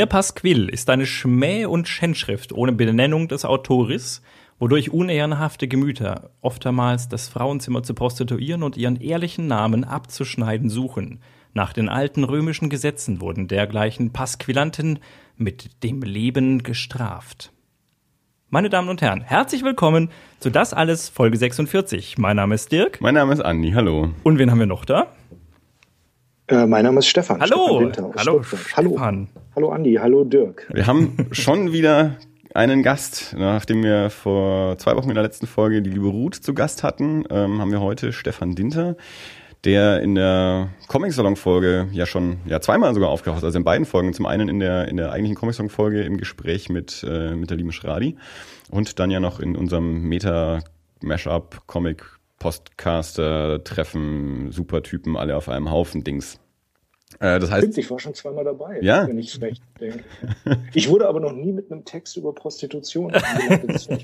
Der Pasquill ist eine Schmäh- und Schändschrift ohne Benennung des Autoris, wodurch unehrenhafte Gemüter oftmals das Frauenzimmer zu prostituieren und ihren ehrlichen Namen abzuschneiden suchen. Nach den alten römischen Gesetzen wurden dergleichen Pasquillanten mit dem Leben gestraft. Meine Damen und Herren, herzlich willkommen zu Das Alles Folge 46. Mein Name ist Dirk. Mein Name ist Andi, hallo. Und wen haben wir noch da? Äh, mein Name ist Stefan. Hallo. Stefan Hallo, Stuttgart. Stefan. Hallo. Hallo Andi, hallo Dirk. Wir haben schon wieder einen Gast. Nachdem wir vor zwei Wochen in der letzten Folge die liebe Ruth zu Gast hatten, ähm, haben wir heute Stefan Dinter, der in der Comic-Salon-Folge ja schon ja zweimal sogar aufgetaucht ist, also in beiden Folgen. Zum einen in der, in der eigentlichen Comic-Salon-Folge im Gespräch mit, äh, mit der lieben Schradi und dann ja noch in unserem Meta-Mashup-Comic Postcaster, Treffen, Supertypen, alle auf einem Haufen Dings. Äh, das heißt, Stimmt, ich war schon zweimal dabei, Ja. wenn ich es recht denke. Ich wurde aber noch nie mit einem Text über Prostitution. Das.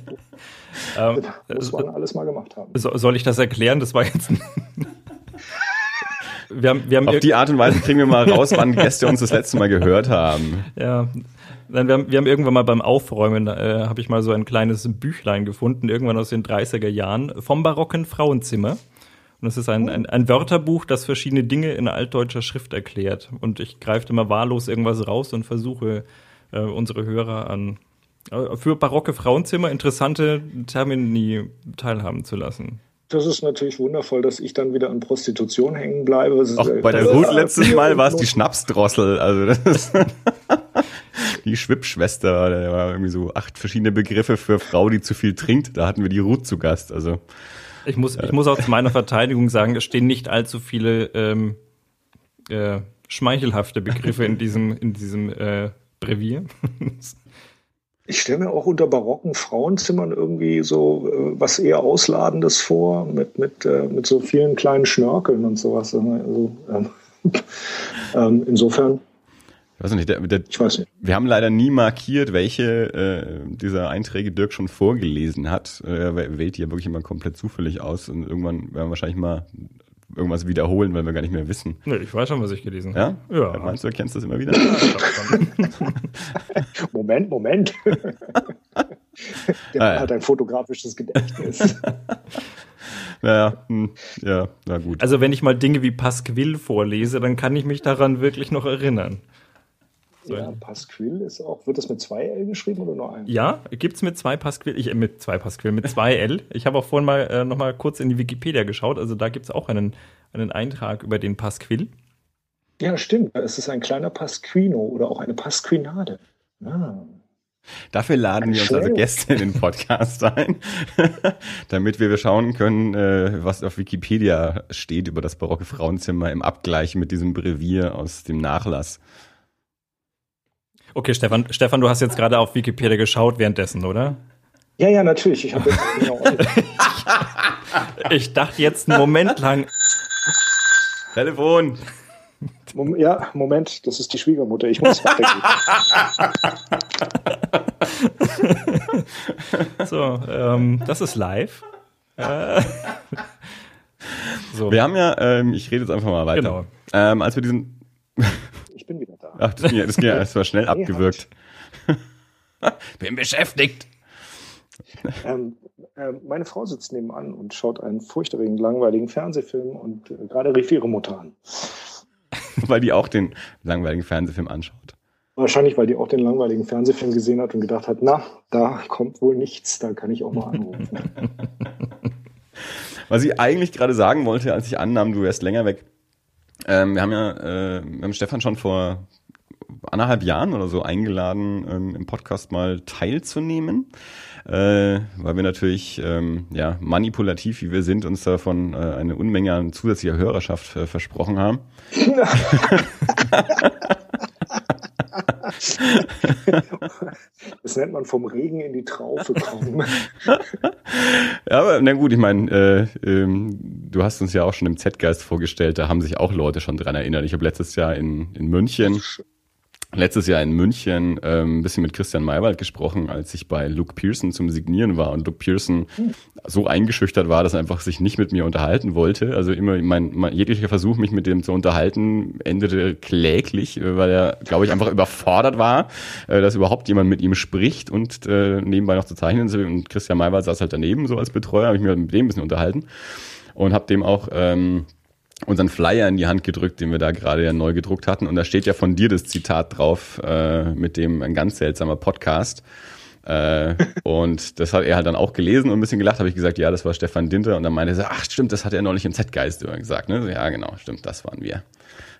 Ähm, muss man alles mal gemacht haben. so, soll ich das erklären? Das war jetzt. ein- wir haben, wir haben auf die Art und Weise kriegen wir mal raus, wann Gäste uns das letzte Mal gehört haben. Ja, Nein, wir haben, wir haben irgendwann mal beim Aufräumen, äh, habe ich mal so ein kleines Büchlein gefunden, irgendwann aus den 30er Jahren, vom barocken Frauenzimmer. Und das ist ein, ein, ein Wörterbuch, das verschiedene Dinge in altdeutscher Schrift erklärt. Und ich greife immer wahllos irgendwas raus und versuche äh, unsere Hörer an äh, für barocke Frauenzimmer interessante Termini teilhaben zu lassen. Das ist natürlich wundervoll, dass ich dann wieder an Prostitution hängen bleibe. Auch äh, bei der Ruth letztes Mal war es die Schnapsdrossel. Also das ist die Schwippschwester. Da war irgendwie so acht verschiedene Begriffe für Frau, die zu viel trinkt. Da hatten wir die Ruth zu Gast. Also Ich muss, ich muss auch zu meiner Verteidigung sagen, es stehen nicht allzu viele ähm, äh, schmeichelhafte Begriffe in diesem, in diesem äh, Brevier. Ich stelle mir auch unter barocken Frauenzimmern irgendwie so äh, was eher Ausladendes vor, mit, mit, äh, mit so vielen kleinen Schnörkeln und sowas. Also, ähm, ähm, insofern, ich weiß nicht, der, der, ich weiß nicht. wir haben leider nie markiert, welche äh, dieser Einträge Dirk schon vorgelesen hat. Äh, Er wählt die ja wirklich immer komplett zufällig aus und irgendwann werden wir wahrscheinlich mal irgendwas wiederholen, weil wir gar nicht mehr wissen. Nö, ich weiß schon, was ich gelesen habe. Ja? Ja. Meinst du, erkennst das immer wieder? Moment, Moment. Der Ah, ja. hat ein fotografisches Gedächtnis. naja, hm, ja, na gut. Also wenn ich mal Dinge wie Pasquill vorlese, dann kann ich mich daran wirklich noch erinnern. Ja, Pasquill ist auch, wird das mit zwei L geschrieben oder nur ein? Ja, gibt's mit zwei Pasquill, ich, äh, mit zwei Pasquill, mit zwei L. Ich habe auch vorhin mal äh, noch mal kurz in die Wikipedia geschaut, also da gibt's auch einen, einen Eintrag über den Pasquill. Ja, stimmt. Es ist ein kleiner Pasquino oder auch eine Pasquinade. Ah. Dafür laden wir uns also. Gäste in den Podcast ein, damit wir schauen können, äh, was auf Wikipedia steht über das barocke Frauenzimmer im Abgleich mit diesem Brevier aus dem Nachlass. Okay, Stefan, Stefan, du hast jetzt gerade auf Wikipedia geschaut währenddessen, oder? Ja, ja, natürlich. Ich habe jetzt genau. Ich dachte jetzt einen Moment lang, Telefon! Mom- ja, Moment, das ist die Schwiegermutter. Ich muss weitergehen. so, ähm, das ist live. Äh, so, Wir haben ja, ähm, ich rede jetzt einfach mal weiter. Genau. Ähm, als wir diesen, Ich bin wieder da. ach, das ging das ging das war schnell halt. abgewürgt. Bin beschäftigt. Ähm, äh, meine Frau sitzt nebenan und schaut einen furchterregend langweiligen Fernsehfilm und äh, gerade rief ihre Mutter an. Weil die auch den langweiligen Fernsehfilm anschaut. Wahrscheinlich, weil die auch den langweiligen Fernsehfilm gesehen hat und gedacht hat, na, da kommt wohl nichts, da kann ich auch mal anrufen. Was ich eigentlich gerade sagen wollte, als ich annahm, du wärst länger weg. Ähm, wir haben ja, äh, wir haben Stefan schon vor anderthalb Jahren oder so eingeladen, ähm, im Podcast mal teilzunehmen, äh, weil wir natürlich, ähm, ja, manipulativ, wie wir sind, uns davon äh, eine Unmenge an zusätzlicher Hörerschaft äh, versprochen haben. Das nennt man vom Regen in die Traufe kommen. Ja, aber na gut, ich meine, äh, ähm, du hast uns ja auch schon im Z-Geist vorgestellt, da haben sich auch Leute schon dran erinnert. Ich habe letztes Jahr in, in München letztes Jahr in München ähm, ein bisschen mit Christian Maywald gesprochen, als ich bei Luke Pearson zum Signieren war und Luke Pearson so eingeschüchtert war, dass er einfach sich nicht mit mir unterhalten wollte. Also immer mein, mein jeglicher Versuch, mich mit dem zu unterhalten, endete kläglich, weil er, glaube ich, einfach überfordert war, äh, dass überhaupt jemand mit ihm spricht und äh, nebenbei noch zu zeichnen. Und Christian Maywald saß halt daneben so als Betreuer, habe ich mir mit dem ein bisschen unterhalten und habe dem auch ähm, unseren Flyer in die Hand gedrückt, den wir da gerade ja neu gedruckt hatten. Und da steht ja von dir das Zitat drauf, äh, mit dem ein ganz seltsamer Podcast. Äh, und das hat er halt dann auch gelesen und ein bisschen gelacht, habe ich gesagt, ja, das war Stefan Dinter. Und dann meinte er, so, ach stimmt, das hat er neulich im Z-Geist gesagt. Ne? Ja, genau, stimmt, das waren wir.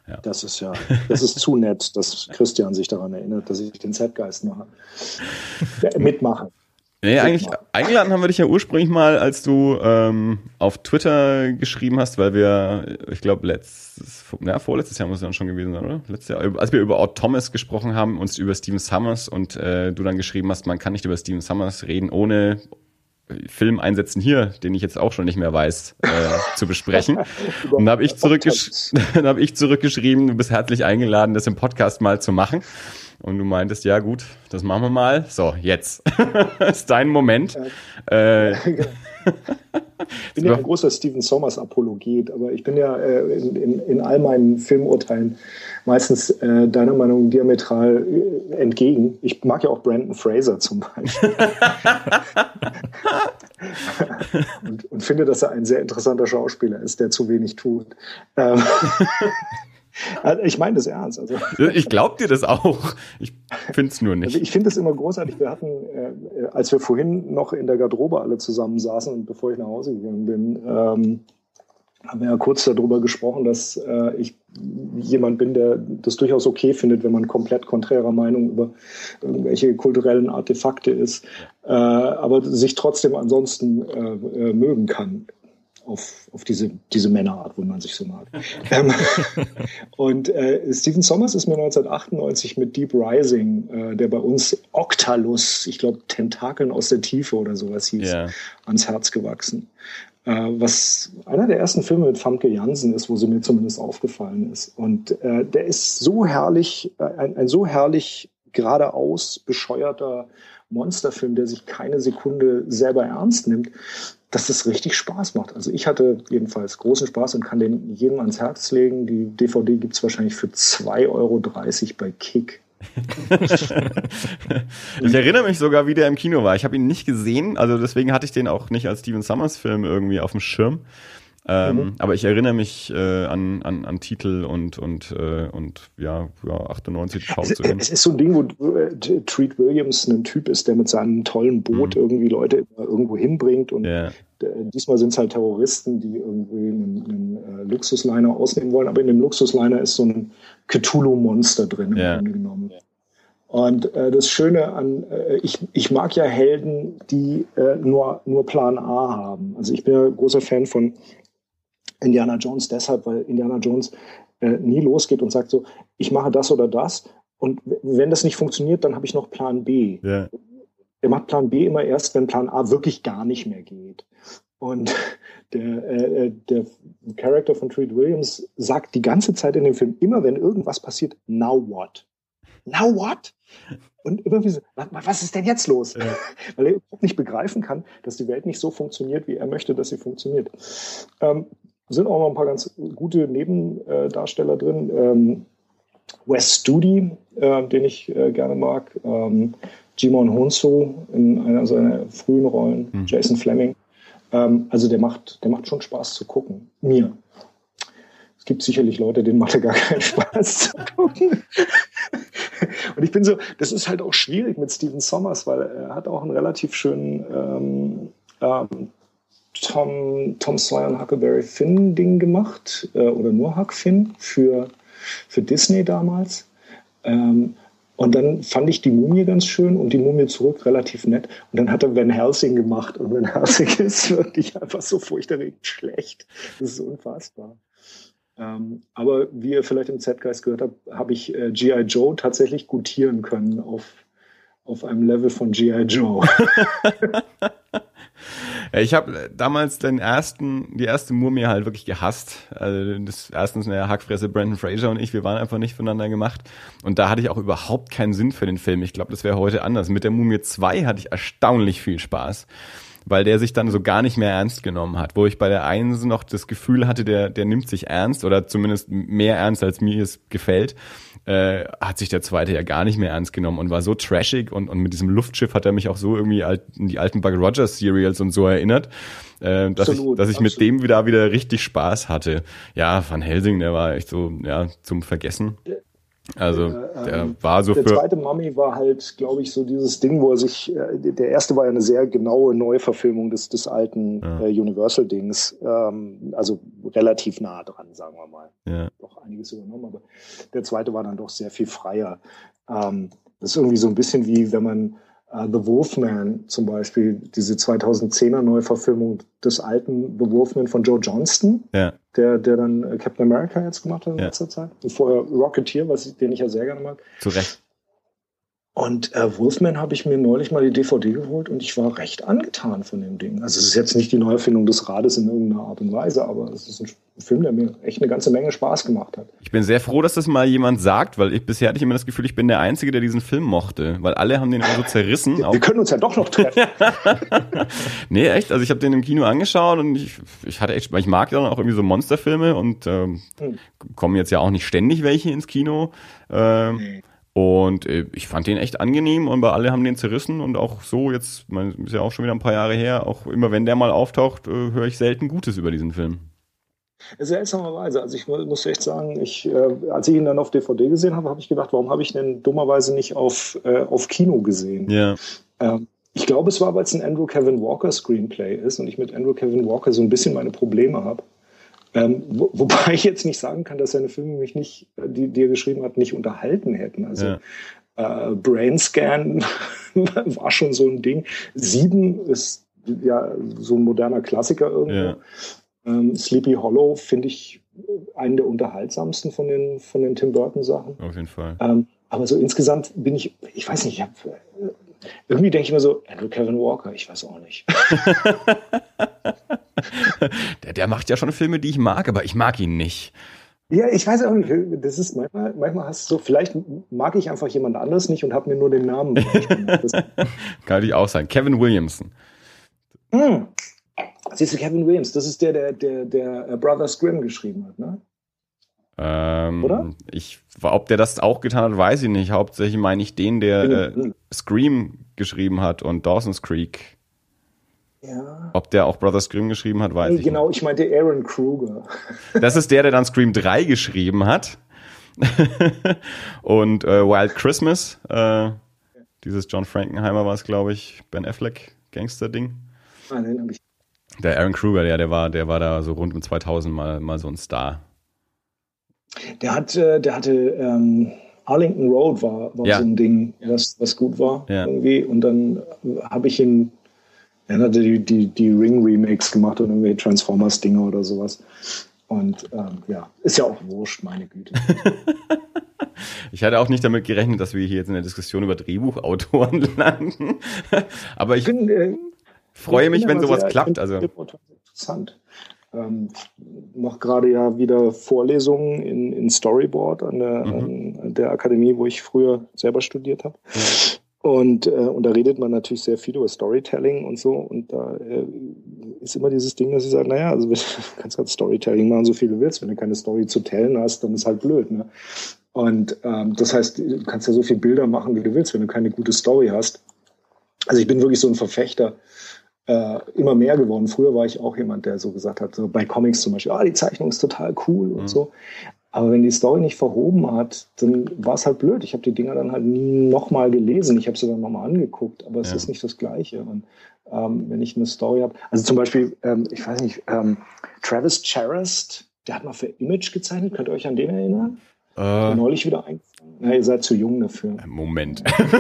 Ja. Das ist ja, das ist zu nett, dass Christian sich daran erinnert, dass ich den Z-Geist mache. mitmache. Nee, eigentlich eingeladen haben wir dich ja ursprünglich mal, als du ähm, auf Twitter geschrieben hast, weil wir, ich glaube, letztes, ja, vorletztes Jahr muss es dann schon gewesen sein, oder? Letztes Jahr, als wir über Art Thomas gesprochen haben, uns über Steven Summers und äh, du dann geschrieben hast, man kann nicht über Steven Summers reden, ohne Film einsetzen hier, den ich jetzt auch schon nicht mehr weiß, äh, zu besprechen. und da habe ich, zurückgesch hab ich zurückgeschrieben, du bist herzlich eingeladen, das im Podcast mal zu machen. Und du meintest, ja gut, das machen wir mal. So, jetzt ist dein Moment. Ja. Äh, ich bin ja ein großer Stephen Sommers Apologet, aber ich bin ja äh, in, in, in, all meinen Filmurteilen meistens äh, deiner Meinung diametral äh, entgegen. Ich mag ja auch Brandon Fraser zum Beispiel. und, und, finde, dass er ein sehr interessanter Schauspieler ist, der zu wenig tut. Ähm, also ich meine das ernst. Also, ich glaube dir das auch. Ich finde es nur nicht. Also ich finde es immer großartig. Wir hatten, äh, als wir vorhin noch in der Garderobe alle zusammen saßen und bevor ich nach Hause gegangen bin, ähm, haben wir ja kurz darüber gesprochen, dass äh, ich jemand bin, der das durchaus okay findet, wenn man komplett konträrer Meinung über irgendwelche kulturellen Artefakte ist, äh, aber sich trotzdem ansonsten äh, äh mögen kann auf, auf diese, diese Männerart, wo man sich so mag. ähm, und äh, Stephen Sommers ist mir 1998 mit Deep Rising, äh, der bei uns Octalus, ich glaube Tentakeln aus der Tiefe oder sowas hieß, yeah. ans Herz gewachsen. Äh, was einer der ersten Filme mit Famke Jansen ist, wo sie mir zumindest aufgefallen ist. Und äh, der ist so herrlich, äh, ein, ein so herrlich geradeaus bescheuerter Monsterfilm, der sich keine Sekunde selber ernst nimmt, dass das richtig Spaß macht. Also ich hatte jedenfalls großen Spaß und kann den jedem ans Herz legen. Die DVD gibt's wahrscheinlich für 2,30 Euro bei Kick. ich erinnere mich sogar, wie der im Kino war. Ich habe ihn nicht gesehen, also deswegen hatte ich den auch nicht als Steven Summers Film irgendwie auf dem Schirm. Ähm, mhm. Aber ich erinnere mich äh, an, an, an Titel und, und, äh, und ja, ja 98 schauen zu können. Es ist so ein Ding, wo äh, Treat Williams ein Typ ist, der mit seinem tollen Boot mhm. irgendwie Leute irgendwo hinbringt. Und yeah. diesmal sind es halt Terroristen, die irgendwie einen, einen äh, Luxusliner ausnehmen wollen. Aber in dem Luxusliner ist so ein Cthulhu-Monster drin im yeah. Grunde genommen. Und äh, das Schöne an, äh, ich, ich mag ja Helden, die äh, nur, nur Plan A haben. Also ich bin ja großer Fan von Indiana Jones deshalb, weil Indiana Jones äh, nie losgeht und sagt so, ich mache das oder das und wenn das nicht funktioniert, dann habe ich noch Plan B. Yeah. Er macht Plan B immer erst, wenn Plan A wirklich gar nicht mehr geht. Und der, äh, äh der Charakter von Treat Williams sagt die ganze Zeit in dem Film, immer wenn irgendwas passiert, now what? Now what? Und irgendwie so, was ist denn jetzt los? Ja. Weil er überhaupt nicht begreifen kann, dass die Welt nicht so funktioniert, wie er möchte, dass sie funktioniert. Ähm, sind auch noch ein paar ganz gute Nebendarsteller drin. Ähm, Wes Studi, äh, den ich äh, gerne mag. Ähm, Jimon Honso in einer seiner frühen Rollen. Mhm. Jason Fleming. Ähm, also der macht, der macht schon Spaß zu gucken. Mir. Es gibt sicherlich Leute, denen macht er gar keinen Spaß zu gucken. Und ich bin so, das ist halt auch schwierig mit Steven Sommers, weil er hat auch einen relativ schönen ähm, ähm, Tom, Tom Sawyer und Huckleberry Finn Ding gemacht, äh, oder nur Huck Finn für, für Disney damals. Ähm, und dann fand ich die Mumie ganz schön und die Mumie zurück relativ nett. Und dann hat er Van Helsing gemacht. Und Van Helsing ist wirklich einfach so furchterregend schlecht. Das ist unfassbar. Ähm, aber wie ihr vielleicht im Z-Geist gehört habt, habe ich äh, G.I. Joe tatsächlich gutieren können auf, auf einem Level von G.I. Joe. ich habe damals den ersten, die erste Mumie halt wirklich gehasst. Also das erstens eine Hackfresse Brandon Fraser und ich, wir waren einfach nicht voneinander gemacht. Und da hatte ich auch überhaupt keinen Sinn für den Film. Ich glaube, das wäre heute anders. Mit der Mumie 2 hatte ich erstaunlich viel Spaß weil der sich dann so gar nicht mehr ernst genommen hat. Wo ich bei der einen noch das Gefühl hatte, der, der nimmt sich ernst oder zumindest mehr ernst, als mir es gefällt, äh, hat sich der zweite ja gar nicht mehr ernst genommen und war so trashig und, und mit diesem Luftschiff hat er mich auch so irgendwie alt, in die alten Buck Rogers Serials und so erinnert, äh, dass absolut, ich, dass ich mit dem wieder wieder richtig Spaß hatte. Ja, Van Helsing, der war echt so, ja, zum Vergessen. Also äh, der ähm, war so der für. Der zweite Mummy war halt, glaube ich, so dieses Ding, wo er sich. Äh, der erste war ja eine sehr genaue Neuverfilmung des, des alten ja. äh, Universal-Dings. Ähm, also relativ nah dran, sagen wir mal. Ja. Doch einiges übernommen, aber der zweite war dann doch sehr viel freier. Ähm, das ist irgendwie so ein bisschen wie, wenn man Uh, The Wolfman zum Beispiel, diese 2010er Neuverfilmung des alten The Wolfman von Joe Johnston, ja. der, der dann äh, Captain America jetzt gemacht hat in ja. letzter Zeit. Und vorher Rocketeer, was ich, den ich ja sehr gerne mag. Zu Recht. Und äh, Wolfman habe ich mir neulich mal die DVD geholt und ich war recht angetan von dem Ding. Also es ist jetzt nicht die Neuerfindung des Rades in irgendeiner Art und Weise, aber es ist ein Film, der mir echt eine ganze Menge Spaß gemacht hat. Ich bin sehr froh, dass das mal jemand sagt, weil ich bisher hatte ich immer das Gefühl, ich bin der Einzige, der diesen Film mochte, weil alle haben den immer so zerrissen. Wir, können uns ja doch noch treffen. nee, echt. Also ich habe den im Kino angeschaut und ich, ich hatte echt, ich mag ja auch irgendwie so Monsterfilme und ähm, hm. kommen jetzt ja auch nicht ständig welche ins Kino. Ähm, hm. Und äh, ich fand den echt angenehm und alle haben den zerrissen und auch so jetzt, man ist ja auch schon wieder ein paar Jahre her, auch immer wenn der mal auftaucht, äh, höre ich selten Gutes über diesen Film. Seltsamerweise, also ich muss echt sagen, ich, äh, als ich ihn dann auf DVD gesehen habe, habe ich gedacht, warum habe ich denn dummerweise nicht auf, auf Kino gesehen? Ja. Ähm, ich glaube, es war, weil es ein Andrew Kevin Walker Screenplay ist und ich mit Andrew Kevin Walker so ein bisschen meine Probleme habe. Ähm, wo, wobei ich jetzt nicht sagen kann, dass seine Filme mich nicht, die, die er geschrieben hat, nicht unterhalten hätten. Also ja. äh, Brainscan war schon so ein Ding. Sieben ist ja so ein moderner Klassiker irgendwo. Ja. Ähm, Sleepy Hollow finde ich einen der unterhaltsamsten von den, von den Tim Burton Sachen. Auf jeden Fall. Ähm, aber so insgesamt bin ich, ich weiß nicht, ich habe irgendwie denke ich mir so, Andrew Kevin Walker, ich weiß auch nicht. der, der macht ja schon Filme, die ich mag, aber ich mag ihn nicht. Ja, ich weiß auch nicht. Das ist manchmal, manchmal hast du so, vielleicht mag ich einfach jemand anderes nicht und habe mir nur den Namen. Kann ich auch sein. Kevin Williamson. Hm. Siehst du, Kevin Williams, das ist der, der, der, der Brothers Grimm geschrieben hat, ne? Ähm, Oder? Ich, ob der das auch getan hat, weiß ich nicht. Hauptsächlich meine ich den, der äh, Scream geschrieben hat und Dawson's Creek. Ja. Ob der auch Brother Scream geschrieben hat, weiß nee, ich genau, nicht. Genau, ich meinte Aaron Kruger. Das ist der, der dann Scream 3 geschrieben hat. und äh, Wild Christmas, äh, dieses John Frankenheimer war es, glaube ich, Ben Affleck Gangster-Ding. Ah, den habe ich. Der Aaron Kruger, der, der war, der war da so rund um 2000 mal, mal so ein Star. Der hat, äh, der hatte ähm, Arlington Road war, war ja. so ein Ding, das was gut war ja. irgendwie. Und dann habe ich ihn, er hatte die, die, die Ring Remakes gemacht und irgendwie Transformers Dinge oder sowas. Und ähm, ja, ist ja auch wurscht, meine Güte. ich hatte auch nicht damit gerechnet, dass wir hier jetzt in der Diskussion über Drehbuchautoren landen. Aber ich bin, äh, freue mich, wenn sowas sehr, klappt. Also interessant ähm, mache gerade ja wieder Vorlesungen in, in Storyboard an der, mhm. an der Akademie, wo ich früher selber studiert habe. Mhm. Und, äh, und da redet man natürlich sehr viel über Storytelling und so. Und da äh, ist immer dieses Ding, dass ich sage, naja, also du kannst halt Storytelling machen, so viel du willst. Wenn du keine Story zu tellen hast, dann ist halt blöd. Ne? Und ähm, das heißt, du kannst ja so viele Bilder machen, wie du willst, wenn du keine gute Story hast. Also ich bin wirklich so ein Verfechter äh, immer mehr geworden. Früher war ich auch jemand, der so gesagt hat, so bei Comics zum Beispiel, ah, die Zeichnung ist total cool mhm. und so. Aber wenn die Story nicht verhoben hat, dann war es halt blöd. Ich habe die Dinger dann halt nochmal gelesen. Ich habe sie dann nochmal angeguckt, aber es ja. ist nicht das Gleiche. Und ähm, wenn ich eine Story habe, also zum Beispiel, ähm, ich weiß nicht, ähm, Travis Charest, der hat mal für Image gezeichnet. Könnt ihr euch an den erinnern? Äh, neulich wieder ein. Na, ihr seid zu jung dafür. Moment.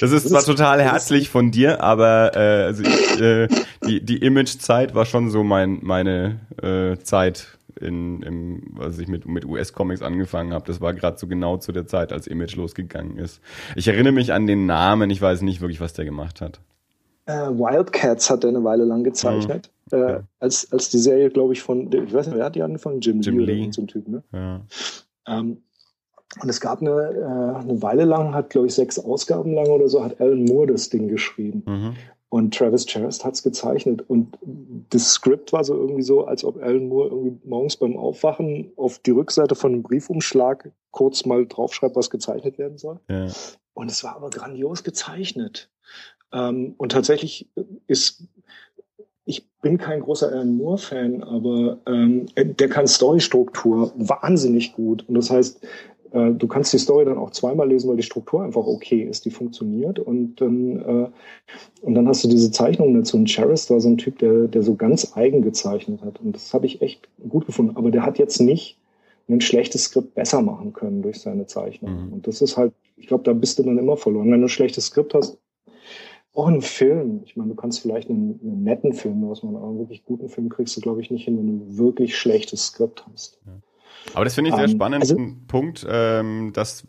das ist zwar total herzlich von dir, aber äh, also ich, äh, die, die Image-Zeit war schon so mein, meine äh, Zeit, in, im, als ich mit, mit US-Comics angefangen habe. Das war gerade so genau zu der Zeit, als Image losgegangen ist. Ich erinnere mich an den Namen, ich weiß nicht wirklich, was der gemacht hat. Äh, Wildcats hat er eine Weile lang gezeichnet. Mhm. Äh, als, als die Serie, glaube ich, von, ich weiß nicht, wer hat die angefangen? Jim, Jim Lee, Lee. so ein Typ, ne? Ja. Ähm, und es gab eine, äh, eine Weile lang, hat, glaube ich, sechs Ausgaben lang oder so, hat Alan Moore das Ding geschrieben. Mhm. Und Travis Charest hat es gezeichnet. Und das Skript war so irgendwie so, als ob Alan Moore irgendwie morgens beim Aufwachen auf die Rückseite von einem Briefumschlag kurz mal draufschreibt, was gezeichnet werden soll. Ja. Und es war aber grandios gezeichnet. Ähm, und tatsächlich ist, ich bin kein großer Alan Moore-Fan, aber ähm, der kann Storystruktur wahnsinnig gut. Und das heißt, äh, du kannst die Story dann auch zweimal lesen, weil die Struktur einfach okay ist, die funktioniert. Und dann, äh, und dann hast du diese Zeichnung dazu. Und Charis war so ein Typ, der, der so ganz eigen gezeichnet hat. Und das habe ich echt gut gefunden. Aber der hat jetzt nicht ein schlechtes Skript besser machen können durch seine Zeichnung. Mhm. Und das ist halt, ich glaube, da bist du dann immer verloren. Wenn du ein schlechtes Skript hast, auch ein Film. Ich meine, du kannst vielleicht einen, einen netten Film man einen wirklich guten Film kriegst du, glaube ich, nicht hin, wenn du wirklich schlechtes Skript hast. Ja. Aber das finde ich sehr um, ähm, spannend, also, Punkt, ähm, das,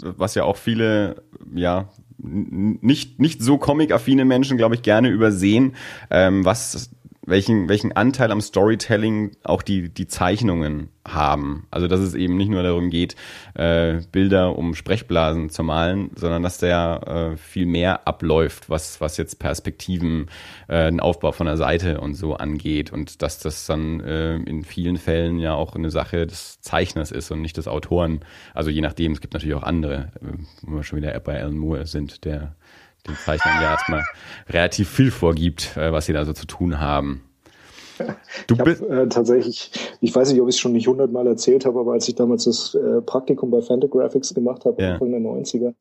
was ja auch viele, ja, nicht, nicht so comic-affine Menschen, glaube ich, gerne übersehen, ähm, was welchen, welchen Anteil am Storytelling auch die, die Zeichnungen haben. Also dass es eben nicht nur darum geht, äh, Bilder um Sprechblasen zu malen, sondern dass der äh, viel mehr abläuft, was, was jetzt Perspektiven, äh, den Aufbau von der Seite und so angeht. Und dass das dann äh, in vielen Fällen ja auch eine Sache des Zeichners ist und nicht des Autoren. Also je nachdem, es gibt natürlich auch andere, äh, wo wir schon wieder bei Alan Moore sind, der den Zeichnern ja erstmal relativ viel vorgibt, äh, was sie da so zu tun haben. Du ich bist äh, tatsächlich, ich weiß nicht, ob ich es schon nicht hundertmal erzählt habe, aber als ich damals das äh, Praktikum bei Fantagraphics gemacht habe, ja. Anfang der 90er,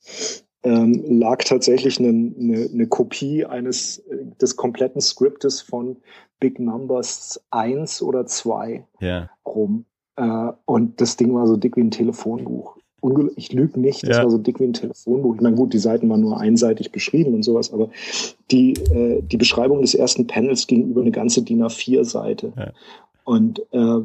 ähm, lag tatsächlich eine, eine, eine Kopie eines äh, des kompletten Skriptes von Big Numbers 1 oder 2 ja. rum. Äh, und das Ding war so dick wie ein Telefonbuch ich lüge nicht, das ja. war so dick wie ein Telefonbuch. Ich meine, gut, die Seiten waren nur einseitig beschrieben und sowas, aber die, äh, die Beschreibung des ersten Panels ging über eine ganze DIN A4-Seite. Ja. Und äh,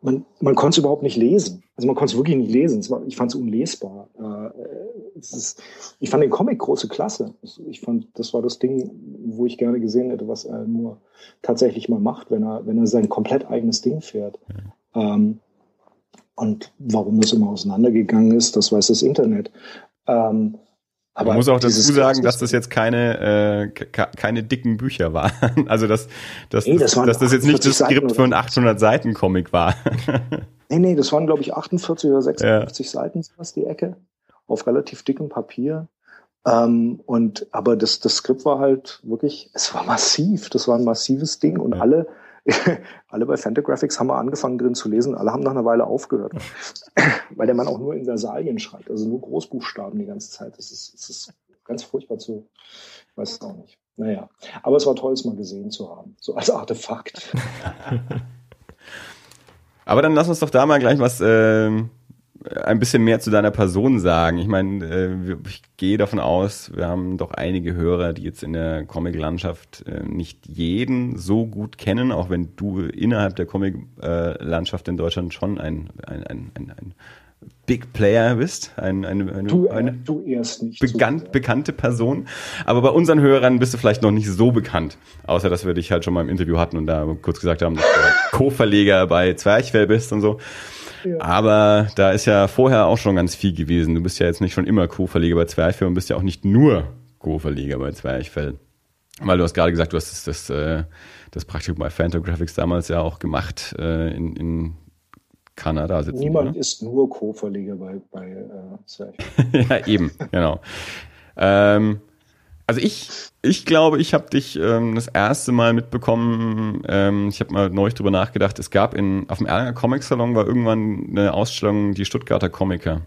man, man konnte es überhaupt nicht lesen. Also man konnte es wirklich nicht lesen. War, ich fand es unlesbar. Äh, es ist, ich fand den Comic große Klasse. Ich fand, das war das Ding, wo ich gerne gesehen hätte, was er nur tatsächlich mal macht, wenn er, wenn er sein komplett eigenes Ding fährt. Ja. Ähm, und warum das immer auseinandergegangen ist, das weiß das Internet. Ähm, aber Man muss auch dazu sagen, dass das jetzt keine, äh, keine dicken Bücher waren. Also, dass, dass, nee, das, dass das jetzt nicht das Skript für ein 800 Seiten Comic war. nee, nee, das waren, glaube ich, 48 oder 56 ja. Seiten, was die Ecke, auf relativ dickem Papier. Ähm, und, aber das, das Skript war halt wirklich, es war massiv, das war ein massives Ding und ja. alle, alle bei Fantagraphics haben wir angefangen drin zu lesen, alle haben nach einer Weile aufgehört. Weil der Mann auch nur in Versalien schreibt, also nur Großbuchstaben die ganze Zeit. Das ist, das ist ganz furchtbar zu, ich weiß es auch nicht. Naja, aber es war toll, es mal gesehen zu haben, so als Artefakt. aber dann lass uns doch da mal gleich was äh, ein bisschen mehr zu deiner Person sagen. Ich meine, äh, ich gehe davon aus, wir haben doch einige Hörer, die jetzt in der Comic-Landschaft äh, nicht jeden so gut kennen, auch wenn du innerhalb der Comic-Landschaft in Deutschland schon ein, ein, ein, ein, ein Big Player bist, ein, eine, eine, du, eine du erst nicht bekannt, bekannte Person. Aber bei unseren Hörern bist du vielleicht noch nicht so bekannt, außer dass wir dich halt schon mal im Interview hatten und da kurz gesagt haben, dass du Co-Verleger bei Zwerchfell bist und so. Aber da ist ja vorher auch schon ganz viel gewesen. Du bist ja jetzt nicht schon immer Co-Verleger bei Zwerchfell und bist ja auch nicht nur Co-Verleger bei Zwerchfell. Weil du hast gerade gesagt, du hast das, das, äh, das Praktikum bei Fantagraphics damals ja auch gemacht äh, in, in Kanada sitzen. Niemand oder? ist nur Co-Verleger bei, bei äh, Zwerchfell. ja, eben, genau. Ähm, also ich, ich glaube, ich habe dich ähm, das erste Mal mitbekommen. Ähm, ich habe mal neulich drüber nachgedacht. Es gab in auf dem Erlanger Comic Salon war irgendwann eine Ausstellung die Stuttgarter Comiker.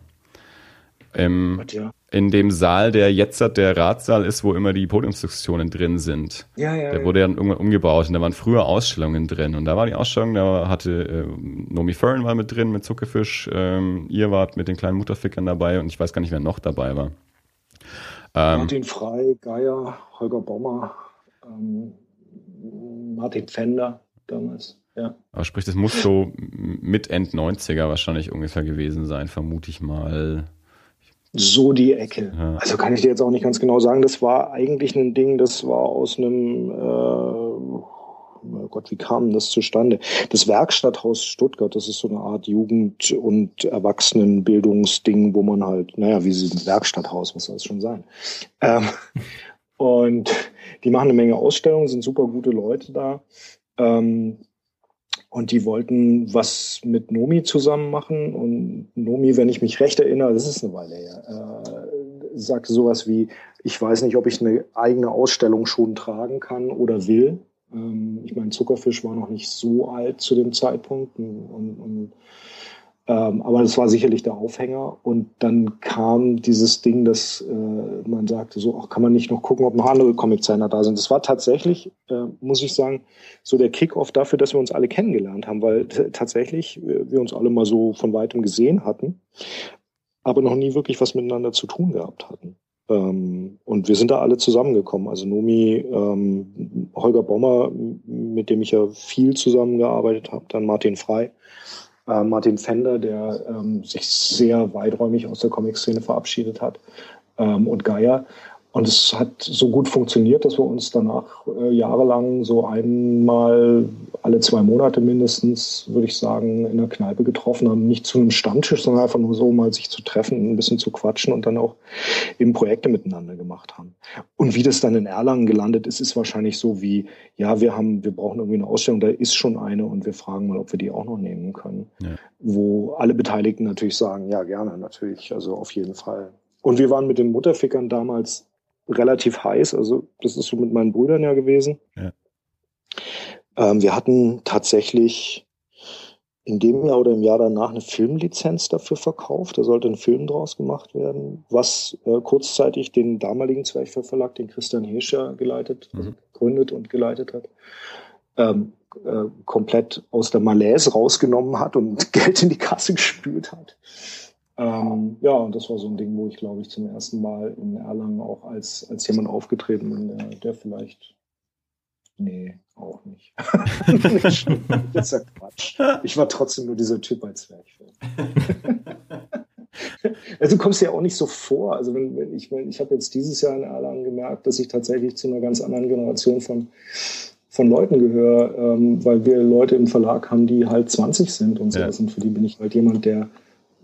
Im, ja. In dem Saal, der jetzt der Ratssaal ist, wo immer die Podiumsdiskussionen drin sind. Ja, ja, der wurde dann irgendwann umgebaut und da waren früher Ausstellungen drin. Und da war die Ausstellung, da hatte äh, Nomi Fern war mit drin mit Zuckerfisch, ähm, ihr wart mit den kleinen Mutterfickern dabei und ich weiß gar nicht, wer noch dabei war. Ähm, Martin Frei, Geier, Holger Bommer, ähm, Martin Pfänder damals. Ja. Aber sprich, das muss so mit End 90er wahrscheinlich ungefähr gewesen sein, vermute ich mal. So die Ecke. Ja. Also kann ich dir jetzt auch nicht ganz genau sagen. Das war eigentlich ein Ding, das war aus einem, äh, oh Gott, wie kam das zustande? Das Werkstatthaus Stuttgart, das ist so eine Art Jugend- und Erwachsenenbildungsding, wo man halt, naja, wie sie ein Werkstatthaus, was soll es schon sein? Ähm, und die machen eine Menge Ausstellungen, sind super gute Leute da. Ähm, und die wollten was mit Nomi zusammen machen. Und Nomi, wenn ich mich recht erinnere, das ist eine Weile her, äh, sagte sowas wie, ich weiß nicht, ob ich eine eigene Ausstellung schon tragen kann oder will. Ähm, ich meine, Zuckerfisch war noch nicht so alt zu dem Zeitpunkt. Und, und, und ähm, aber das war sicherlich der Aufhänger. Und dann kam dieses Ding, dass äh, man sagte, so, ach, kann man nicht noch gucken, ob noch andere Comic-Zeichner da sind. Das war tatsächlich, äh, muss ich sagen, so der Kick-off dafür, dass wir uns alle kennengelernt haben, weil tatsächlich äh, wir uns alle mal so von weitem gesehen hatten, aber noch nie wirklich was miteinander zu tun gehabt hatten. Ähm, und wir sind da alle zusammengekommen. Also Nomi, ähm, Holger Bommer, mit dem ich ja viel zusammengearbeitet habe, dann Martin Frei äh, Martin Fender, der ähm, sich sehr weiträumig aus der Comic-Szene verabschiedet hat, ähm, und Geier. Und es hat so gut funktioniert, dass wir uns danach äh, jahrelang so einmal alle zwei Monate mindestens, würde ich sagen, in der Kneipe getroffen haben. Nicht zu einem Stammtisch, sondern einfach nur so mal sich zu treffen, ein bisschen zu quatschen und dann auch eben Projekte miteinander gemacht haben. Und wie das dann in Erlangen gelandet ist, ist wahrscheinlich so wie, ja, wir haben, wir brauchen irgendwie eine Ausstellung, da ist schon eine und wir fragen mal, ob wir die auch noch nehmen können. Ja. Wo alle Beteiligten natürlich sagen, ja, gerne, natürlich, also auf jeden Fall. Und wir waren mit den Mutterfickern damals relativ heiß. Also das ist so mit meinen Brüdern ja gewesen. Ja. Ähm, wir hatten tatsächlich in dem Jahr oder im Jahr danach eine Filmlizenz dafür verkauft. Da sollte ein Film draus gemacht werden, was äh, kurzzeitig den damaligen Zwerchfell den Christian Hirscher geleitet, mhm. gegründet und geleitet hat, ähm, äh, komplett aus der Malaise rausgenommen hat und Geld in die Kasse gespült hat. Ähm, ja, und das war so ein Ding, wo ich, glaube ich, zum ersten Mal in Erlangen auch als, als jemand aufgetreten bin, der, der vielleicht. Nee, auch nicht. das ist ja Quatsch. Ich war trotzdem nur dieser Typ als Zwerchfell. also du kommst ja auch nicht so vor. Also wenn, wenn ich, wenn, ich habe jetzt dieses Jahr in Erlangen gemerkt, dass ich tatsächlich zu einer ganz anderen Generation von von Leuten gehöre, ähm, weil wir Leute im Verlag haben, die halt 20 sind und so. Ja. Und für die bin ich halt jemand, der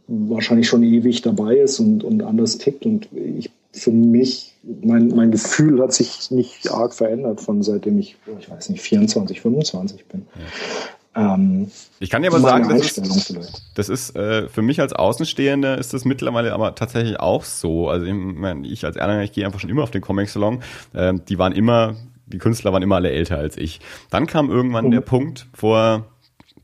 wahrscheinlich schon ewig dabei ist und, und anders tickt. Und ich, für mich, mein, mein Gefühl hat sich nicht arg verändert von seitdem ich, ich weiß nicht, 24, 25 bin. Ja. Ähm, ich kann dir aber sagen, das ist, das ist äh, für mich als Außenstehender ist das mittlerweile aber tatsächlich auch so. Also ich, mein, ich als Erlanger, ich gehe einfach schon immer auf den Comic-Salon. Ähm, die waren immer, die Künstler waren immer alle älter als ich. Dann kam irgendwann mhm. der Punkt vor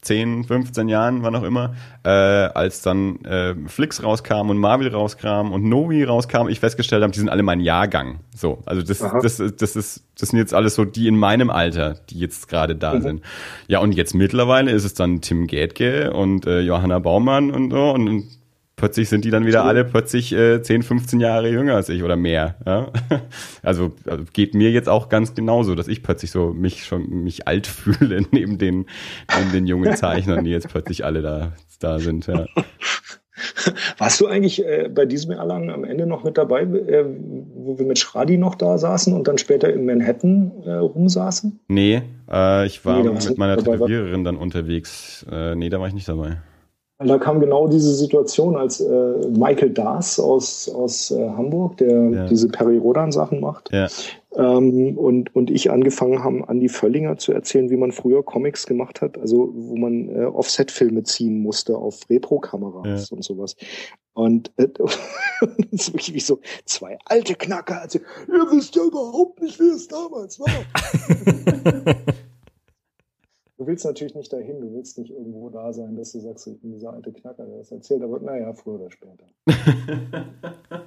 10, 15 Jahren, wann auch immer, äh, als dann äh, Flix rauskam und Marvel rauskam und Novi rauskam, ich festgestellt habe, die sind alle mein Jahrgang. So, also das, das, das ist, das sind jetzt alles so die in meinem Alter, die jetzt gerade da mhm. sind. Ja, und jetzt mittlerweile ist es dann Tim Gätke und äh, Johanna Baumann und so und, und plötzlich sind die dann wieder alle plötzlich äh, 10, 15 Jahre jünger als ich oder mehr. Ja? Also, also geht mir jetzt auch ganz genauso, dass ich plötzlich so mich schon mich alt fühle neben den, neben den jungen Zeichnern, die jetzt plötzlich alle da, da sind. Ja. Warst du eigentlich äh, bei diesem Erlangen am Ende noch mit dabei, äh, wo wir mit Schradi noch da saßen und dann später in Manhattan äh, rumsaßen? Nee, äh, ich war nee, mit meiner Tätowiererin dann unterwegs. Äh, nee, da war ich nicht dabei. Da kam genau diese Situation, als äh, Michael Daas aus, aus äh, Hamburg, der ja. diese Peri-Rodan-Sachen macht, ja. ähm, und, und ich angefangen haben, an die Völlinger zu erzählen, wie man früher Comics gemacht hat, also wo man äh, Offset-Filme ziehen musste auf Repro-Kameras ja. und sowas. Und äh, das ist wirklich wie so zwei alte Knacker. Also, ihr wisst ja überhaupt nicht, wie es damals war. du willst natürlich nicht dahin, du willst nicht irgendwo da sein, dass du sagst, ich bin dieser alte Knacker, der das erzählt, aber naja, früher oder später.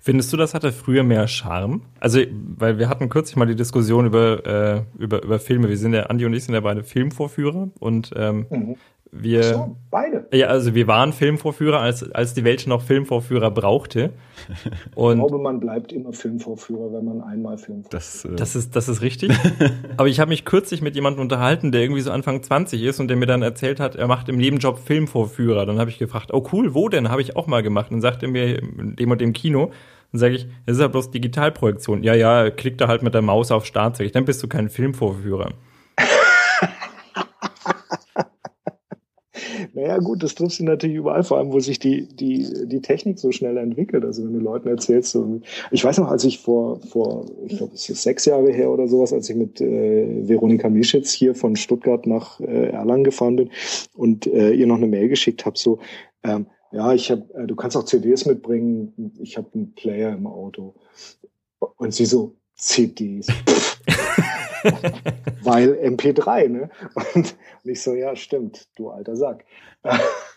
Findest du, das hatte früher mehr Charme? Also, weil wir hatten kürzlich mal die Diskussion über, äh, über, über Filme. Wir sind ja, Andi und ich sind ja beide Filmvorführer und ähm, mhm. Wir. So, beide. Ja, also wir waren Filmvorführer, als, als die Welt noch Filmvorführer brauchte. Und ich glaube, man bleibt immer Filmvorführer, wenn man einmal Filmvorführer das, äh das ist. Das ist richtig. Aber ich habe mich kürzlich mit jemandem unterhalten, der irgendwie so Anfang 20 ist und der mir dann erzählt hat, er macht im Nebenjob Filmvorführer. Dann habe ich gefragt, oh cool, wo denn? Habe ich auch mal gemacht. Und dann sagte er mir, dem und dem Kino. Dann sage ich, das ist ja bloß Digitalprojektion. Ja, ja, klick da halt mit der Maus auf Start, sag ich, dann bist du kein Filmvorführer. Naja, gut, das triffst du natürlich überall, vor allem, wo sich die, die, die Technik so schnell entwickelt. Also wenn du Leuten erzählst, so, ich weiß noch, als ich vor, vor ich glaube, es ist sechs Jahre her oder sowas, als ich mit äh, Veronika Mischitz hier von Stuttgart nach äh, Erlangen gefahren bin und äh, ihr noch eine Mail geschickt habe, so, ähm, ja, ich habe, äh, du kannst auch CDs mitbringen, ich habe einen Player im Auto. Und sie so, CDs. Weil MP3, ne? Und, und ich so, ja, stimmt, du alter Sack.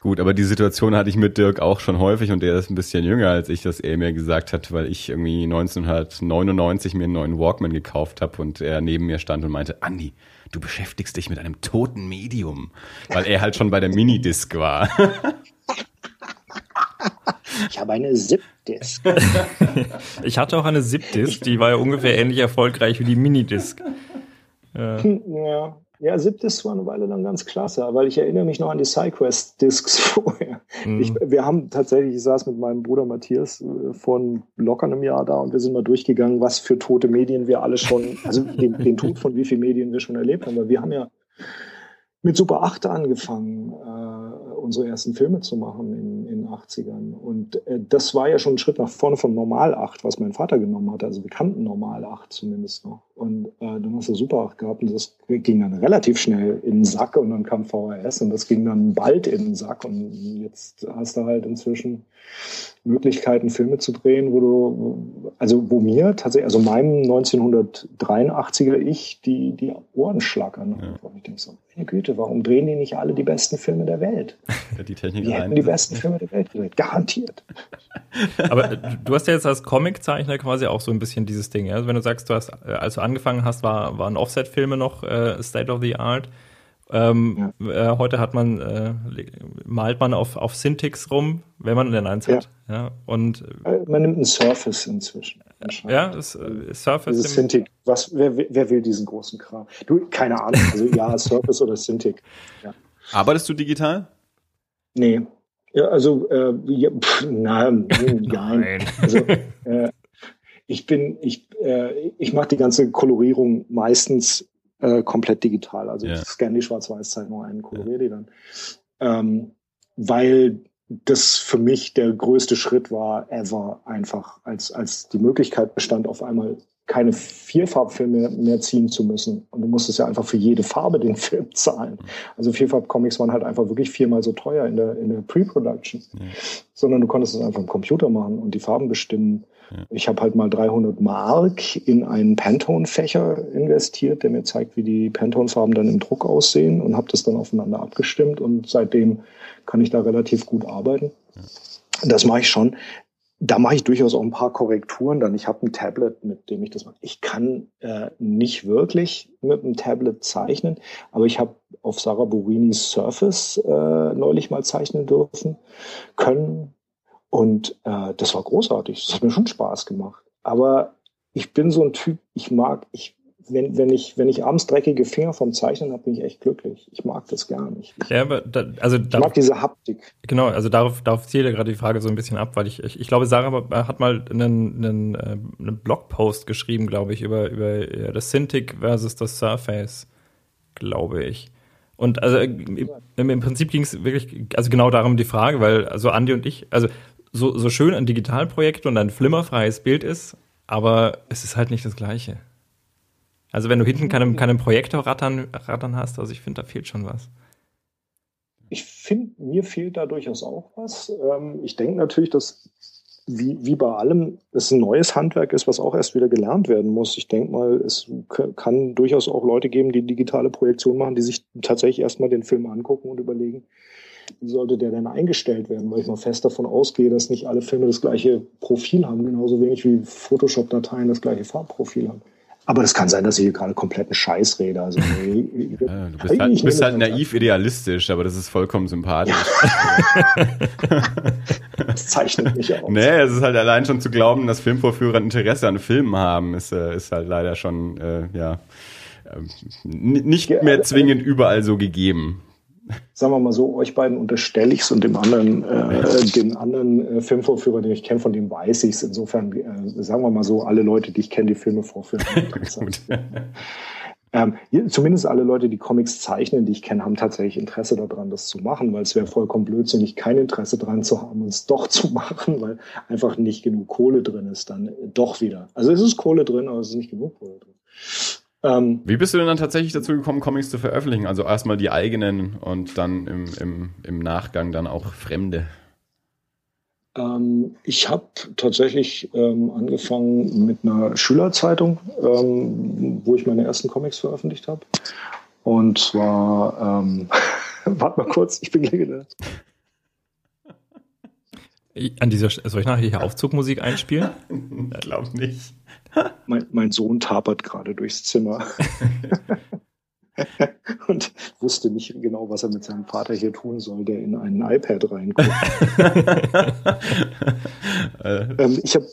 Gut, aber die Situation hatte ich mit Dirk auch schon häufig und der ist ein bisschen jünger als ich, dass er mir gesagt hat, weil ich irgendwie 1999 mir einen neuen Walkman gekauft habe und er neben mir stand und meinte, Andi, du beschäftigst dich mit einem toten Medium, weil er halt schon bei der Minidisc war. Ich habe eine Zip-Disk. ich hatte auch eine Zip-Disk, die war ja ungefähr ähnlich erfolgreich wie die Minidisc. Ja. ja. Zip-Discs war eine Weile dann ganz klasse, weil ich erinnere mich noch an die SideQuest-Discs vorher. Mhm. Ich, wir haben tatsächlich, ich saß mit meinem Bruder Matthias äh, vor locker einem Jahr da und wir sind mal durchgegangen, was für tote Medien wir alle schon, also den, den Tod von wie vielen Medien wir schon erlebt haben, weil wir haben ja mit Super 8 angefangen, äh, unsere ersten Filme zu machen in, in den 80ern. Und äh, das war ja schon ein Schritt nach vorne von Normal 8, was mein Vater genommen hatte. Also wir kannten Normal 8 zumindest noch. Und äh, dann hast du Super 8 gehabt und das ging dann relativ schnell in den Sack und dann kam VHS und das ging dann bald in den Sack. Und jetzt hast du halt inzwischen Möglichkeiten, Filme zu drehen, wo du, also wo mir tatsächlich, also meinem 1983er Ich, die, die Ohren schlackern. Ja. Ich denke so, meine Güte, warum drehen die nicht alle die besten Filme der Welt? Ja, die Technik die hätten die besten Filme der Welt gedreht, garantiert. Aber du hast ja jetzt als Comiczeichner quasi auch so ein bisschen dieses Ding. Ja? Also wenn du sagst, du hast, äh, als du angefangen hast, war, waren Offset-Filme noch äh, State of the Art. Ähm, ja. äh, heute hat man, äh, malt man auf, auf Syntix rum, wenn man denn eins hat. Ja. Und, äh, man nimmt ein Surface inzwischen. Ja, das, äh, Surface. Dieses Cintiq. Was, wer, wer will diesen großen Kram? Du, keine Ahnung. Also ja, Surface oder Cintiq. Ja. Arbeitest du digital? Nee. Ja, also, äh, ja, pff, nein, nein. Also, äh, ich bin, ich, äh, ich mache die ganze Kolorierung meistens äh, komplett digital. Also ja. ich scanne die Schwarz-Weiß-Zeichnung ein, koloriere die dann. Ähm, weil das für mich der größte Schritt war ever einfach, als, als die Möglichkeit bestand, auf einmal keine Vierfarbfilme mehr ziehen zu müssen. Und du musstest ja einfach für jede Farbe den Film zahlen. Also Vierfarbcomics waren halt einfach wirklich viermal so teuer in der, in der Pre-Production. Ja. Sondern du konntest es einfach im Computer machen und die Farben bestimmen. Ja. Ich habe halt mal 300 Mark in einen Pantone-Fächer investiert, der mir zeigt, wie die Pantone-Farben dann im Druck aussehen und habe das dann aufeinander abgestimmt und seitdem kann ich da relativ gut arbeiten. Ja. Das mache ich schon. Da mache ich durchaus auch ein paar Korrekturen dann. Ich habe ein Tablet, mit dem ich das mache. Ich kann äh, nicht wirklich mit einem Tablet zeichnen, aber ich habe auf Sarah Burinis Surface äh, neulich mal zeichnen dürfen können. Und äh, das war großartig. Das hat mir schon Spaß gemacht. Aber ich bin so ein Typ, ich mag, ich wenn, wenn, ich, wenn ich abends dreckige Finger vom Zeichnen habe, bin ich echt glücklich. Ich mag das gar nicht. Ich, ja, da, also ich mag diese Haptik. Genau, also darauf, darauf zielt ja gerade die Frage so ein bisschen ab, weil ich, ich, ich glaube, Sarah hat mal einen, einen, äh, einen Blogpost geschrieben, glaube ich, über, über das Cintiq versus das Surface, glaube ich. Und also im, im Prinzip ging es wirklich, also genau darum die Frage, weil also Andi und ich, also so, so schön ein Digitalprojekt und ein flimmerfreies Bild ist, aber es ist halt nicht das Gleiche. Also wenn du hinten keinen, keinen Projektor rattern, rattern hast, also ich finde, da fehlt schon was. Ich finde, mir fehlt da durchaus auch was. Ähm, ich denke natürlich, dass wie, wie bei allem es ein neues Handwerk ist, was auch erst wieder gelernt werden muss. Ich denke mal, es kann durchaus auch Leute geben, die digitale Projektion machen, die sich tatsächlich erstmal den Film angucken und überlegen, wie sollte der denn eingestellt werden? Weil ich mal fest davon ausgehe, dass nicht alle Filme das gleiche Profil haben, genauso wenig wie Photoshop-Dateien das gleiche Farbprofil haben. Aber das kann sein, dass ich hier gerade kompletten Scheiß rede. Also, nee, ja, du bist halt, bist halt naiv idealistisch, aber das ist vollkommen sympathisch. das zeichnet mich aus. Nee, es ist halt allein schon zu glauben, dass Filmvorführer Interesse an Filmen haben, ist, äh, ist halt leider schon, äh, ja, äh, nicht mehr zwingend überall so gegeben sagen wir mal so, euch beiden unterstelle ich es und dem anderen, äh, den anderen äh, Filmvorführer, den ich kenne, von dem weiß ich es. Insofern, äh, sagen wir mal so, alle Leute, die ich kenne, die Filme vorführen. ähm, zumindest alle Leute, die Comics zeichnen, die ich kenne, haben tatsächlich Interesse daran, das zu machen, weil es wäre vollkommen blödsinnig, kein Interesse daran zu haben, es doch zu machen, weil einfach nicht genug Kohle drin ist, dann doch wieder. Also es ist Kohle drin, aber es ist nicht genug Kohle drin. Ähm, Wie bist du denn dann tatsächlich dazu gekommen, Comics zu veröffentlichen? Also erstmal die eigenen und dann im, im, im Nachgang dann auch fremde? Ähm, ich habe tatsächlich ähm, angefangen mit einer Schülerzeitung, ähm, wo ich meine ersten Comics veröffentlicht habe. Und zwar, ähm, warte mal kurz, ich bin gleich wieder. An dieser, soll ich nachher hier Aufzugmusik einspielen? ich glaube nicht mein, mein Sohn tapert gerade durchs Zimmer. und wusste nicht genau, was er mit seinem Vater hier tun soll, der in ein iPad reinguckt. ähm, ich habe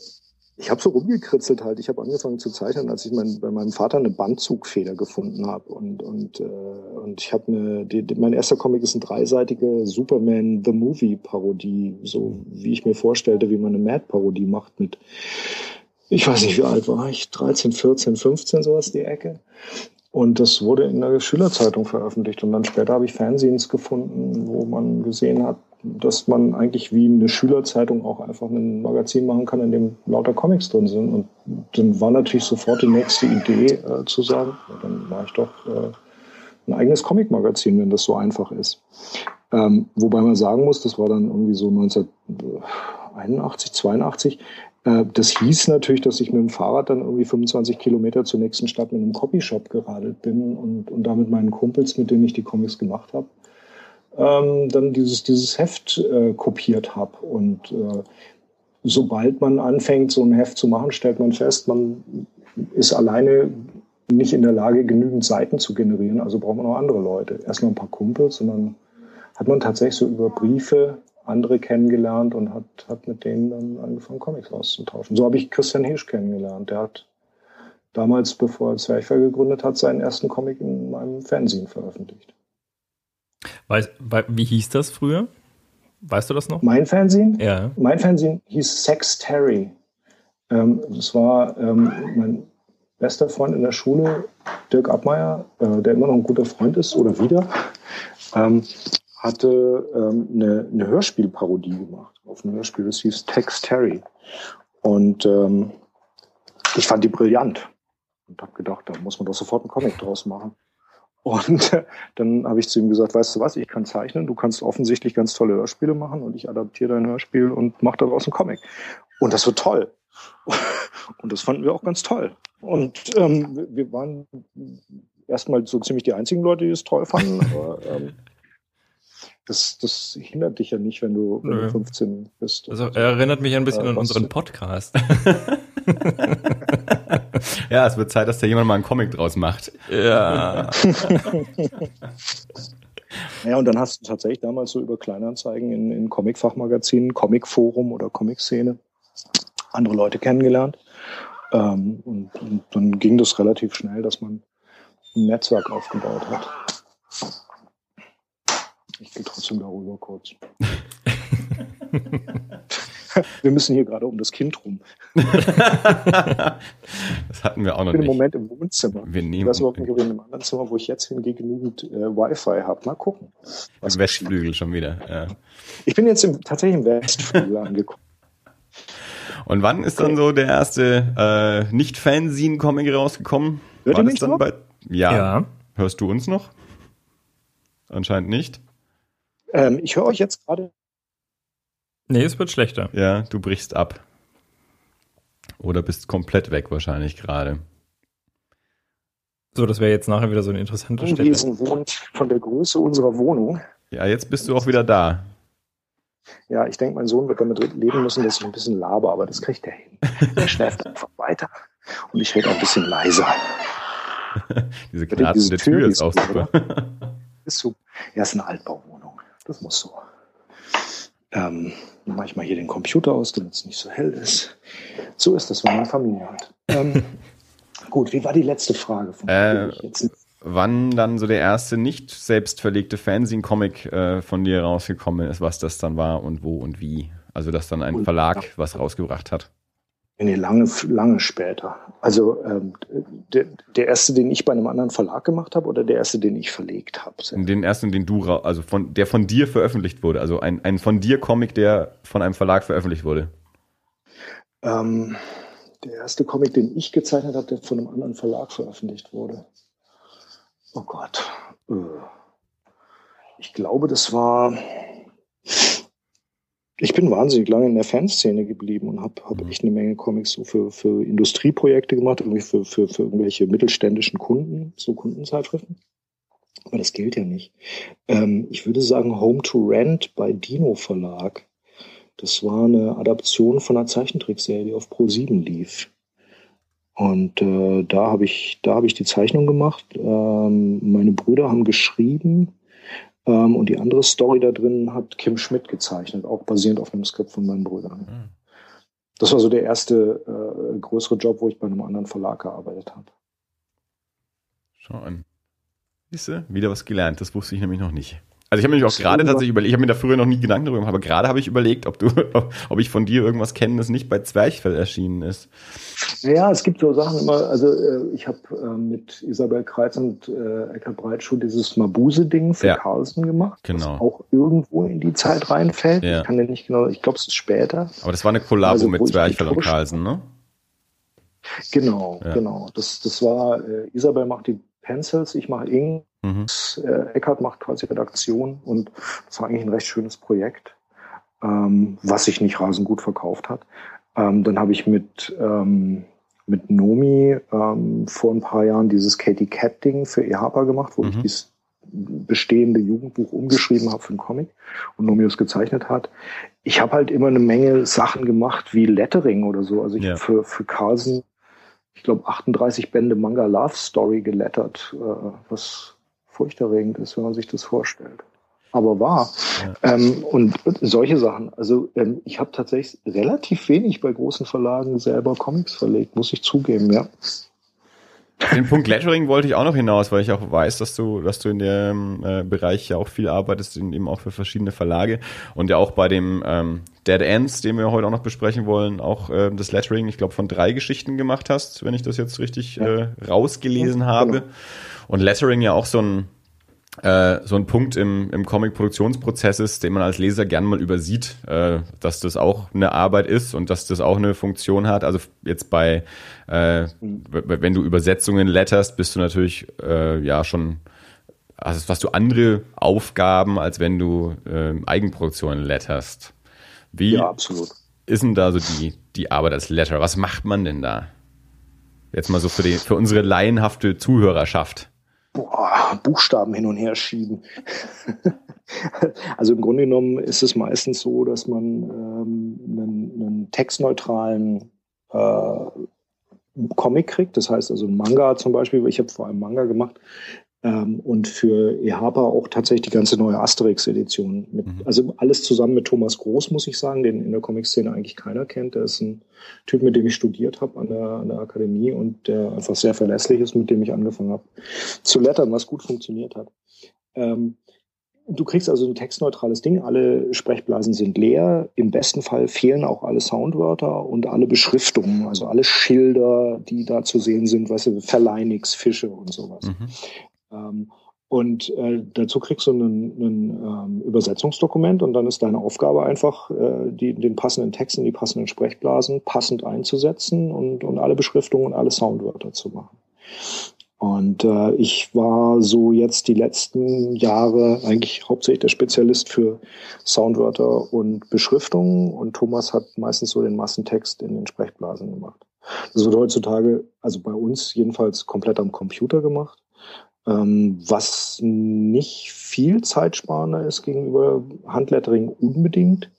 ich hab so rumgekritzelt halt. Ich habe angefangen zu zeichnen, als ich mein, bei meinem Vater eine Bandzugfeder gefunden habe. Und, und, äh, und ich habe eine, die, mein erster Comic ist eine dreiseitige Superman The Movie Parodie, so wie ich mir vorstellte, wie man eine Mad Parodie macht mit ich weiß nicht, wie alt war ich, 13, 14, 15, sowas die Ecke. Und das wurde in der Schülerzeitung veröffentlicht. Und dann später habe ich Fernsehens gefunden, wo man gesehen hat, dass man eigentlich wie eine Schülerzeitung auch einfach ein Magazin machen kann, in dem lauter Comics drin sind. Und dann war natürlich sofort die nächste Idee äh, zu sagen, dann mache ich doch äh, ein eigenes Comic-Magazin, wenn das so einfach ist. Ähm, wobei man sagen muss, das war dann irgendwie so 1981, 82, äh, das hieß natürlich, dass ich mit dem Fahrrad dann irgendwie 25 Kilometer zur nächsten Stadt mit einem Copyshop geradelt bin und, und da meinen Kumpels, mit denen ich die Comics gemacht habe, ähm, dann dieses, dieses Heft äh, kopiert habe. Und äh, sobald man anfängt, so ein Heft zu machen, stellt man fest, man ist alleine nicht in der Lage, genügend Seiten zu generieren. Also braucht man auch andere Leute. Erstmal ein paar Kumpels und dann hat man tatsächlich so über Briefe andere kennengelernt und hat, hat mit denen dann angefangen, Comics auszutauschen. So habe ich Christian Hirsch kennengelernt. Der hat damals, bevor er Zwerchfell gegründet hat, seinen ersten Comic in meinem Fernsehen veröffentlicht. Weiß, wie hieß das früher? Weißt du das noch? Mein Fernsehen? Ja. Mein Fernsehen hieß Sex Terry. Ähm, das war ähm, mein bester Freund in der Schule, Dirk Abmeier, äh, der immer noch ein guter Freund ist oder wieder. Ähm, hatte ähm, eine, eine Hörspielparodie gemacht auf ein Hörspiel, das hieß Tex Terry. Und ähm, ich fand die brillant und habe gedacht, da muss man doch sofort einen Comic draus machen. Und äh, dann habe ich zu ihm gesagt, weißt du was, ich kann zeichnen, du kannst offensichtlich ganz tolle Hörspiele machen und ich adaptiere dein Hörspiel und mache daraus einen Comic. Und das wird toll. Und das fanden wir auch ganz toll. Und ähm, wir waren erstmal so ziemlich die einzigen Leute, die es toll fanden. Aber ähm, das, das hindert dich ja nicht, wenn du, wenn du 15 bist. Also erinnert mich ein bisschen äh, an unseren Podcast. ja, es wird Zeit, dass da jemand mal einen Comic draus macht. Ja. Ja, und dann hast du tatsächlich damals so über Kleinanzeigen in, in Comic-Fachmagazinen, Comic-Forum oder Comic-Szene andere Leute kennengelernt. Ähm, und, und dann ging das relativ schnell, dass man ein Netzwerk aufgebaut hat. Ich gehe trotzdem darüber kurz. wir müssen hier gerade um das Kind rum. das hatten wir auch noch nicht. Ich bin im Moment im Wohnzimmer. Wir nehmen ich weiß überhaupt nicht, ob ich in einem anderen Zimmer, wo ich jetzt hingehe, genügend äh, Wi-Fi habe. Mal gucken. Im Westflügel schon wieder. Ja. Ich bin jetzt im, tatsächlich im Westflügel angekommen. Und wann ist dann so der erste äh, Nicht-Fanzine-Comic rausgekommen? Hört War ihr das mich dann noch? bei ja. Ja. Hörst du uns noch? Anscheinend nicht. Ähm, ich höre euch jetzt gerade. Nee, es wird schlechter. Ja, du brichst ab. Oder bist komplett weg wahrscheinlich gerade. So, das wäre jetzt nachher wieder so eine interessante Stelle. Anwesen wohnt von der Größe unserer Wohnung. Ja, jetzt bist du auch wieder da. Ja, ich denke, mein Sohn wird damit leben müssen, dass ich ein bisschen laber, aber das kriegt er hin. Der schläft einfach weiter. Und ich rede auch ein bisschen leiser. Diese knarzende Tür, Tür ist auch super. ist super. Ja, ist eine Altbauwohnung. Das muss so. Ähm, dann mache ich mal hier den Computer aus, damit es nicht so hell ist. So ist das, wenn man Familie hat. Ähm, gut, wie war die letzte Frage? Von äh, wann dann so der erste nicht selbst verlegte Fernsehen-Comic äh, von dir rausgekommen ist, was das dann war und wo und wie? Also, dass dann ein Verlag was rausgebracht hat. Nee, lange, lange später. Also ähm, der, der erste, den ich bei einem anderen Verlag gemacht habe, oder der erste, den ich verlegt habe? Den ersten, den du, also von der von dir veröffentlicht wurde, also ein, ein von dir Comic, der von einem Verlag veröffentlicht wurde. Ähm, der erste Comic, den ich gezeichnet habe, der von einem anderen Verlag veröffentlicht wurde. Oh Gott. Äh, ich glaube, das war ich bin wahnsinnig lange in der Fanszene geblieben und habe hab mhm. echt eine Menge Comics so für, für Industrieprojekte gemacht, irgendwie für, für, für irgendwelche mittelständischen Kunden, so Kundenzeitschriften. Aber das gilt ja nicht. Ähm, ich würde sagen Home to Rent bei Dino Verlag. Das war eine Adaption von einer Zeichentrickserie, die auf Pro 7 lief. Und äh, da habe ich, da habe ich die Zeichnung gemacht. Ähm, meine Brüder haben geschrieben ähm, und die andere Story da drin hat Kim Schmidt gezeichnet, auch basierend auf einem Skript von meinen Brüdern. Mhm. Das war so der erste äh, größere Job, wo ich bei einem anderen Verlag gearbeitet habe. Schau an. Siehst du, wieder was gelernt, das wusste ich nämlich noch nicht. Also ich habe mich auch gerade tatsächlich überlegt, ich habe mir da früher noch nie Gedanken darüber gemacht, aber gerade habe ich überlegt, ob du, ob ich von dir irgendwas kenne, das nicht bei Zwerchfell erschienen ist. Ja, es gibt so Sachen immer, also äh, ich habe äh, mit Isabel Kreuz und äh, Eckhard Breitschuh dieses Mabuse-Ding für ja. Carlsen gemacht, genau. das auch irgendwo in die Zeit reinfällt. Ja. Ich kann ja nicht genau, ich glaube, es ist später. Aber das war eine Kollabo also, mit Zwerchfell und Carlsen, ne? Genau, ja. genau. Das, das war, äh, Isabel macht die Pencils, ich mache Ink, mhm. äh, Eckart macht quasi Redaktion und das war eigentlich ein recht schönes Projekt, ähm, was sich nicht rasend gut verkauft hat. Ähm, dann habe ich mit, ähm, mit Nomi ähm, vor ein paar Jahren dieses Katie Cat Ding für EHAPA gemacht, wo mhm. ich dieses bestehende Jugendbuch umgeschrieben habe für einen Comic und Nomi das gezeichnet hat. Ich habe halt immer eine Menge Sachen gemacht wie Lettering oder so. Also ich ja. für, für Carlsen ich glaube, 38 Bände Manga Love Story gelettert, äh, was furchterregend ist, wenn man sich das vorstellt. Aber wahr. Ja. Ähm, und solche Sachen. Also ähm, ich habe tatsächlich relativ wenig bei großen Verlagen selber Comics verlegt, muss ich zugeben, ja. Den Punkt Lettering wollte ich auch noch hinaus, weil ich auch weiß, dass du, dass du in dem äh, Bereich ja auch viel arbeitest, eben auch für verschiedene Verlage und ja auch bei dem ähm, Dead Ends, den wir heute auch noch besprechen wollen, auch äh, das Lettering, ich glaube, von drei Geschichten gemacht hast, wenn ich das jetzt richtig äh, rausgelesen ja, habe. Und Lettering ja auch so ein äh, so ein Punkt im, im Comic-Produktionsprozess ist, den man als Leser gern mal übersieht, äh, dass das auch eine Arbeit ist und dass das auch eine Funktion hat. Also jetzt bei, äh, wenn du Übersetzungen letterst, bist du natürlich äh, ja schon, also hast du andere Aufgaben, als wenn du äh, Eigenproduktionen letterst. Wie ja, absolut. ist denn da so die, die Arbeit als Letter? Was macht man denn da? Jetzt mal so für, die, für unsere laienhafte Zuhörerschaft boah, Buchstaben hin und her schieben. also im Grunde genommen ist es meistens so, dass man ähm, einen, einen textneutralen äh, Comic kriegt. Das heißt also ein Manga zum Beispiel, ich habe vor allem Manga gemacht, ähm, und für EHAPA auch tatsächlich die ganze neue Asterix-Edition. Mhm. Also alles zusammen mit Thomas Groß, muss ich sagen, den in der Comic-Szene eigentlich keiner kennt. Der ist ein Typ, mit dem ich studiert habe an der, an der Akademie und der einfach sehr verlässlich ist, mit dem ich angefangen habe zu lettern, was gut funktioniert hat. Ähm, Du kriegst also ein textneutrales Ding, alle Sprechblasen sind leer, im besten Fall fehlen auch alle Soundwörter und alle Beschriftungen, also alle Schilder, die da zu sehen sind, weißt du, Verleinix, Fische und sowas. Mhm. Ähm, und äh, dazu kriegst du ein, ähm, Übersetzungsdokument und dann ist deine Aufgabe einfach, äh, die, den passenden Text in die passenden Sprechblasen passend einzusetzen und, und alle Beschriftungen und alle Soundwörter zu machen. Und äh, ich war so jetzt die letzten Jahre eigentlich hauptsächlich der Spezialist für Soundwörter und Beschriftungen und Thomas hat meistens so den Massentext in den Sprechblasen gemacht. Das wird heutzutage, also bei uns jedenfalls komplett am Computer gemacht was nicht viel zeitsparender ist gegenüber Handlettering unbedingt.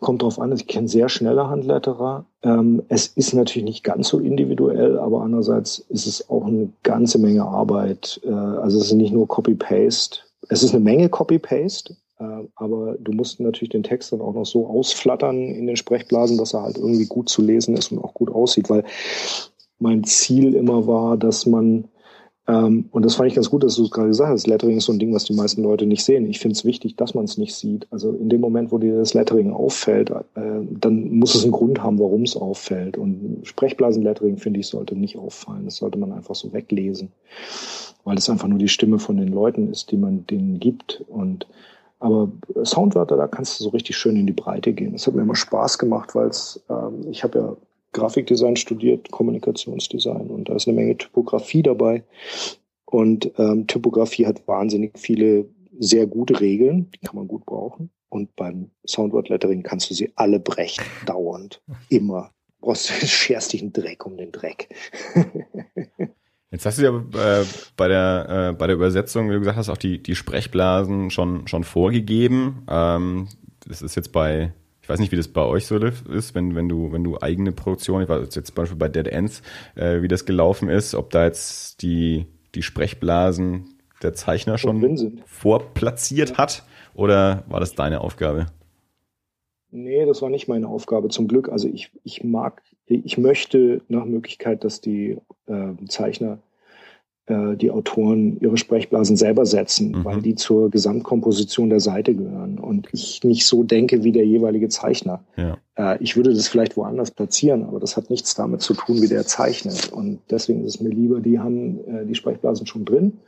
kommt drauf an, ich kenne sehr schnelle Handletterer. Ähm, es ist natürlich nicht ganz so individuell, aber andererseits ist es auch eine ganze Menge Arbeit. Äh, also es ist nicht nur Copy-Paste. Es ist eine Menge Copy-Paste, äh, aber du musst natürlich den Text dann auch noch so ausflattern in den Sprechblasen, dass er halt irgendwie gut zu lesen ist und auch gut aussieht, weil mein Ziel immer war, dass man ähm, und das fand ich ganz gut, dass du es gerade gesagt hast. Lettering ist so ein Ding, was die meisten Leute nicht sehen. Ich finde es wichtig, dass man es nicht sieht. Also in dem Moment, wo dir das Lettering auffällt, äh, dann muss es einen Grund haben, warum es auffällt. Und Sprechblasenlettering, finde ich, sollte nicht auffallen. Das sollte man einfach so weglesen. Weil es einfach nur die Stimme von den Leuten ist, die man denen gibt. Und aber Soundwörter, da kannst du so richtig schön in die Breite gehen. Das hat mir immer Spaß gemacht, weil es, ähm, ich habe ja Grafikdesign studiert, Kommunikationsdesign und da ist eine Menge Typografie dabei. Und ähm, Typografie hat wahnsinnig viele sehr gute Regeln, die kann man gut brauchen. Und beim Soundword Lettering kannst du sie alle brechen, dauernd, immer. Du brauchst, scherst dich einen Dreck um den Dreck. Jetzt hast du ja äh, bei der äh, bei der Übersetzung, wie du gesagt hast, auch die die Sprechblasen schon schon vorgegeben. Ähm, das ist jetzt bei ich weiß nicht, wie das bei euch so ist, wenn, wenn du, wenn du eigene Produktion, ich weiß jetzt zum Beispiel bei Dead Ends, äh, wie das gelaufen ist, ob da jetzt die, die Sprechblasen der Zeichner schon vorplatziert hat oder war das deine Aufgabe? Nee, das war nicht meine Aufgabe, zum Glück. Also ich, ich mag, ich möchte nach Möglichkeit, dass die äh, Zeichner äh, die Autoren ihre Sprechblasen selber setzen, mhm. weil die zur Gesamtkomposition der Seite gehören und ich nicht so denke wie der jeweilige Zeichner. Ja. Äh, ich würde das vielleicht woanders platzieren, aber das hat nichts damit zu tun, wie der zeichnet. Und deswegen ist es mir lieber, die haben äh, die Sprechblasen schon drin,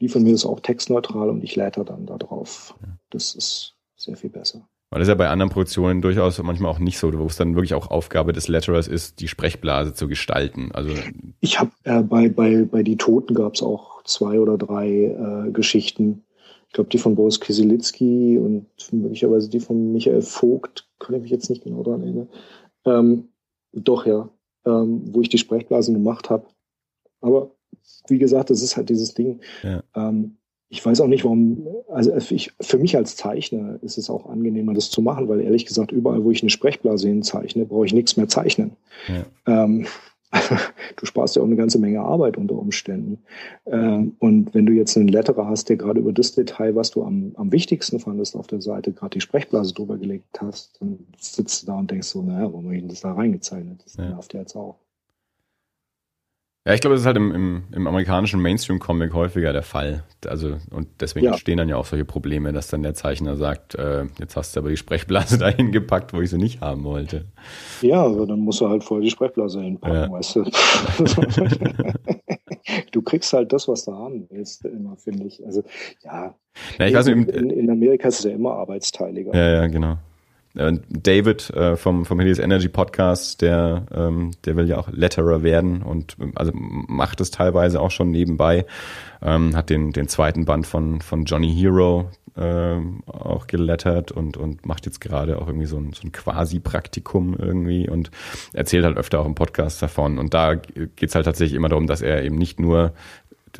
liefern mir das auch textneutral und ich leite dann da drauf. Ja. Das ist sehr viel besser. Weil das ist ja bei anderen Produktionen durchaus manchmal auch nicht so, wo es dann wirklich auch Aufgabe des Letterers ist, die Sprechblase zu gestalten. Also ich habe äh, bei, bei, bei Die Toten gab es auch zwei oder drei äh, Geschichten. Ich glaube, die von Boris Kisilitzki und möglicherweise die von Michael Vogt, kann ich mich jetzt nicht genau daran erinnern. Ähm, doch, ja, ähm, wo ich die Sprechblasen gemacht habe. Aber wie gesagt, das ist halt dieses Ding. Ja. Ähm, ich weiß auch nicht, warum, also ich, für mich als Zeichner ist es auch angenehmer, das zu machen, weil ehrlich gesagt, überall, wo ich eine Sprechblase hinzeichne, brauche ich nichts mehr zeichnen. Ja. Ähm, du sparst ja auch eine ganze Menge Arbeit unter Umständen. Ähm, und wenn du jetzt einen Letterer hast, der gerade über das Detail, was du am, am wichtigsten fandest auf der Seite, gerade die Sprechblase drüber gelegt hast, dann sitzt du da und denkst so, naja, warum habe ich denn das da reingezeichnet? Das ja. nervt ja jetzt auch. Ja, ich glaube, das ist halt im, im, im amerikanischen Mainstream-Comic häufiger der Fall. Also, und deswegen ja. entstehen dann ja auch solche Probleme, dass dann der Zeichner sagt, äh, jetzt hast du aber die Sprechblase dahin gepackt, wo ich sie nicht haben wollte. Ja, aber dann musst du halt vorher die Sprechblase hinpacken, ja. weißt du. du kriegst halt das, was du haben willst, immer, finde ich. Also, ja. ja ich weiß nicht, in, in Amerika ist es ja immer arbeitsteiliger. Ja, ja, genau. Äh, David äh, vom, vom Helios Energy Podcast, der, ähm, der will ja auch Letterer werden und also macht es teilweise auch schon nebenbei. Ähm, hat den, den zweiten Band von, von Johnny Hero ähm, auch gelettert und, und macht jetzt gerade auch irgendwie so ein, so ein Quasi-Praktikum irgendwie und erzählt halt öfter auch im Podcast davon. Und da geht's halt tatsächlich immer darum, dass er eben nicht nur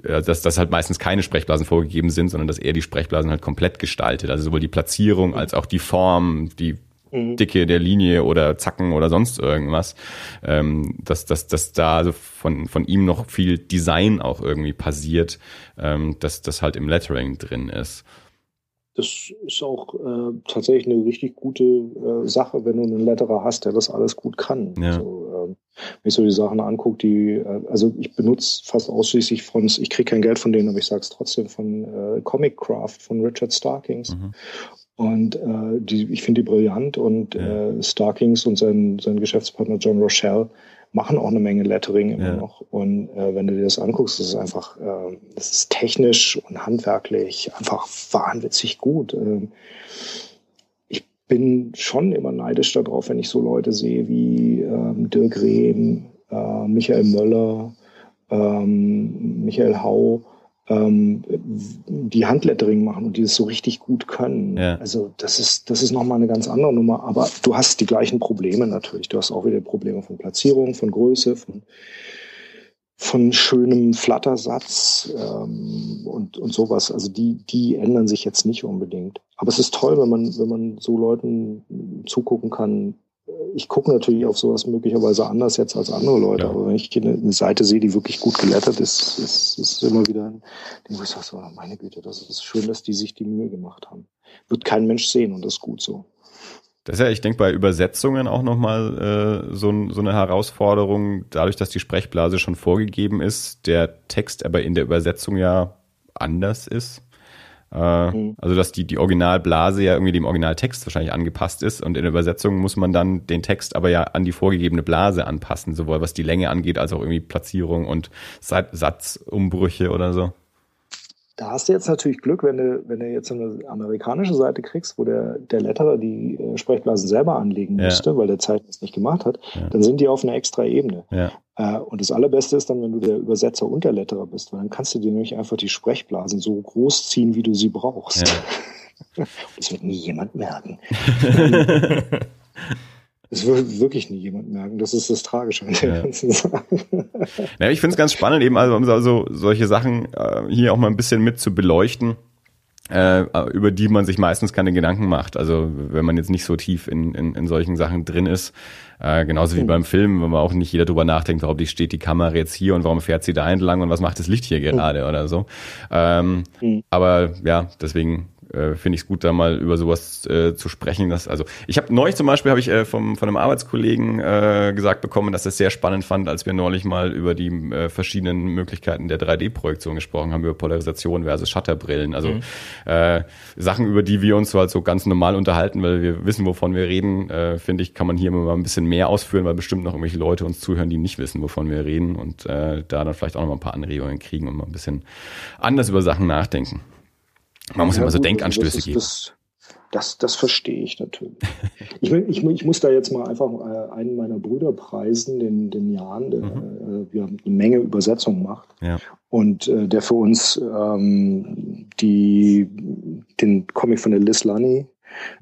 äh, dass, dass halt meistens keine Sprechblasen vorgegeben sind, sondern dass er die Sprechblasen halt komplett gestaltet. Also sowohl die Platzierung als auch die Form, die mhm. Dicke der Linie oder Zacken oder sonst irgendwas. Ähm, dass, dass, dass da also von, von ihm noch viel Design auch irgendwie passiert, ähm, dass das halt im Lettering drin ist. Das ist auch äh, tatsächlich eine richtig gute äh, Sache, wenn du einen Letterer hast, der das alles gut kann. Ja. Also, ähm, wenn ich so die Sachen angucke, die, äh, also ich benutze fast ausschließlich von, ich kriege kein Geld von denen, aber ich sage es trotzdem, von äh, Comic Craft von Richard Starkings. Mhm. Und äh, die, ich finde die brillant und ja. äh, Starkings und sein, sein Geschäftspartner John Rochelle machen auch eine Menge Lettering immer ja. noch. Und äh, wenn du dir das anguckst, das ist einfach, äh, das ist technisch und handwerklich einfach wahnwitzig gut. Äh, ich bin schon immer neidisch darauf, wenn ich so Leute sehe wie ähm, Dirk Rehm, äh, Michael Möller, ähm, Michael Hau, ähm, die Handlettering machen und die das so richtig gut können. Ja. Also das ist, das ist nochmal eine ganz andere Nummer. Aber du hast die gleichen Probleme natürlich. Du hast auch wieder Probleme von Platzierung, von Größe, von von schönem Flattersatz ähm, und, und sowas. Also die, die ändern sich jetzt nicht unbedingt. Aber es ist toll, wenn man, wenn man so Leuten zugucken kann. Ich gucke natürlich auf sowas möglicherweise anders jetzt als andere Leute, ja. aber wenn ich eine, eine, Seite sehe, die wirklich gut gelettert ist, ist, ist immer wieder ein Ding, wo ich sage, so, meine Güte, das ist schön, dass die sich die Mühe gemacht haben. Wird kein Mensch sehen und das ist gut so. Das ist ja, ich denke, bei Übersetzungen auch nochmal äh, so, so eine Herausforderung, dadurch, dass die Sprechblase schon vorgegeben ist, der Text aber in der Übersetzung ja anders ist. Äh, mhm. Also dass die, die Originalblase ja irgendwie dem Originaltext wahrscheinlich angepasst ist und in der Übersetzung muss man dann den Text aber ja an die vorgegebene Blase anpassen, sowohl was die Länge angeht, als auch irgendwie Platzierung und Satzumbrüche oder so. Da hast du jetzt natürlich Glück, wenn du, wenn du jetzt eine amerikanische Seite kriegst, wo der, der Letterer die äh, Sprechblasen selber anlegen musste, ja. weil der Zeichen es nicht gemacht hat, ja. dann sind die auf einer extra Ebene. Ja. Äh, und das Allerbeste ist dann, wenn du der Übersetzer und der Letterer bist, weil dann kannst du dir nämlich einfach die Sprechblasen so groß ziehen, wie du sie brauchst. das wird nie jemand merken. Es wird wirklich nie jemand merken. Das ist das Tragische an der ja. ganzen Sache. Ja, ich finde es ganz spannend, eben also, also solche Sachen äh, hier auch mal ein bisschen mit zu beleuchten. Äh, über die man sich meistens keine Gedanken macht. Also wenn man jetzt nicht so tief in, in, in solchen Sachen drin ist, äh, genauso wie mhm. beim Film, wenn man auch nicht jeder drüber nachdenkt, warum steht die Kamera jetzt hier und warum fährt sie da entlang und was macht das Licht hier mhm. gerade oder so. Ähm, mhm. Aber ja, deswegen äh, finde ich es gut, da mal über sowas äh, zu sprechen. Dass, also ich habe neulich zum Beispiel habe ich äh, vom, von einem Arbeitskollegen äh, gesagt bekommen, dass er es sehr spannend fand, als wir neulich mal über die äh, verschiedenen Möglichkeiten der 3D-Projektion gesprochen haben, über Polarisation versus Shutterbrillen. Also mhm. äh, Sachen, über die wir uns so halt so ganz normal unterhalten, weil wir wissen, wovon wir reden, äh, finde ich, kann man hier mal ein bisschen mehr ausführen, weil bestimmt noch irgendwelche Leute uns zuhören, die nicht wissen, wovon wir reden und äh, da dann vielleicht auch noch mal ein paar Anregungen kriegen und mal ein bisschen anders über Sachen nachdenken. Man muss ja, immer so Denkanstöße geben. Das, das, das verstehe ich natürlich. ich, ich, ich muss da jetzt mal einfach äh, einen meiner Brüder preisen, den, den Jan, der mhm. äh, eine Menge Übersetzungen macht. Ja. Und äh, der für uns ähm, die, den Comic von der Liz Lunny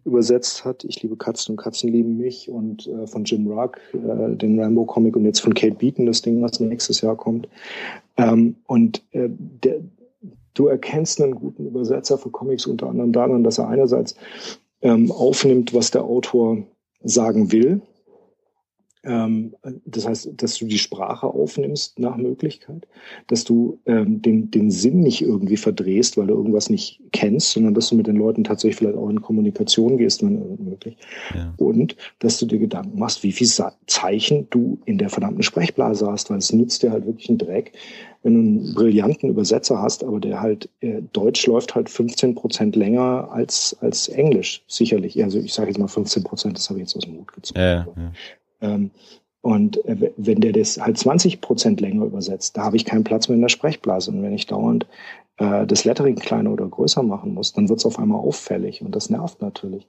übersetzt hat. Ich liebe Katzen und Katzen lieben mich und äh, von Jim Ruck äh, den Rambo-Comic und jetzt von Kate Beaton das Ding, was nächstes Jahr kommt. Ähm, und äh, der, du erkennst einen guten Übersetzer für Comics unter anderem daran, dass er einerseits ähm, aufnimmt, was der Autor sagen will. Ähm, das heißt, dass du die Sprache aufnimmst nach Möglichkeit, dass du ähm, den, den Sinn nicht irgendwie verdrehst, weil du irgendwas nicht kennst, sondern dass du mit den Leuten tatsächlich vielleicht auch in Kommunikation gehst, wenn möglich. Ja. Und dass du dir Gedanken machst, wie viel Zeichen du in der verdammten Sprechblase hast, weil es nützt dir halt wirklich einen Dreck, wenn du einen brillanten Übersetzer hast, aber der halt, äh, Deutsch läuft halt 15 Prozent länger als, als Englisch, sicherlich. Also ich sage jetzt mal 15 Prozent, das habe ich jetzt aus dem Hut gezogen. Ja, ja. Ähm, und äh, wenn der das halt 20 Prozent länger übersetzt, da habe ich keinen Platz mehr in der Sprechblase. Und wenn ich dauernd äh, das Lettering kleiner oder größer machen muss, dann wird es auf einmal auffällig und das nervt natürlich.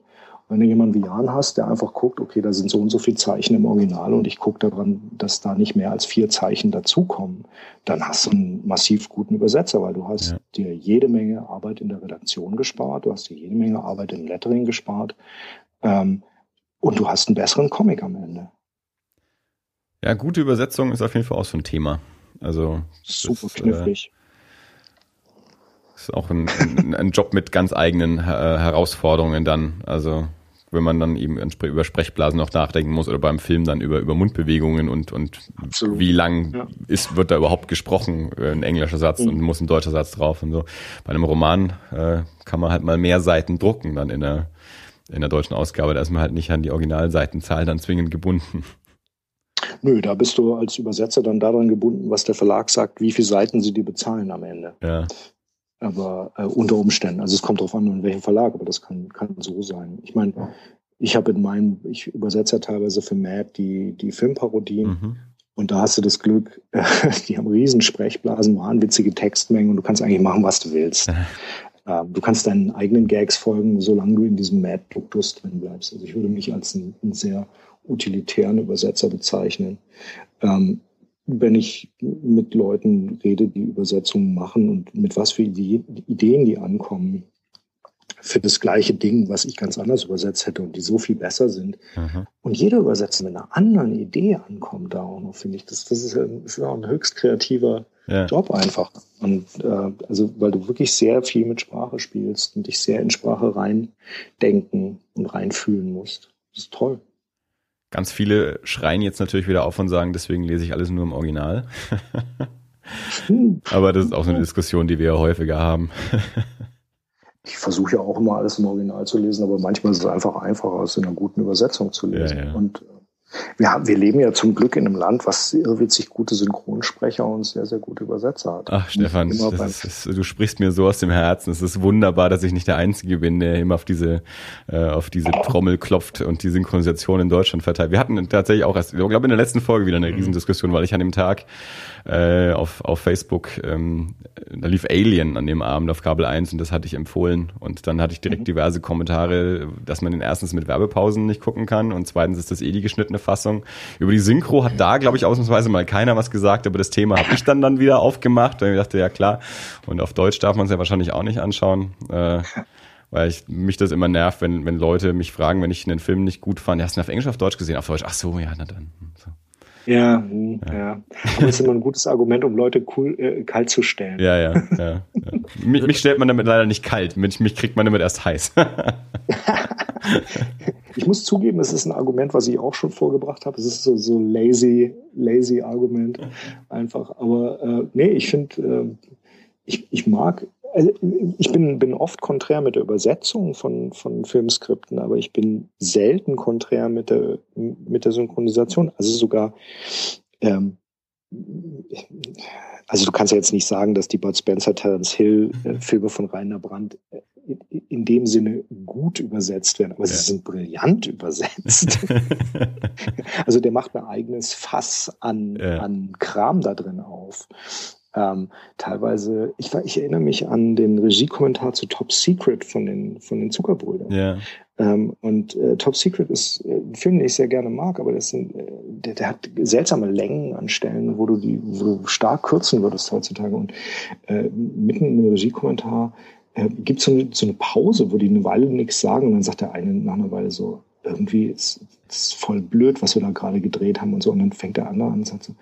Wenn du jemanden wie Jan hast, der einfach guckt, okay, da sind so und so viele Zeichen im Original und ich gucke daran, dass da nicht mehr als vier Zeichen dazukommen, dann hast du einen massiv guten Übersetzer, weil du hast ja. dir jede Menge Arbeit in der Redaktion gespart, du hast dir jede Menge Arbeit im Lettering gespart ähm, und du hast einen besseren Comic am Ende. Ja, gute Übersetzung ist auf jeden Fall auch so ein Thema. Also super ist, äh, knifflig. Äh, ist auch ein, ein, ein, Job mit ganz eigenen äh, Herausforderungen dann. Also wenn man dann eben über Sprechblasen noch nachdenken muss oder beim Film dann über, über Mundbewegungen und, und wie lang ja. ist, wird da überhaupt gesprochen, äh, ein englischer Satz mhm. und muss ein deutscher Satz drauf und so. Bei einem Roman äh, kann man halt mal mehr Seiten drucken dann in der, in der deutschen Ausgabe. Da ist man halt nicht an die Originalseitenzahl dann zwingend gebunden. Nö, da bist du als Übersetzer dann daran gebunden, was der Verlag sagt, wie viele Seiten sie dir bezahlen am Ende. Ja. Aber äh, unter Umständen, also es kommt darauf an, in welchem Verlag, aber das kann, kann so sein. Ich meine, ich habe in meinem, ich übersetze ja teilweise für Mad die, die Filmparodien mhm. und da hast du das Glück, äh, die haben riesen Sprechblasen, wahnwitzige Textmengen und du kannst eigentlich machen, was du willst. Ähm, du kannst deinen eigenen Gags folgen, solange du in diesem Mad-Duktus drin bleibst. Also ich würde mich als ein, ein sehr utilitären Übersetzer bezeichnen. Ähm, wenn ich mit Leuten rede, die Übersetzungen machen und mit was für Ideen die ankommen, für das gleiche Ding, was ich ganz anders übersetzt hätte und die so viel besser sind. Mhm. Und jeder Übersetzer mit einer anderen Idee ankommt da auch noch, finde ich. Das, das ist, ein, ist auch ein höchst kreativer ja. Job einfach. Und äh, also, weil du wirklich sehr viel mit Sprache spielst und dich sehr in Sprache reindenken und reinfühlen musst. Das ist toll. Ganz viele schreien jetzt natürlich wieder auf und sagen, deswegen lese ich alles nur im Original. Aber das ist auch so eine Diskussion, die wir ja häufiger haben. ich versuche ja auch immer alles im Original zu lesen, aber manchmal ist es einfach einfacher, es in einer guten Übersetzung zu lesen. Ja, ja. Und äh, wir, haben, wir leben ja zum Glück in einem Land, was irrwitzig gute Synchronsprecher und sehr, sehr gute Übersetzer hat. Ach, Stefan, ist, ist, du sprichst mir so aus dem Herzen. Es ist wunderbar, dass ich nicht der Einzige bin, der immer auf diese, äh, auf diese Trommel klopft und die Synchronisation in Deutschland verteilt. Wir hatten tatsächlich auch erst, ich glaube, in der letzten Folge wieder eine mhm. Riesendiskussion, weil ich an dem Tag äh, auf, auf Facebook, ähm, da lief Alien an dem Abend auf Kabel 1 und das hatte ich empfohlen. Und dann hatte ich direkt mhm. diverse Kommentare, dass man den erstens mit Werbepausen nicht gucken kann und zweitens ist das eh die geschnittene Fassung. Über die Synchro hat da, glaube ich, ausnahmsweise mal keiner was gesagt, aber das Thema habe ich dann dann wieder aufgemacht, weil ich dachte, ja klar, und auf Deutsch darf man es ja wahrscheinlich auch nicht anschauen. Äh, weil ich mich das immer nervt, wenn, wenn Leute mich fragen, wenn ich einen Film nicht gut fand, hast du ihn auf Englisch, auf Deutsch gesehen? Auf Deutsch, ach so, ja, na dann. So. Ja, hm, ja. ja. Aber das ist immer ein gutes Argument, um Leute cool, äh, kalt zu stellen. Ja, ja, ja. ja. mich, mich, stellt man damit leider nicht kalt, mich, mich kriegt man damit erst heiß. ich muss zugeben, es ist ein Argument, was ich auch schon vorgebracht habe. Es ist so, so lazy, lazy Argument einfach. Aber äh, nee, ich finde, äh, ich, ich mag also ich bin, bin oft konträr mit der Übersetzung von, von Filmskripten, aber ich bin selten konträr mit der, mit der Synchronisation. Also sogar, ähm, also du kannst ja jetzt nicht sagen, dass die Bud Spencer, Terence Hill äh, Filme von Rainer Brandt äh, in dem Sinne gut übersetzt werden, aber ja. sie sind brillant übersetzt. also der macht ein eigenes Fass an, ja. an Kram da drin auf. Ähm, teilweise, ich, ich erinnere mich an den Regiekommentar zu Top Secret von den, von den Zuckerbrüdern. Ja. Ähm, und äh, Top Secret ist äh, ein Film, den ich sehr gerne mag, aber das sind, äh, der, der hat seltsame Längen an Stellen, wo du die, wo du stark kürzen würdest heutzutage. Und äh, mitten im Regiekommentar äh, gibt es so, eine, so eine Pause, wo die eine Weile nichts sagen und dann sagt der eine nach einer Weile so, irgendwie ist, ist voll blöd, was wir da gerade gedreht haben und so. Und dann fängt der andere an und sagt so,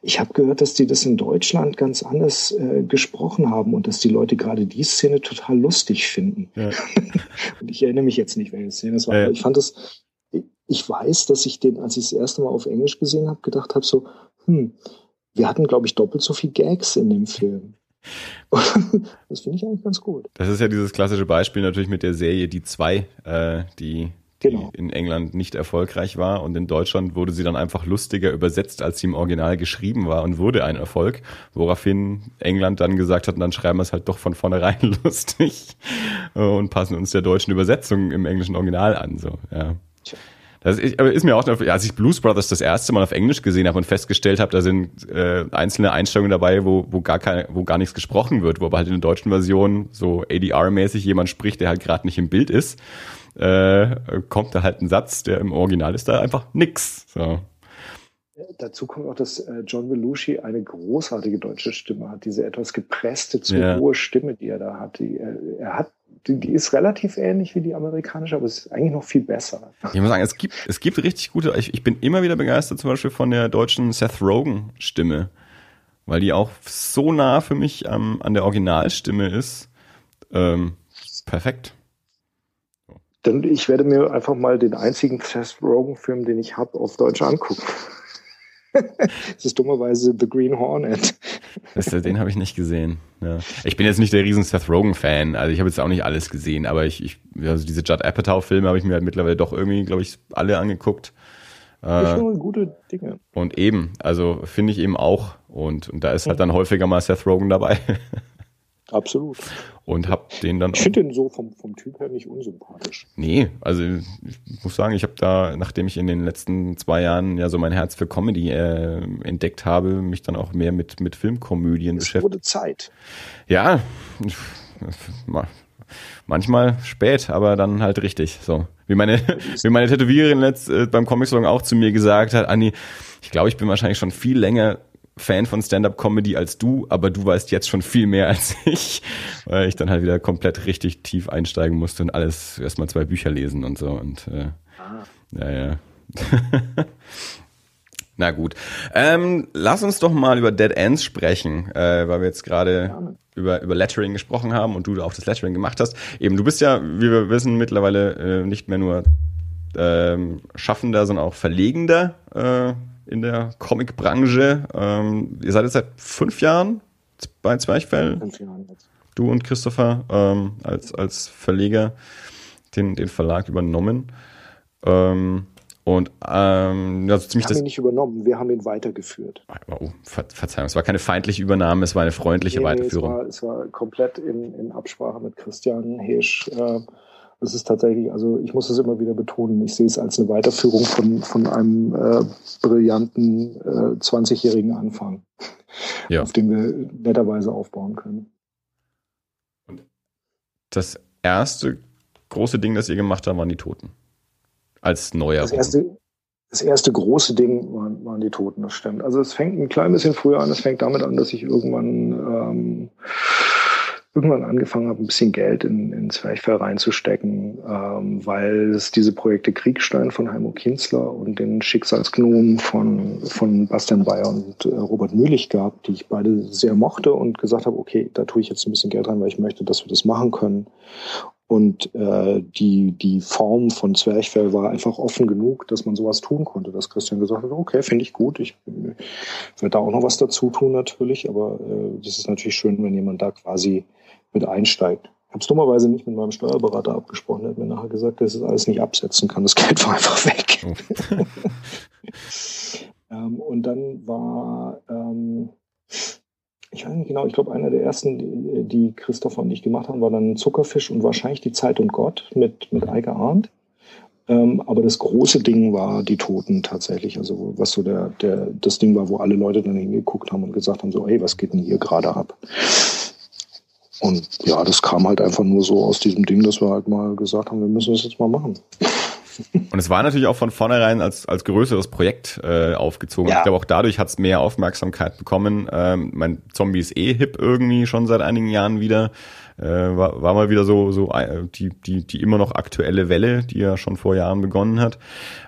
ich habe gehört, dass die das in Deutschland ganz anders äh, gesprochen haben und dass die Leute gerade die Szene total lustig finden. Ja. und ich erinnere mich jetzt nicht, welche Szene es war. Ja. Aber ich fand das, ich weiß, dass ich den, als ich das erste Mal auf Englisch gesehen habe, gedacht habe so, hm, wir hatten, glaube ich, doppelt so viel Gags in dem Film. das finde ich eigentlich ganz gut. Das ist ja dieses klassische Beispiel natürlich mit der Serie Die Zwei, äh, die genau. die in England nicht erfolgreich war und in Deutschland wurde sie dann einfach lustiger übersetzt, als sie im Original geschrieben war und wurde ein Erfolg, woraufhin England dann gesagt hat, dann schreiben wir es halt doch von vornherein lustig und passen uns der deutschen Übersetzung im englischen Original an, so, ja. Das ist, aber ist mir auch, als ich Blues Brothers das erste Mal auf Englisch gesehen habe und festgestellt habe, da sind äh, einzelne Einstellungen dabei, wo, wo gar keine, wo gar nichts gesprochen wird, wo aber halt in der deutschen Version so ADR-mäßig jemand spricht, der halt gerade nicht im Bild ist äh, kommt da halt ein Satz, der im Original ist da einfach nix. So. Dazu kommt auch, dass äh, John Belushi eine großartige deutsche Stimme hat, diese etwas gepresste, zu ja. hohe Stimme, die er da hat. Die, äh, er hat die, die ist relativ ähnlich wie die amerikanische, aber es ist eigentlich noch viel besser. Ich muss sagen, es gibt, es gibt richtig gute, ich, ich bin immer wieder begeistert zum Beispiel von der deutschen Seth Rogen Stimme, weil die auch so nah für mich ähm, an der Originalstimme ist. Ähm, perfekt. Dann ich werde mir einfach mal den einzigen Seth Rogen-Film, den ich habe, auf Deutsch angucken. das ist dummerweise The Green Hornet. Das, den habe ich nicht gesehen. Ja. Ich bin jetzt nicht der riesen Seth Rogen-Fan, also ich habe jetzt auch nicht alles gesehen, aber ich, ich also diese Judd Apatow-Filme habe ich mir halt mittlerweile doch irgendwie, glaube ich, alle angeguckt. Äh, gute Dinge. Und eben, also finde ich eben auch. Und, und da ist halt dann häufiger mal Seth Rogen dabei. Absolut. Und hab den dann. Ich finde den so vom, vom Typ her nicht unsympathisch. Nee, also ich muss sagen, ich habe da, nachdem ich in den letzten zwei Jahren ja so mein Herz für Comedy äh, entdeckt habe, mich dann auch mehr mit, mit Filmkomödien es beschäftigt. wurde Zeit. Ja, manchmal spät, aber dann halt richtig. So wie meine wie meine Tätowiererin letzt äh, beim Comic Salon auch zu mir gesagt hat, Anni, ich glaube, ich bin wahrscheinlich schon viel länger Fan von Stand-up-Comedy als du, aber du weißt jetzt schon viel mehr als ich, weil ich dann halt wieder komplett richtig tief einsteigen musste und alles erstmal zwei Bücher lesen und so und äh, ah. ja, ja. Na gut. Ähm, lass uns doch mal über Dead Ends sprechen, äh, weil wir jetzt gerade über, über Lettering gesprochen haben und du auch das Lettering gemacht hast. Eben, du bist ja, wie wir wissen, mittlerweile äh, nicht mehr nur ähm, Schaffender, sondern auch Verlegender äh, in der Comicbranche. Ähm, ihr seid jetzt seit fünf Jahren bei Zwerchfell. Fünf Jahren jetzt. Du und Christopher ähm, als, als Verleger den, den Verlag übernommen. Ähm, und ähm, also ziemlich wir haben ihn nicht übernommen, wir haben ihn weitergeführt. Oh, Ver Verzeihung, es war keine feindliche Übernahme, es war eine freundliche nee, Weiterführung. Nee, es, war, es war komplett in, in Absprache mit Christian Hesch. Äh, es ist tatsächlich, also ich muss es immer wieder betonen, ich sehe es als eine Weiterführung von, von einem äh, brillanten äh, 20-jährigen Anfang, ja. auf den wir netterweise aufbauen können. Das erste große Ding, das ihr gemacht habt, waren die Toten als neuer. Das erste, das erste große Ding waren, waren die Toten, das stimmt. Also es fängt ein klein bisschen früher an. Es fängt damit an, dass ich irgendwann ähm, irgendwann angefangen habe, ein bisschen Geld in, in Zwerchfell reinzustecken, ähm, weil es diese Projekte Kriegstein von Heimo Kienzler und den Schicksalsgnomen von, von Bastian Bayer und äh, Robert Mühlich gab, die ich beide sehr mochte und gesagt habe, okay, da tue ich jetzt ein bisschen Geld rein, weil ich möchte, dass wir das machen können. Und äh, die, die Form von Zwerchfell war einfach offen genug, dass man sowas tun konnte, dass Christian gesagt hat, okay, finde ich gut, ich werde da auch noch was dazu tun natürlich, aber äh, das ist natürlich schön, wenn jemand da quasi mit einsteigt. Ich habe es dummerweise nicht mit meinem Steuerberater abgesprochen, der hat mir nachher gesagt, dass ich das alles nicht absetzen kann, das Geld war einfach weg. Oh. ähm, und dann war... Ähm, ich weiß nicht genau, ich glaube, einer der ersten, die, Christopher und ich gemacht haben, war dann Zuckerfisch und wahrscheinlich die Zeit und Gott mit, mit Eike Arndt. Ähm, aber das große Ding war die Toten tatsächlich. Also was so der, der, das Ding war, wo alle Leute dann hingeguckt haben und gesagt haben, so, ey, was geht denn hier gerade ab? Und ja, das kam halt einfach nur so aus diesem Ding, dass wir halt mal gesagt haben, wir müssen das jetzt mal machen. Und es war natürlich auch von vornherein als, als größeres Projekt äh, aufgezogen. Ja. Ich glaube, auch dadurch hat es mehr Aufmerksamkeit bekommen. Ähm, mein Zombie ist eh hip irgendwie schon seit einigen Jahren wieder. Äh, war, war mal wieder so, so äh, die, die, die immer noch aktuelle Welle, die ja schon vor Jahren begonnen hat.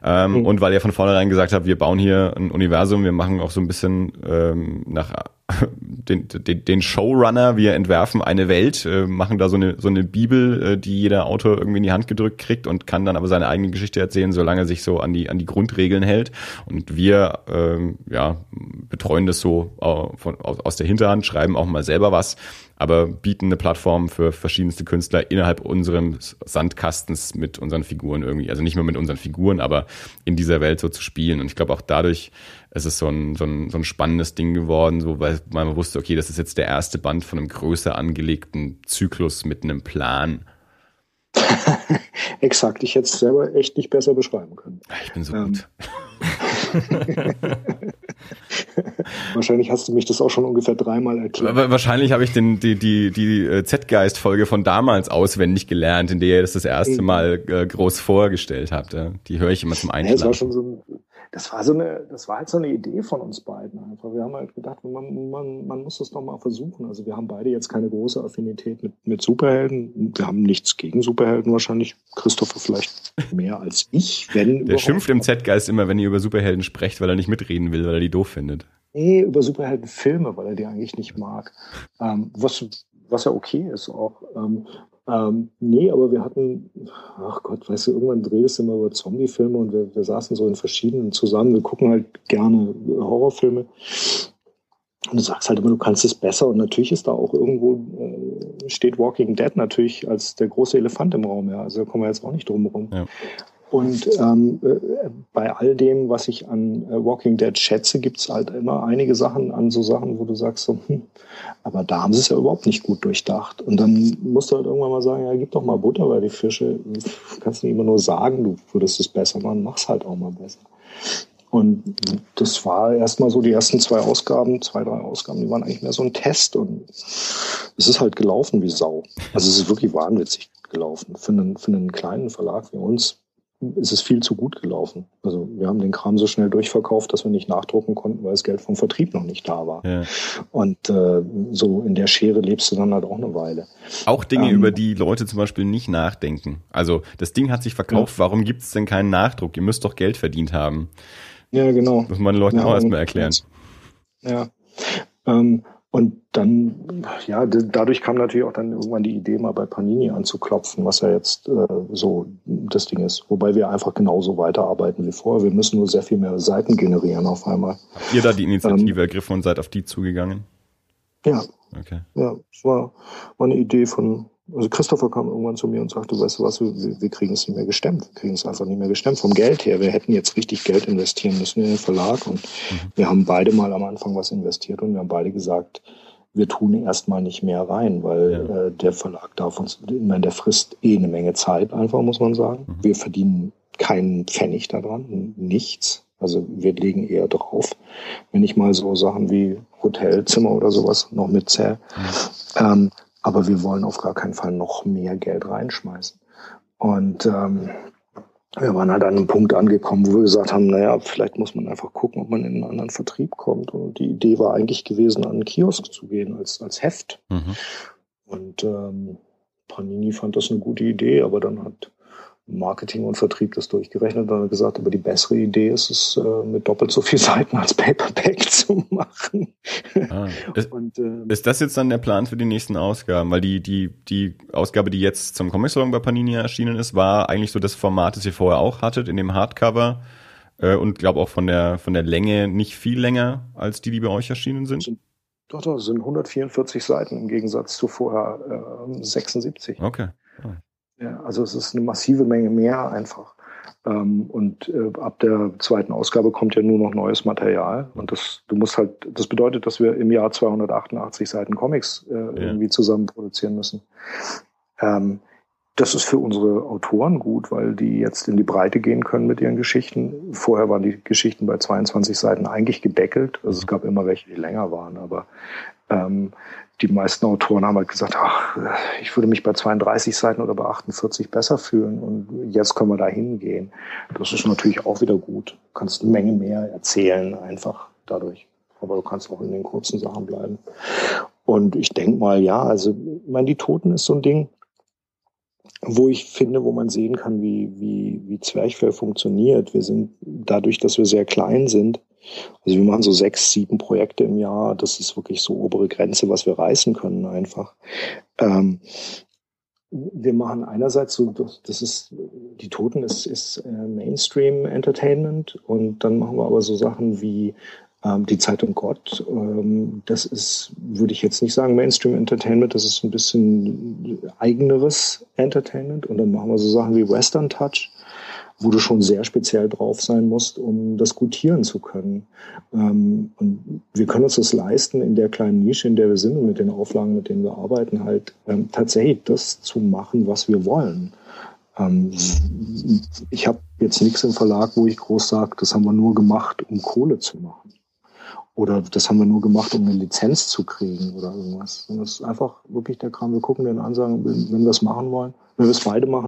Ähm, mhm. Und weil ihr von vornherein gesagt habt, wir bauen hier ein Universum, wir machen auch so ein bisschen ähm, nach den, den, den Showrunner, wir entwerfen eine Welt, äh, machen da so eine, so eine Bibel, äh, die jeder Autor irgendwie in die Hand gedrückt kriegt und kann dann aber seine eigene Geschichte erzählen, solange er sich so an die, an die Grundregeln hält. Und wir ähm, ja, betreuen das so äh, von, aus, aus der Hinterhand, schreiben auch mal selber was, aber bieten eine Plattform für verschiedenste Künstler innerhalb unseres Sandkastens mit unseren Figuren irgendwie, also nicht nur mit unseren Figuren, aber in dieser Welt so zu spielen. Und ich glaube auch dadurch ist es so ein, so ein, so ein spannendes Ding geworden, so weil man wusste, okay, das ist jetzt der erste Band von einem größer angelegten Zyklus mit einem Plan. Exakt, ich hätte es selber echt nicht besser beschreiben können. Ich bin so ähm, gut. Wahrscheinlich hast du mich das auch schon ungefähr dreimal erklärt. Wahrscheinlich habe ich den, die, die, die äh, Z-Geist-Folge von damals auswendig gelernt, in der ihr das das erste Mal äh, groß vorgestellt habt. Die höre ich immer zum Einschlafen. Ja, das war schon so ein, das war so eine, das war halt so eine Idee von uns beiden einfach. Wir haben halt gedacht, man, man, man muss das doch mal versuchen. Also wir haben beide jetzt keine große Affinität mit, mit Superhelden. Wir haben nichts gegen Superhelden wahrscheinlich. Christopher vielleicht mehr als ich, wenn. Der schimpft im Z-Geist immer, wenn ihr über Superhelden sprecht, weil er nicht mitreden will, weil er die doof findet. Nee, über Superheldenfilme, weil er die eigentlich nicht mag. Ähm, was, was ja okay ist auch. Ähm, ähm, nee, aber wir hatten, ach Gott, weißt du, irgendwann drehst du immer über Zombie-Filme und wir, wir saßen so in verschiedenen zusammen. Wir gucken halt gerne Horrorfilme. Und du sagst halt immer, du kannst es besser. Und natürlich ist da auch irgendwo, äh, steht Walking Dead natürlich als der große Elefant im Raum. Ja. Also da kommen wir jetzt auch nicht drum herum. Ja. Und ähm, äh, bei all dem, was ich an äh, Walking Dead schätze, gibt's halt immer einige Sachen an so Sachen, wo du sagst, so, hm, aber da haben sie es ja überhaupt nicht gut durchdacht. Und dann musst du halt irgendwann mal sagen, ja, gib doch mal Butter bei die Fische. Du kannst nicht immer nur sagen, du würdest es besser machen, mach's halt auch mal besser. Und das war erstmal so die ersten zwei Ausgaben, zwei, drei Ausgaben, die waren eigentlich mehr so ein Test und es ist halt gelaufen wie Sau. Also es ist wirklich wahnwitzig gelaufen. Für einen, für einen kleinen Verlag wie uns ist es viel zu gut gelaufen. Also wir haben den Kram so schnell durchverkauft, dass wir nicht nachdrucken konnten, weil das Geld vom Vertrieb noch nicht da war. Ja. Und äh, so in der Schere lebst du dann halt auch eine Weile. Auch Dinge, ähm, über die Leute zum Beispiel nicht nachdenken. Also das Ding hat sich verkauft, ja. warum gibt es denn keinen Nachdruck? Ihr müsst doch Geld verdient haben. Ja, genau. Muss man den Leuten ja, auch erstmal erklären. Ja. Ähm, und dann, ja, dadurch kam natürlich auch dann irgendwann die Idee, mal bei Panini anzuklopfen, was ja jetzt äh, so das Ding ist. Wobei wir einfach genauso weiterarbeiten wie vorher. Wir müssen nur sehr viel mehr Seiten generieren auf einmal. Habt ihr da die Initiative ähm, ergriffen und seid auf die zugegangen? Ja. Okay. Ja, es war, war eine Idee von also Christopher kam irgendwann zu mir und sagte, weißt du was, wir, wir kriegen es nicht mehr gestemmt. Wir kriegen es einfach nicht mehr gestemmt vom Geld her. Wir hätten jetzt richtig Geld investieren müssen in den Verlag. Und mhm. wir haben beide mal am Anfang was investiert und wir haben beide gesagt, wir tun erstmal nicht mehr rein, weil ja. äh, der Verlag darf uns, ich meine, der frisst eh eine Menge Zeit einfach, muss man sagen. Mhm. Wir verdienen keinen Pfennig daran, nichts. Also wir legen eher drauf, wenn ich mal so Sachen wie Hotelzimmer oder sowas noch mitzähle. Mhm. Ähm, aber wir wollen auf gar keinen Fall noch mehr Geld reinschmeißen. Und ähm, wir waren halt an einem Punkt angekommen, wo wir gesagt haben, naja, vielleicht muss man einfach gucken, ob man in einen anderen Vertrieb kommt. Und die Idee war eigentlich gewesen, an einen Kiosk zu gehen als, als Heft. Mhm. Und ähm, Panini fand das eine gute Idee, aber dann hat Marketing und Vertrieb das durchgerechnet und gesagt, aber die bessere Idee ist es, äh, mit doppelt so viel Seiten als Paperback zu machen. Ah, ist, und, äh, ist das jetzt dann der Plan für die nächsten Ausgaben? Weil die, die, die Ausgabe, die jetzt zum Comic Salon bei Panini erschienen ist, war eigentlich so das Format, das ihr vorher auch hattet, in dem Hardcover äh, und glaube auch von der, von der Länge nicht viel länger als die, die bei euch erschienen sind. Doch, doch, sind 144 Seiten im Gegensatz zu vorher äh, 76. Okay. Ja, also es ist eine massive Menge mehr einfach. Ähm, und äh, ab der zweiten Ausgabe kommt ja nur noch neues Material. Und das, du musst halt, das bedeutet, dass wir im Jahr 288 Seiten Comics äh, ja. irgendwie zusammen produzieren müssen. Ähm, das ist für unsere Autoren gut, weil die jetzt in die Breite gehen können mit ihren Geschichten. Vorher waren die Geschichten bei 22 Seiten eigentlich gedeckelt. Also es gab immer welche, die länger waren, aber ähm, die meisten Autoren haben halt gesagt, ach, ich würde mich bei 32 Seiten oder bei 48 besser fühlen und jetzt können wir da hingehen. Das ist natürlich auch wieder gut. Du kannst eine Menge mehr erzählen einfach dadurch. Aber du kannst auch in den kurzen Sachen bleiben. Und ich denke mal, ja, also, ich meine, die Toten ist so ein Ding, wo ich finde, wo man sehen kann, wie, wie, wie Zwerchfell funktioniert. Wir sind dadurch, dass wir sehr klein sind, also wir machen so sechs, sieben Projekte im Jahr. Das ist wirklich so obere Grenze, was wir reißen können einfach. Ähm, wir machen einerseits so, das ist, die Toten ist, ist äh, Mainstream Entertainment und dann machen wir aber so Sachen wie ähm, die Zeitung Gott. Ähm, das ist, würde ich jetzt nicht sagen Mainstream Entertainment, das ist ein bisschen eigeneres Entertainment und dann machen wir so Sachen wie Western Touch wo du schon sehr speziell drauf sein musst, um das gutieren zu können. Ähm, und wir können uns das leisten, in der kleinen Nische, in der wir sind und mit den Auflagen, mit denen wir arbeiten, halt ähm, tatsächlich das zu machen, was wir wollen. Ähm, ich habe jetzt nichts im Verlag, wo ich groß sage, das haben wir nur gemacht, um Kohle zu machen. Oder das haben wir nur gemacht, um eine Lizenz zu kriegen oder irgendwas. Und das ist einfach wirklich der Kram. Wir gucken den an, sagen, wenn wir es machen wollen, wenn wir es beide machen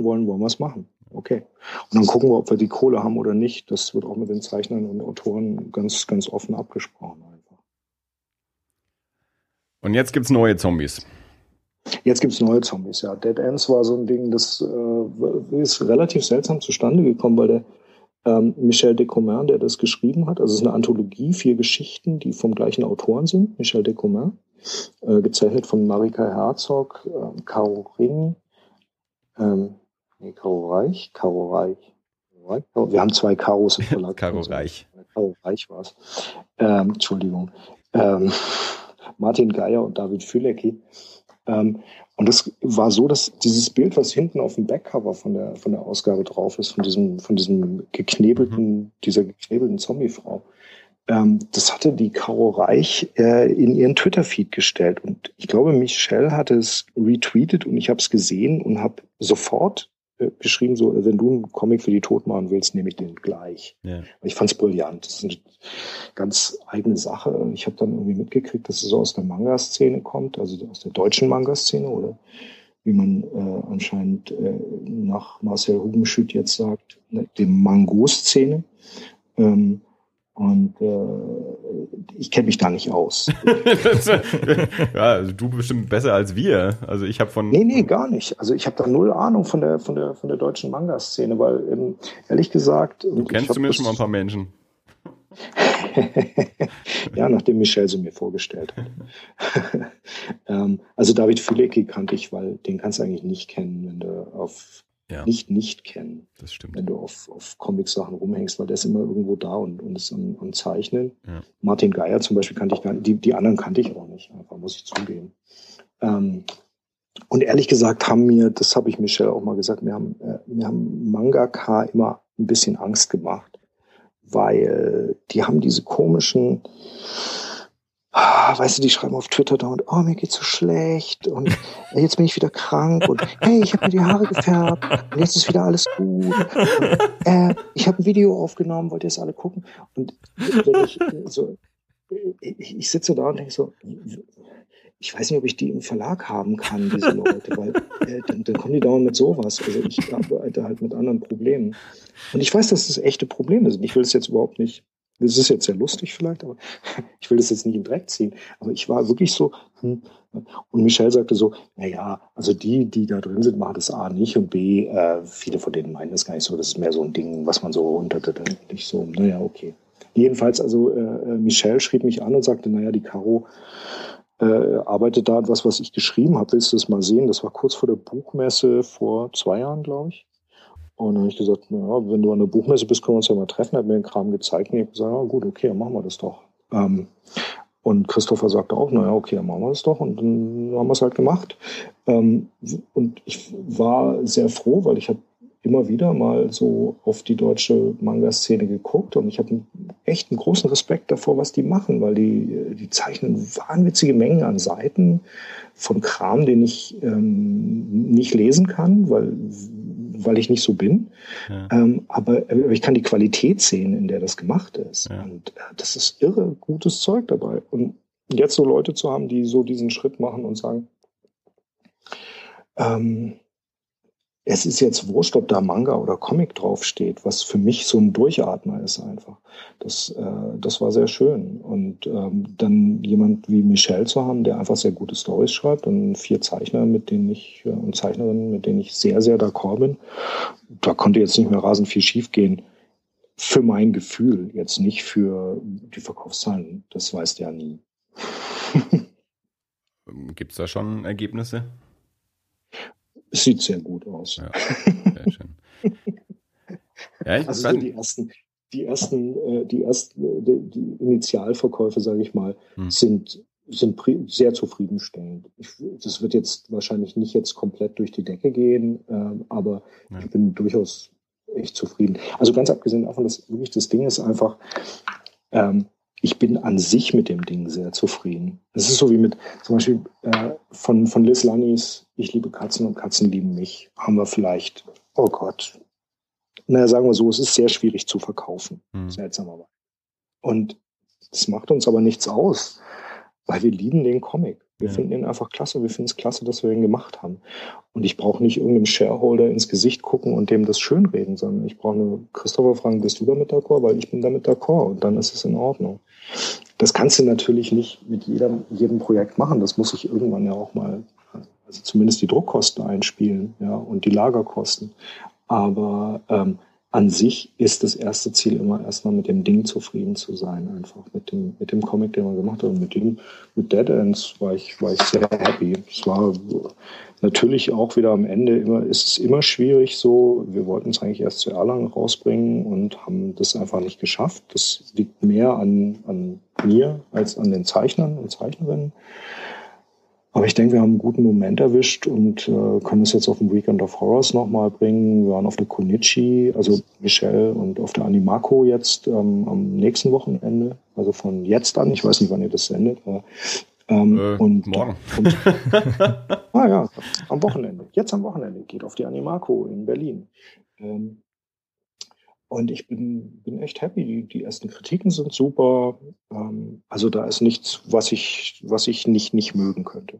wollen, wollen wir es machen. Okay. Und dann gucken wir, ob wir die Kohle haben oder nicht. Das wird auch mit den Zeichnern und Autoren ganz, ganz offen abgesprochen einfach. Und jetzt gibt's neue Zombies. Jetzt gibt's neue Zombies, ja. Dead Ends war so ein Ding, das äh, ist relativ seltsam zustande gekommen, weil der ähm, Michel Decomin, der das geschrieben hat, also es ist eine Anthologie, vier Geschichten, die vom gleichen Autoren sind, Michel Decomin, äh, gezeichnet von Marika Herzog, äh, Caro Ring, ähm, Nee, Karo Reich. Karo Reich. Wir haben zwei Karos im Verlag. Karo Reich. Karo Reich war es. Ähm, Entschuldigung. Ähm, Martin Geier und David Fülecki. Ähm, und das war so, dass dieses Bild, was hinten auf dem Backcover von der, von der Ausgabe drauf ist, von diesem, von diesem geknebelten, mhm. dieser geknebelten Zombiefrau, ähm, das hatte die Caro Reich äh, in ihren Twitter-Feed gestellt. Und ich glaube, Michelle hatte es retweetet und ich habe es gesehen und habe sofort äh, geschrieben, so, wenn du einen Comic für die Tod machen willst, nehme ich den gleich. Ja. Ich fand es brillant. Das ist eine ganz eigene Sache. Ich habe dann irgendwie mitgekriegt, dass es so aus der Manga-Szene kommt, also aus der deutschen Manga-Szene oder wie man äh, anscheinend äh, nach Marcel Hugenschütt jetzt sagt, ne, dem Mango-Szene. Ähm, und äh, ich kenne mich da nicht aus. ja, also du bestimmt besser als wir. Also ich habe von. Nee, nee, gar nicht. Also ich habe da null Ahnung von der, von der, von der deutschen Manga-Szene, weil ähm, ehrlich gesagt. Du kennst zumindest schon mal ein paar Menschen. ja, nachdem Michelle sie mir vorgestellt hat. ähm, also David Filecki kannte ich, weil den kannst du eigentlich nicht kennen, wenn du auf ja. nicht nicht kennen. Das stimmt. Wenn du auf, auf Comic-Sachen rumhängst, weil der ist immer irgendwo da und, und ist am, am Zeichnen. Ja. Martin Geier zum Beispiel kannte ich gar nicht, die, die anderen kannte ich auch nicht, einfach muss ich zugeben. Ähm, und ehrlich gesagt haben mir, das habe ich Michelle auch mal gesagt, mir haben, äh, mir haben Mangaka immer ein bisschen Angst gemacht, weil die haben diese komischen, ah, weißt du, die schreiben auf Twitter da und oh, mir geht's so schlecht und äh, jetzt bin ich wieder krank und hey, ich habe mir die Haare gefärbt und jetzt ist wieder alles gut. Und, äh, ich habe ein Video aufgenommen, wollt ihr es alle gucken? Und wenn ich so, ich, ich sitze da und denke so, ich weiß nicht, ob ich die im Verlag haben kann, diese Leute, weil äh, dann, dann kommen die dauernd mit sowas. Also ich arbeite halt mit anderen Problemen. Und ich weiß, dass das echte Probleme sind. Ich will es jetzt überhaupt nicht das ist jetzt sehr lustig vielleicht, aber ich will das jetzt nicht in Dreck ziehen. Aber ich war wirklich so, hm. und Michelle sagte so, na ja, also die, die da drin sind, machen das A nicht und B, äh, viele von denen meinen das gar nicht so. Das ist mehr so ein Ding, was man so unter, nicht so, naja, okay. Jedenfalls, also äh, Michelle schrieb mich an und sagte, naja, die Caro äh, arbeitet da an was, was ich geschrieben habe. Willst du das mal sehen? Das war kurz vor der Buchmesse vor zwei Jahren, glaube ich. Und dann habe ich gesagt, ja, wenn du an der Buchmesse bist, können wir uns ja mal treffen. Er hat mir den Kram gezeigt und ich habe gesagt, ja, gut, okay, dann machen wir das doch. Ähm, und Christopher sagte auch, naja, okay, dann machen wir das doch. Und dann haben wir es halt gemacht. Ähm, und ich war sehr froh, weil ich habe immer wieder mal so auf die deutsche Manga-Szene geguckt und ich habe echt einen großen Respekt davor, was die machen, weil die, die zeichnen wahnwitzige Mengen an Seiten von Kram, den ich ähm, nicht lesen kann, weil weil ich nicht so bin. Ja. Ähm, aber, ich kann die Qualität sehen, in der das gemacht ist. Ja. Und äh, das ist irre gutes Zeug dabei. Und jetzt so Leute zu haben, die so diesen Schritt machen und sagen, ähm, es ist jetzt wurscht, ob da Manga oder Comic draufsteht, was für mich so ein Durchatmer ist einfach. Das, äh, das war sehr schön. Und ähm, dann jemand wie Michel zu haben, der einfach sehr gute Stories schreibt und vier Zeichner, mit denen ich, äh, und Zeichnerinnen, mit denen ich sehr, sehr d'accord bin, da konnte jetzt nicht mehr rasend viel schiefgehen. Für mein Gefühl, jetzt nicht für die Verkaufszahlen. Das weißt du ja nie. Gibt es da schon Ergebnisse? Es sieht sehr gut aus. Ja, sehr schön. ja, ich also so die ersten, die ersten, äh, die ersten, äh, die, die Initialverkäufe, sage ich mal, hm. sind sind sehr zufriedenstellend. Ich, das wird jetzt wahrscheinlich nicht jetzt komplett durch die Decke gehen, ähm, aber ja. ich bin durchaus echt zufrieden. Also ganz abgesehen davon, dass wirklich das Ding ist einfach, ähm, ich bin an sich mit dem Ding sehr zufrieden. Es ist so wie mit zum Beispiel äh, von, von Liz Lannis Ich liebe Katzen und Katzen lieben mich, haben wir vielleicht, oh Gott, naja, sagen wir so, es ist sehr schwierig zu verkaufen, mhm. seltsamerweise. Und das macht uns aber nichts aus, weil wir lieben den Comic. Wir ja. finden ihn einfach klasse. Wir finden es klasse, dass wir ihn gemacht haben. Und ich brauche nicht irgendeinem Shareholder ins Gesicht gucken und dem das schönreden, sondern ich brauche nur Christopher fragen, bist du damit d'accord? Weil ich bin damit d'accord und dann ist es in Ordnung. Das kannst du natürlich nicht mit jedem, jedem Projekt machen. Das muss ich irgendwann ja auch mal, also zumindest die Druckkosten einspielen, ja, und die Lagerkosten. Aber ähm, an sich ist das erste Ziel immer erstmal mit dem Ding zufrieden zu sein, einfach mit dem, mit dem Comic, den man gemacht hat. Und mit dem, mit Dead Ends war ich, war ich sehr happy. Es war natürlich auch wieder am Ende immer, ist es immer schwierig so. Wir wollten es eigentlich erst zu Erlangen rausbringen und haben das einfach nicht geschafft. Das liegt mehr an, an mir als an den Zeichnern und Zeichnerinnen. Aber ich denke, wir haben einen guten Moment erwischt und äh, können es jetzt auf dem Weekend of Horrors nochmal bringen. Wir waren auf der Konichi, also Michelle und auf der Animako jetzt ähm, am nächsten Wochenende. Also von jetzt an, ich weiß nicht, wann ihr das sendet. Aber, ähm, äh, und, morgen. Und, ah ja, am Wochenende. Jetzt am Wochenende geht auf die Animako in Berlin. Ähm, und ich bin, bin echt happy. Die, die ersten Kritiken sind super. Ähm, also da ist nichts, was ich, was ich nicht, nicht mögen könnte.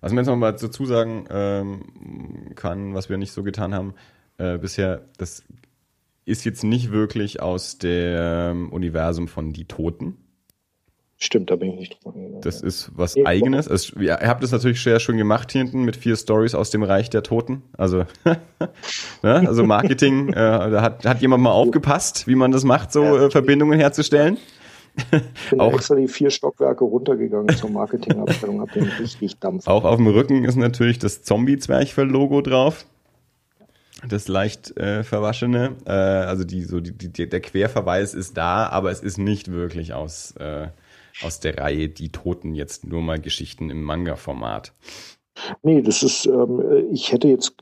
Was man jetzt noch mal dazu sagen ähm, kann, was wir nicht so getan haben äh, bisher, das ist jetzt nicht wirklich aus dem Universum von Die Toten. Stimmt, da bin ich nicht drüber gegangen. Das ist was nee, eigenes. Also, ihr habt das natürlich sehr schön gemacht hier hinten mit vier Stories aus dem Reich der Toten. Also, ne? also Marketing, äh, da hat, hat jemand mal aufgepasst, wie man das macht, so äh, Verbindungen herzustellen. Ich bin auch, extra die vier Stockwerke runtergegangen zur Marketingabteilung, hab den richtig Dampf. Auch auf dem Rücken ist natürlich das Zombie-Zwerchfell-Logo drauf. Das leicht äh, verwaschene. Äh, also die, so die, die, der Querverweis ist da, aber es ist nicht wirklich aus, äh, aus der Reihe Die Toten jetzt nur mal Geschichten im Manga-Format. Nee, das ist, ähm, ich hätte jetzt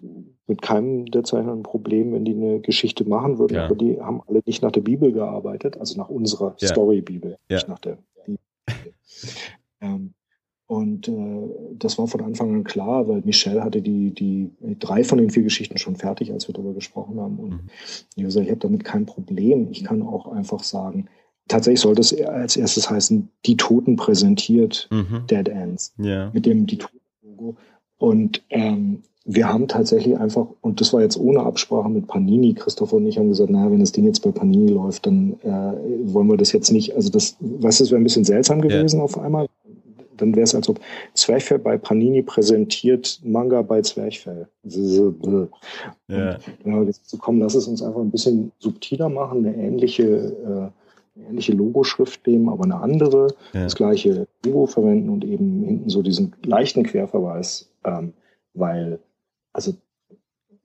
mit keinem der Zeichner ein Problem, wenn die eine Geschichte machen würden, ja. aber die haben alle nicht nach der Bibel gearbeitet, also nach unserer ja. Story-Bibel, ja. nicht nach der Bibel. ähm, und äh, das war von Anfang an klar, weil Michelle hatte die, die drei von den vier Geschichten schon fertig, als wir darüber gesprochen haben. Und mhm. ich habe gesagt, ich habe damit kein Problem. Ich kann auch einfach sagen, tatsächlich sollte es als erstes heißen, die Toten präsentiert mhm. Dead Ends. Yeah. Mit dem die Toten-Logo. Und ähm, wir haben tatsächlich einfach, und das war jetzt ohne Absprache mit Panini, Christopher und ich haben gesagt, naja, wenn das Ding jetzt bei Panini läuft, dann äh, wollen wir das jetzt nicht, also das, was das wäre ein bisschen seltsam gewesen yeah. auf einmal. Dann wäre es, als ob Zwerchfell bei Panini präsentiert, Manga bei Zwerchfell. Ja. Und dann haben wir gesagt, so, komm, lass es uns einfach ein bisschen subtiler machen, eine ähnliche äh, ähnliche Logoschrift nehmen, aber eine andere, ja. das gleiche Logo verwenden und eben hinten so diesen leichten Querverweis, ähm, weil also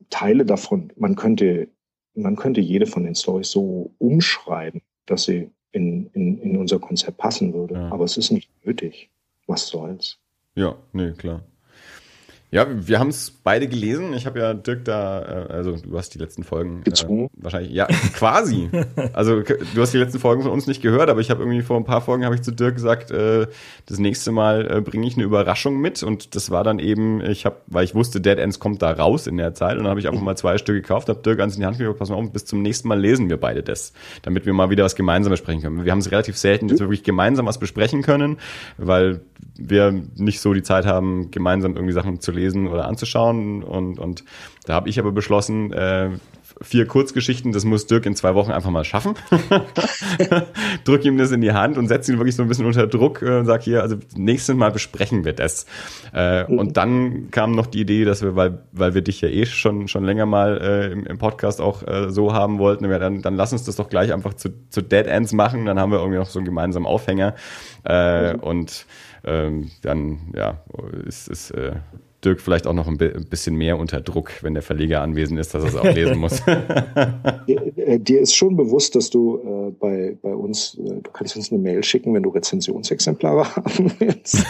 Teile davon, man könnte, man könnte jede von den Stories so umschreiben, dass sie in, in, in unser Konzept passen würde. Ja. Aber es ist nicht nötig. Was soll's? Ja, nee, klar. Ja, wir haben es beide gelesen. Ich habe ja Dirk da, äh, also du hast die letzten Folgen gezwungen. Äh, wahrscheinlich, ja, quasi. also du hast die letzten Folgen von uns nicht gehört, aber ich habe irgendwie vor ein paar Folgen habe ich zu Dirk gesagt, äh, das nächste Mal äh, bringe ich eine Überraschung mit und das war dann eben, ich habe, weil ich wusste, Dead Ends kommt da raus in der Zeit und dann habe ich einfach mal zwei Stück gekauft, habe Dirk ganz in die Hand gegeben, pass mal auf, bis zum nächsten Mal lesen wir beide das, damit wir mal wieder was gemeinsam besprechen können. Wir haben es relativ selten, dass wir wirklich gemeinsam was besprechen können, weil wir nicht so die Zeit haben, gemeinsam irgendwie Sachen zu lesen oder anzuschauen. Und, und da habe ich aber beschlossen, äh, vier Kurzgeschichten, das muss Dirk in zwei Wochen einfach mal schaffen. Drück ihm das in die Hand und setze ihn wirklich so ein bisschen unter Druck äh, und sag hier, also nächstes Mal besprechen wir das. Äh, mhm. Und dann kam noch die Idee, dass wir, weil, weil wir dich ja eh schon, schon länger mal äh, im, im Podcast auch äh, so haben wollten, ja, dann, dann lass uns das doch gleich einfach zu, zu Dead Ends machen. Dann haben wir irgendwie noch so einen gemeinsamen Aufhänger. Äh, mhm. Und ähm, dann ja, ist, äh, Dirk vielleicht auch noch ein bisschen mehr unter Druck, wenn der Verleger anwesend ist, dass er es auch lesen muss. Äh, dir ist schon bewusst, dass du äh, bei, bei uns, äh, du kannst uns eine Mail schicken, wenn du Rezensionsexemplare haben willst.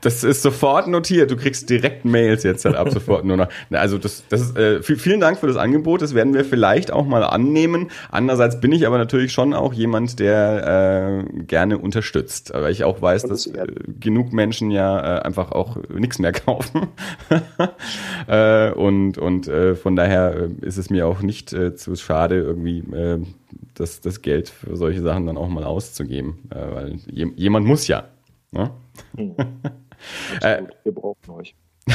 Das ist sofort notiert. Du kriegst direkt Mails jetzt halt ab sofort nur noch. Also das, das ist, äh, vielen Dank für das Angebot. Das werden wir vielleicht auch mal annehmen. Andererseits bin ich aber natürlich schon auch jemand, der äh, gerne unterstützt. Aber ich auch weiß, dass äh, genug Menschen ja äh, einfach auch nichts mehr kaufen. äh, und und äh, von daher äh, ist es mir auch nicht äh, zu schade, irgendwie äh, das, das Geld für solche Sachen dann auch mal auszugeben. Äh, weil je, jemand muss ja. Ne? Hm. äh, wir brauchen euch.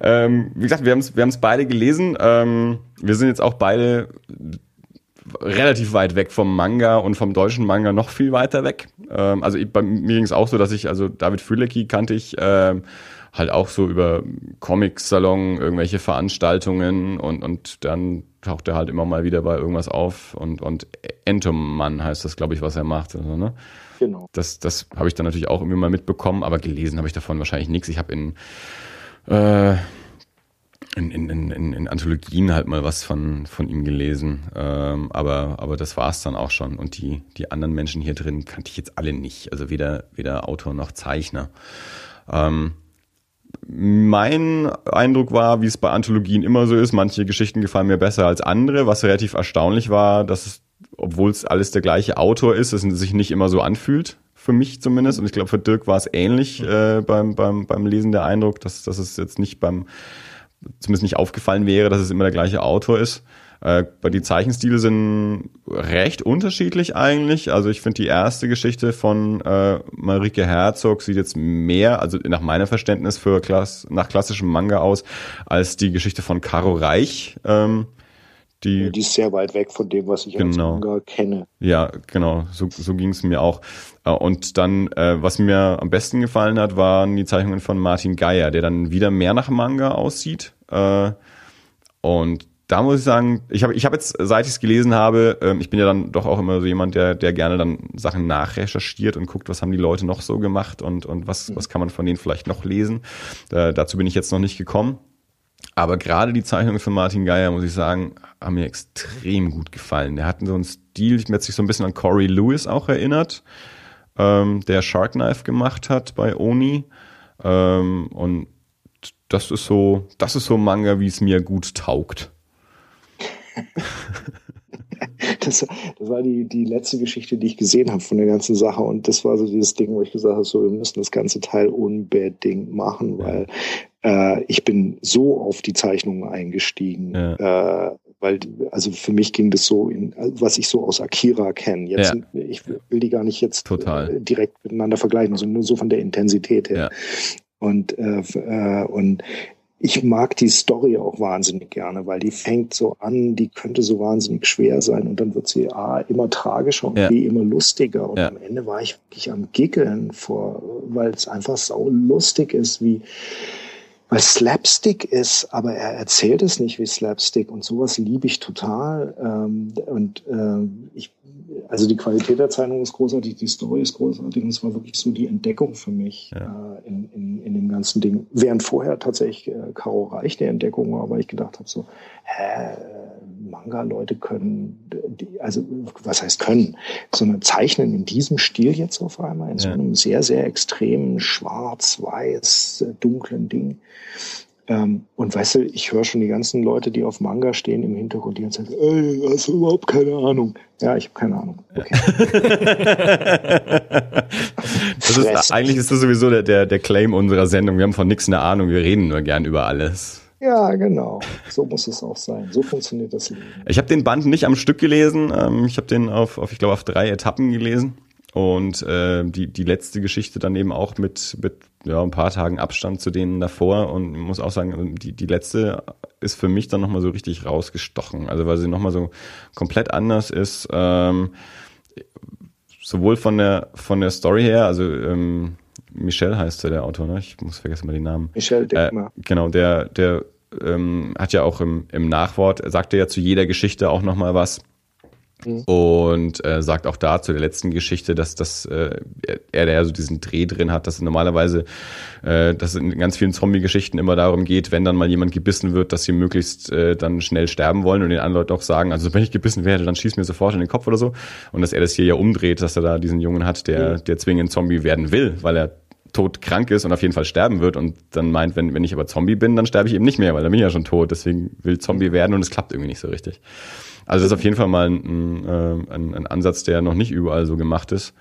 ähm, wie gesagt, wir haben es wir beide gelesen. Ähm, wir sind jetzt auch beide relativ weit weg vom Manga und vom deutschen Manga noch viel weiter weg. Ähm, also ich, bei mir ging es auch so, dass ich, also David Fülecki kannte ich ähm, halt auch so über Comic-Salon, irgendwelche Veranstaltungen und, und dann taucht er halt immer mal wieder bei irgendwas auf und, und Entoman heißt das, glaube ich, was er macht. Also, ne? Genau. Das, das habe ich dann natürlich auch irgendwie mal mitbekommen, aber gelesen habe ich davon wahrscheinlich nichts. Ich habe in äh, in, in, in, in Anthologien halt mal was von, von ihm gelesen. Ähm, aber, aber das war es dann auch schon. Und die, die anderen Menschen hier drin kannte ich jetzt alle nicht. Also weder, weder Autor noch Zeichner. Ähm, mein Eindruck war, wie es bei Anthologien immer so ist, manche Geschichten gefallen mir besser als andere, was relativ erstaunlich war, dass es, obwohl es alles der gleiche Autor ist, es sich nicht immer so anfühlt, für mich zumindest. Und ich glaube, für Dirk war es ähnlich äh, beim, beim, beim Lesen der Eindruck, dass, dass es jetzt nicht beim zumindest nicht aufgefallen wäre, dass es immer der gleiche Autor ist. Äh, die Zeichenstile sind recht unterschiedlich eigentlich. Also ich finde die erste Geschichte von äh, Marike Herzog sieht jetzt mehr, also nach meinem Verständnis für Klass, nach klassischem Manga aus, als die Geschichte von Caro Reich. Ähm, die, die ist sehr weit weg von dem, was ich genau. als Manga kenne. Ja, genau, so, so ging es mir auch. Äh, und dann, äh, was mir am besten gefallen hat, waren die Zeichnungen von Martin Geier, der dann wieder mehr nach Manga aussieht. Äh, und da muss ich sagen, ich habe ich hab jetzt, seit ich es gelesen habe, ähm, ich bin ja dann doch auch immer so jemand, der, der gerne dann Sachen nachrecherchiert und guckt, was haben die Leute noch so gemacht und, und was, mhm. was kann man von denen vielleicht noch lesen. Äh, dazu bin ich jetzt noch nicht gekommen. Aber gerade die Zeichnungen von Martin Geier, muss ich sagen, haben mir extrem gut gefallen. Der hat so einen Stil, ich mir sich so ein bisschen an Corey Lewis auch erinnert, ähm, der Shark Knife gemacht hat bei Oni. Ähm, und das ist so, das ist so Manga, wie es mir gut taugt. das, das war die, die letzte Geschichte, die ich gesehen habe von der ganzen Sache. Und das war so dieses Ding, wo ich gesagt habe, so, wir müssen das ganze Teil unbedingt machen, weil äh, ich bin so auf die Zeichnungen eingestiegen. Ja. Äh, weil, also für mich ging das so in, was ich so aus Akira kenne. Jetzt, ja. ich will die gar nicht jetzt Total. Äh, direkt miteinander vergleichen, sondern nur so von der Intensität her. Ja. Und, äh, äh, und ich mag die Story auch wahnsinnig gerne, weil die fängt so an, die könnte so wahnsinnig schwer sein und dann wird sie A, immer tragischer und ja. B, immer lustiger. Und ja. am Ende war ich wirklich am Gickeln vor, weil es einfach so lustig ist, wie, weil Slapstick ist, aber er erzählt es nicht wie Slapstick und sowas liebe ich total. Ähm, und äh, ich, also die Qualität der Zeichnung ist großartig, die Story ist großartig und es war wirklich so die Entdeckung für mich ja. äh, in, in, in dem ganzen Ding. Während vorher tatsächlich äh, Caro Reich der Entdeckung war, weil ich gedacht habe so, hä, Manga-Leute können, die, also was heißt können, sondern zeichnen in diesem Stil jetzt auf einmal, in ja. so einem sehr, sehr extremen schwarz-weiß, äh, dunklen Ding. Ähm, und weißt du, ich höre schon die ganzen Leute, die auf Manga stehen im Hintergrund, die ganze Zeit, ey, hast du überhaupt keine Ahnung? Ja, ich habe keine Ahnung. Okay. das ist, eigentlich ist das sowieso der, der, der Claim unserer Sendung. Wir haben von nichts eine Ahnung, wir reden nur gern über alles. Ja, genau. So muss es auch sein. So funktioniert das Leben. Ich habe den Band nicht am Stück gelesen. Ähm, ich habe den auf, auf, ich glaube, auf drei Etappen gelesen. Und äh, die, die letzte Geschichte dann eben auch mit, mit ja, ein paar Tagen Abstand zu denen davor. Und ich muss auch sagen, die, die letzte ist für mich dann nochmal so richtig rausgestochen. Also weil sie nochmal so komplett anders ist. Ähm, sowohl von der, von der Story her, also ähm, Michel heißt der, der Autor, ne? Ich muss vergessen mal den Namen. Michel Dickmer. Äh, genau, der, der ähm, hat ja auch im, im Nachwort, sagte ja zu jeder Geschichte auch nochmal was. Mhm. Und äh, sagt auch da zu der letzten Geschichte, dass das äh, er, der ja so diesen Dreh drin hat, dass normalerweise, äh, dass es in ganz vielen Zombie-Geschichten immer darum geht, wenn dann mal jemand gebissen wird, dass sie möglichst äh, dann schnell sterben wollen und den anderen Leuten auch sagen, also wenn ich gebissen werde, dann schieß mir sofort in den Kopf oder so. Und dass er das hier ja umdreht, dass er da diesen Jungen hat, der, mhm. der zwingend Zombie werden will, weil er tot krank ist und auf jeden Fall sterben wird und dann meint, wenn, wenn ich aber Zombie bin, dann sterbe ich eben nicht mehr, weil dann bin ich ja schon tot. Deswegen will Zombie werden und es klappt irgendwie nicht so richtig. Also das ist auf jeden Fall mal ein, äh, ein, ein Ansatz, der noch nicht überall so gemacht ist.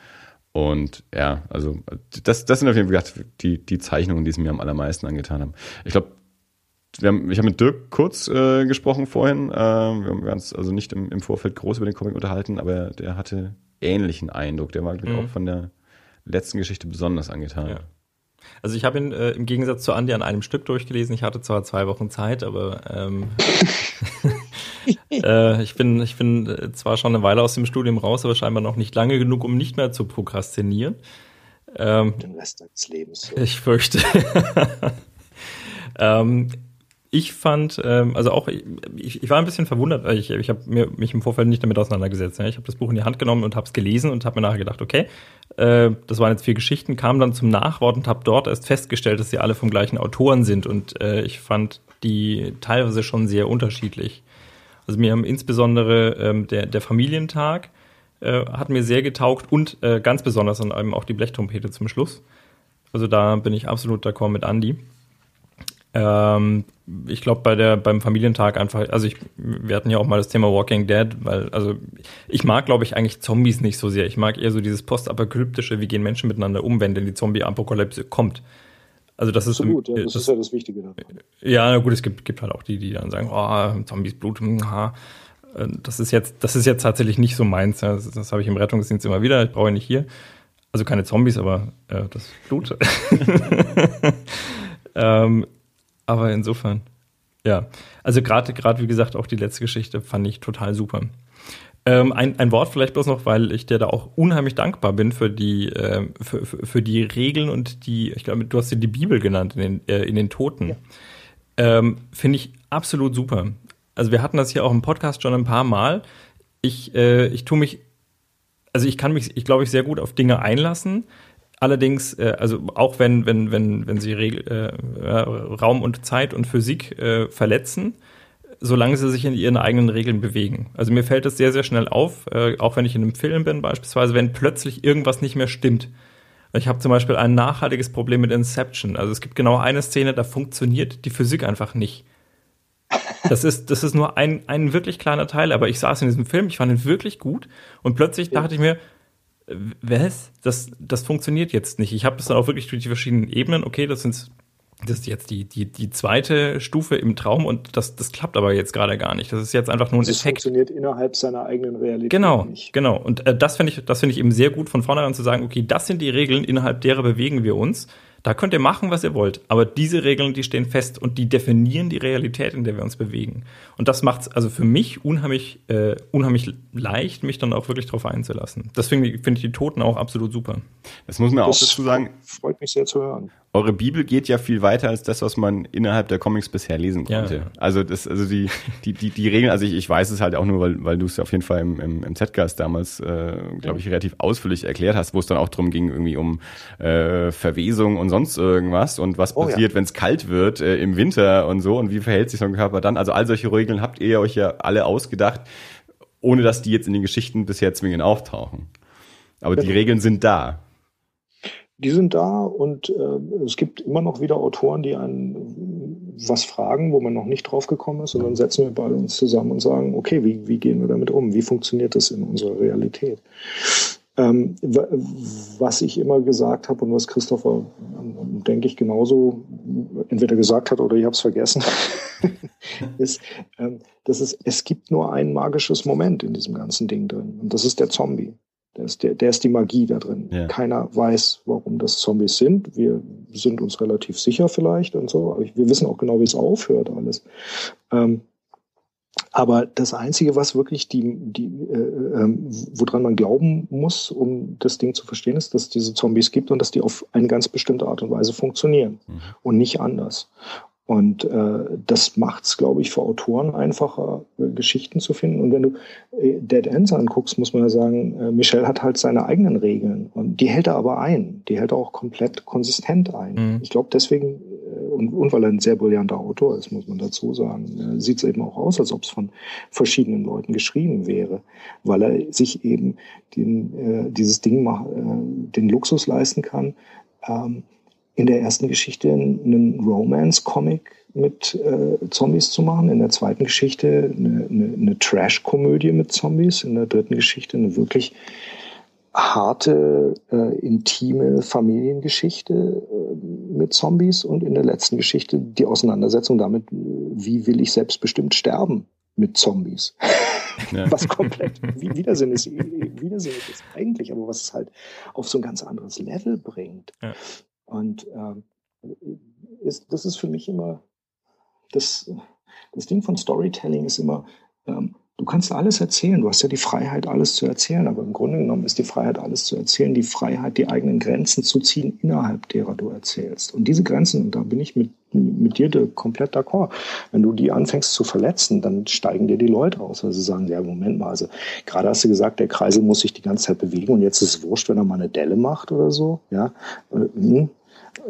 Und ja, also das, das sind auf jeden Fall die, die Zeichnungen, die es mir am allermeisten angetan haben. Ich glaube, wir haben, ich habe mit Dirk kurz äh, gesprochen vorhin. Äh, wir haben uns also nicht im, im Vorfeld groß über den Comic unterhalten, aber der hatte ähnlichen Eindruck. Der war, glaube ich, mhm. auch von der letzten Geschichte besonders angetan. Ja. Also ich habe ihn äh, im Gegensatz zu Andy an einem Stück durchgelesen. Ich hatte zwar zwei Wochen Zeit, aber ähm, äh, ich bin, ich bin äh, zwar schon eine Weile aus dem Studium raus, aber scheinbar noch nicht lange genug, um nicht mehr zu prokrastinieren. Ähm, Den Rest deines Lebens. So. Ich fürchte. ähm, ich fand, ähm, also auch, ich, ich war ein bisschen verwundert, weil ich, ich habe mich im Vorfeld nicht damit auseinandergesetzt. Ne? Ich habe das Buch in die Hand genommen und habe es gelesen und habe mir nachher gedacht, okay, äh, das waren jetzt vier Geschichten, kam dann zum Nachwort und habe dort erst festgestellt, dass sie alle vom gleichen Autoren sind und äh, ich fand die teilweise schon sehr unterschiedlich. Also mir haben insbesondere ähm, der, der Familientag äh, hat mir sehr getaugt und äh, ganz besonders an allem auch die Blechtrompete zum Schluss. Also da bin ich absolut d'accord mit Andy. Ähm, ich glaube, bei der, beim Familientag einfach, also ich, wir hatten ja auch mal das Thema Walking Dead, weil, also ich mag, glaube ich, eigentlich Zombies nicht so sehr. Ich mag eher so dieses postapokalyptische, wie gehen Menschen miteinander um, wenn denn die Zombie-Apokalypse kommt. Also das ist Absolut, ja, das, das, ist ja das Wichtige. Daran. Ja, gut, es gibt, gibt halt auch die, die dann sagen, oh, Zombies, Blut, ha. Äh, das ist jetzt, das ist jetzt tatsächlich nicht so meins. Das, das habe ich im Rettungsdienst immer wieder. Ich brauche nicht hier. Also keine Zombies, aber äh, das Blut. ähm, aber insofern, ja. Also gerade, gerade wie gesagt, auch die letzte Geschichte fand ich total super. Ähm, ein, ein Wort vielleicht bloß noch, weil ich dir da auch unheimlich dankbar bin für die, äh, für, für, für, die Regeln und die, ich glaube, du hast dir die Bibel genannt in den, äh, in den Toten. Ja. Ähm, Finde ich absolut super. Also wir hatten das hier auch im Podcast schon ein paar Mal. Ich, äh, ich tue mich, also ich kann mich, ich glaube ich, sehr gut auf Dinge einlassen. Allerdings, äh, also auch wenn, wenn, wenn, wenn sie Regel, äh, Raum und Zeit und Physik äh, verletzen, solange sie sich in ihren eigenen Regeln bewegen. Also mir fällt es sehr, sehr schnell auf, äh, auch wenn ich in einem Film bin beispielsweise, wenn plötzlich irgendwas nicht mehr stimmt. Ich habe zum Beispiel ein nachhaltiges Problem mit Inception. Also es gibt genau eine Szene, da funktioniert die Physik einfach nicht. Das ist, das ist nur ein, ein wirklich kleiner Teil, aber ich saß in diesem Film, ich fand ihn wirklich gut und plötzlich dachte ich mir, was? Das, das funktioniert jetzt nicht. Ich habe das dann auch wirklich durch die verschiedenen Ebenen. Okay, das sind das ist jetzt die, die, die zweite Stufe im Traum und das, das klappt aber jetzt gerade gar nicht. Das ist jetzt einfach nur ein das Effekt. Das funktioniert innerhalb seiner eigenen Realität. Genau, nicht. genau. Und äh, das finde ich, das finde ich eben sehr gut von vornherein zu sagen, okay, das sind die Regeln, innerhalb derer bewegen wir uns. Da könnt ihr machen, was ihr wollt. Aber diese Regeln, die stehen fest und die definieren die Realität, in der wir uns bewegen. Und das macht es also für mich unheimlich, äh, unheimlich leicht, mich dann auch wirklich darauf einzulassen. Deswegen finde ich die Toten auch absolut super. Das muss man das auch dazu sagen. Freut mich sehr zu hören. Eure Bibel geht ja viel weiter als das, was man innerhalb der Comics bisher lesen konnte. Ja. Also das, also die, die, die, die Regeln, also ich, ich weiß es halt auch nur, weil, weil du es ja auf jeden Fall im, im, im Z-Cast damals, äh, glaube ich, relativ ausführlich erklärt hast, wo es dann auch darum ging, irgendwie um äh, Verwesung und sonst irgendwas und was passiert, oh, ja. wenn es kalt wird äh, im Winter und so und wie verhält sich so ein Körper dann. Also all solche Regeln habt ihr euch ja alle ausgedacht, ohne dass die jetzt in den Geschichten bisher zwingend auftauchen. Aber ja. die Regeln sind da die sind da und äh, es gibt immer noch wieder Autoren, die einen was fragen, wo man noch nicht drauf gekommen ist. Und dann setzen wir beide uns zusammen und sagen, okay, wie, wie gehen wir damit um? Wie funktioniert das in unserer Realität? Ähm, was ich immer gesagt habe und was Christopher, denke ich, genauso entweder gesagt hat oder ich habe es vergessen, ist, ähm, dass es, es gibt nur ein magisches Moment in diesem ganzen Ding drin. Und das ist der Zombie. Der ist, der, der ist die Magie da drin. Ja. Keiner weiß, warum das Zombies sind. Wir sind uns relativ sicher vielleicht und so, aber wir wissen auch genau, wie es aufhört alles. Ähm, aber das Einzige, was wirklich die, die äh, äh, woran man glauben muss, um das Ding zu verstehen, ist, dass diese Zombies gibt und dass die auf eine ganz bestimmte Art und Weise funktionieren mhm. und nicht anders. Und äh, das macht es, glaube ich, für Autoren einfacher, äh, Geschichten zu finden. Und wenn du äh, Dead Ends anguckst, muss man ja sagen, äh, Michel hat halt seine eigenen Regeln. Und die hält er aber ein. Die hält er auch komplett konsistent ein. Mhm. Ich glaube, deswegen, äh, und, und weil er ein sehr brillanter Autor ist, muss man dazu sagen, äh, sieht es eben auch aus, als ob es von verschiedenen Leuten geschrieben wäre. Weil er sich eben den, äh, dieses Ding, mach, äh, den Luxus leisten kann, ähm, in der ersten Geschichte einen Romance-Comic mit äh, Zombies zu machen, in der zweiten Geschichte eine, eine, eine Trash-Komödie mit Zombies, in der dritten Geschichte eine wirklich harte, äh, intime Familiengeschichte äh, mit Zombies und in der letzten Geschichte die Auseinandersetzung damit, wie will ich selbstbestimmt sterben mit Zombies. Ja. was komplett widersinnig ist, widersinnig ist eigentlich, aber was es halt auf so ein ganz anderes Level bringt. Ja. Und ähm, ist, das ist für mich immer, das, das Ding von Storytelling ist immer, ähm, du kannst alles erzählen, du hast ja die Freiheit, alles zu erzählen, aber im Grunde genommen ist die Freiheit, alles zu erzählen, die Freiheit, die eigenen Grenzen zu ziehen, innerhalb derer du erzählst. Und diese Grenzen, und da bin ich mit, mit dir komplett d'accord, wenn du die anfängst zu verletzen, dann steigen dir die Leute aus, weil sie sagen, ja, Moment mal, also gerade hast du gesagt, der Kreisel muss sich die ganze Zeit bewegen und jetzt ist es wurscht, wenn er mal eine Delle macht oder so, ja, äh, hm,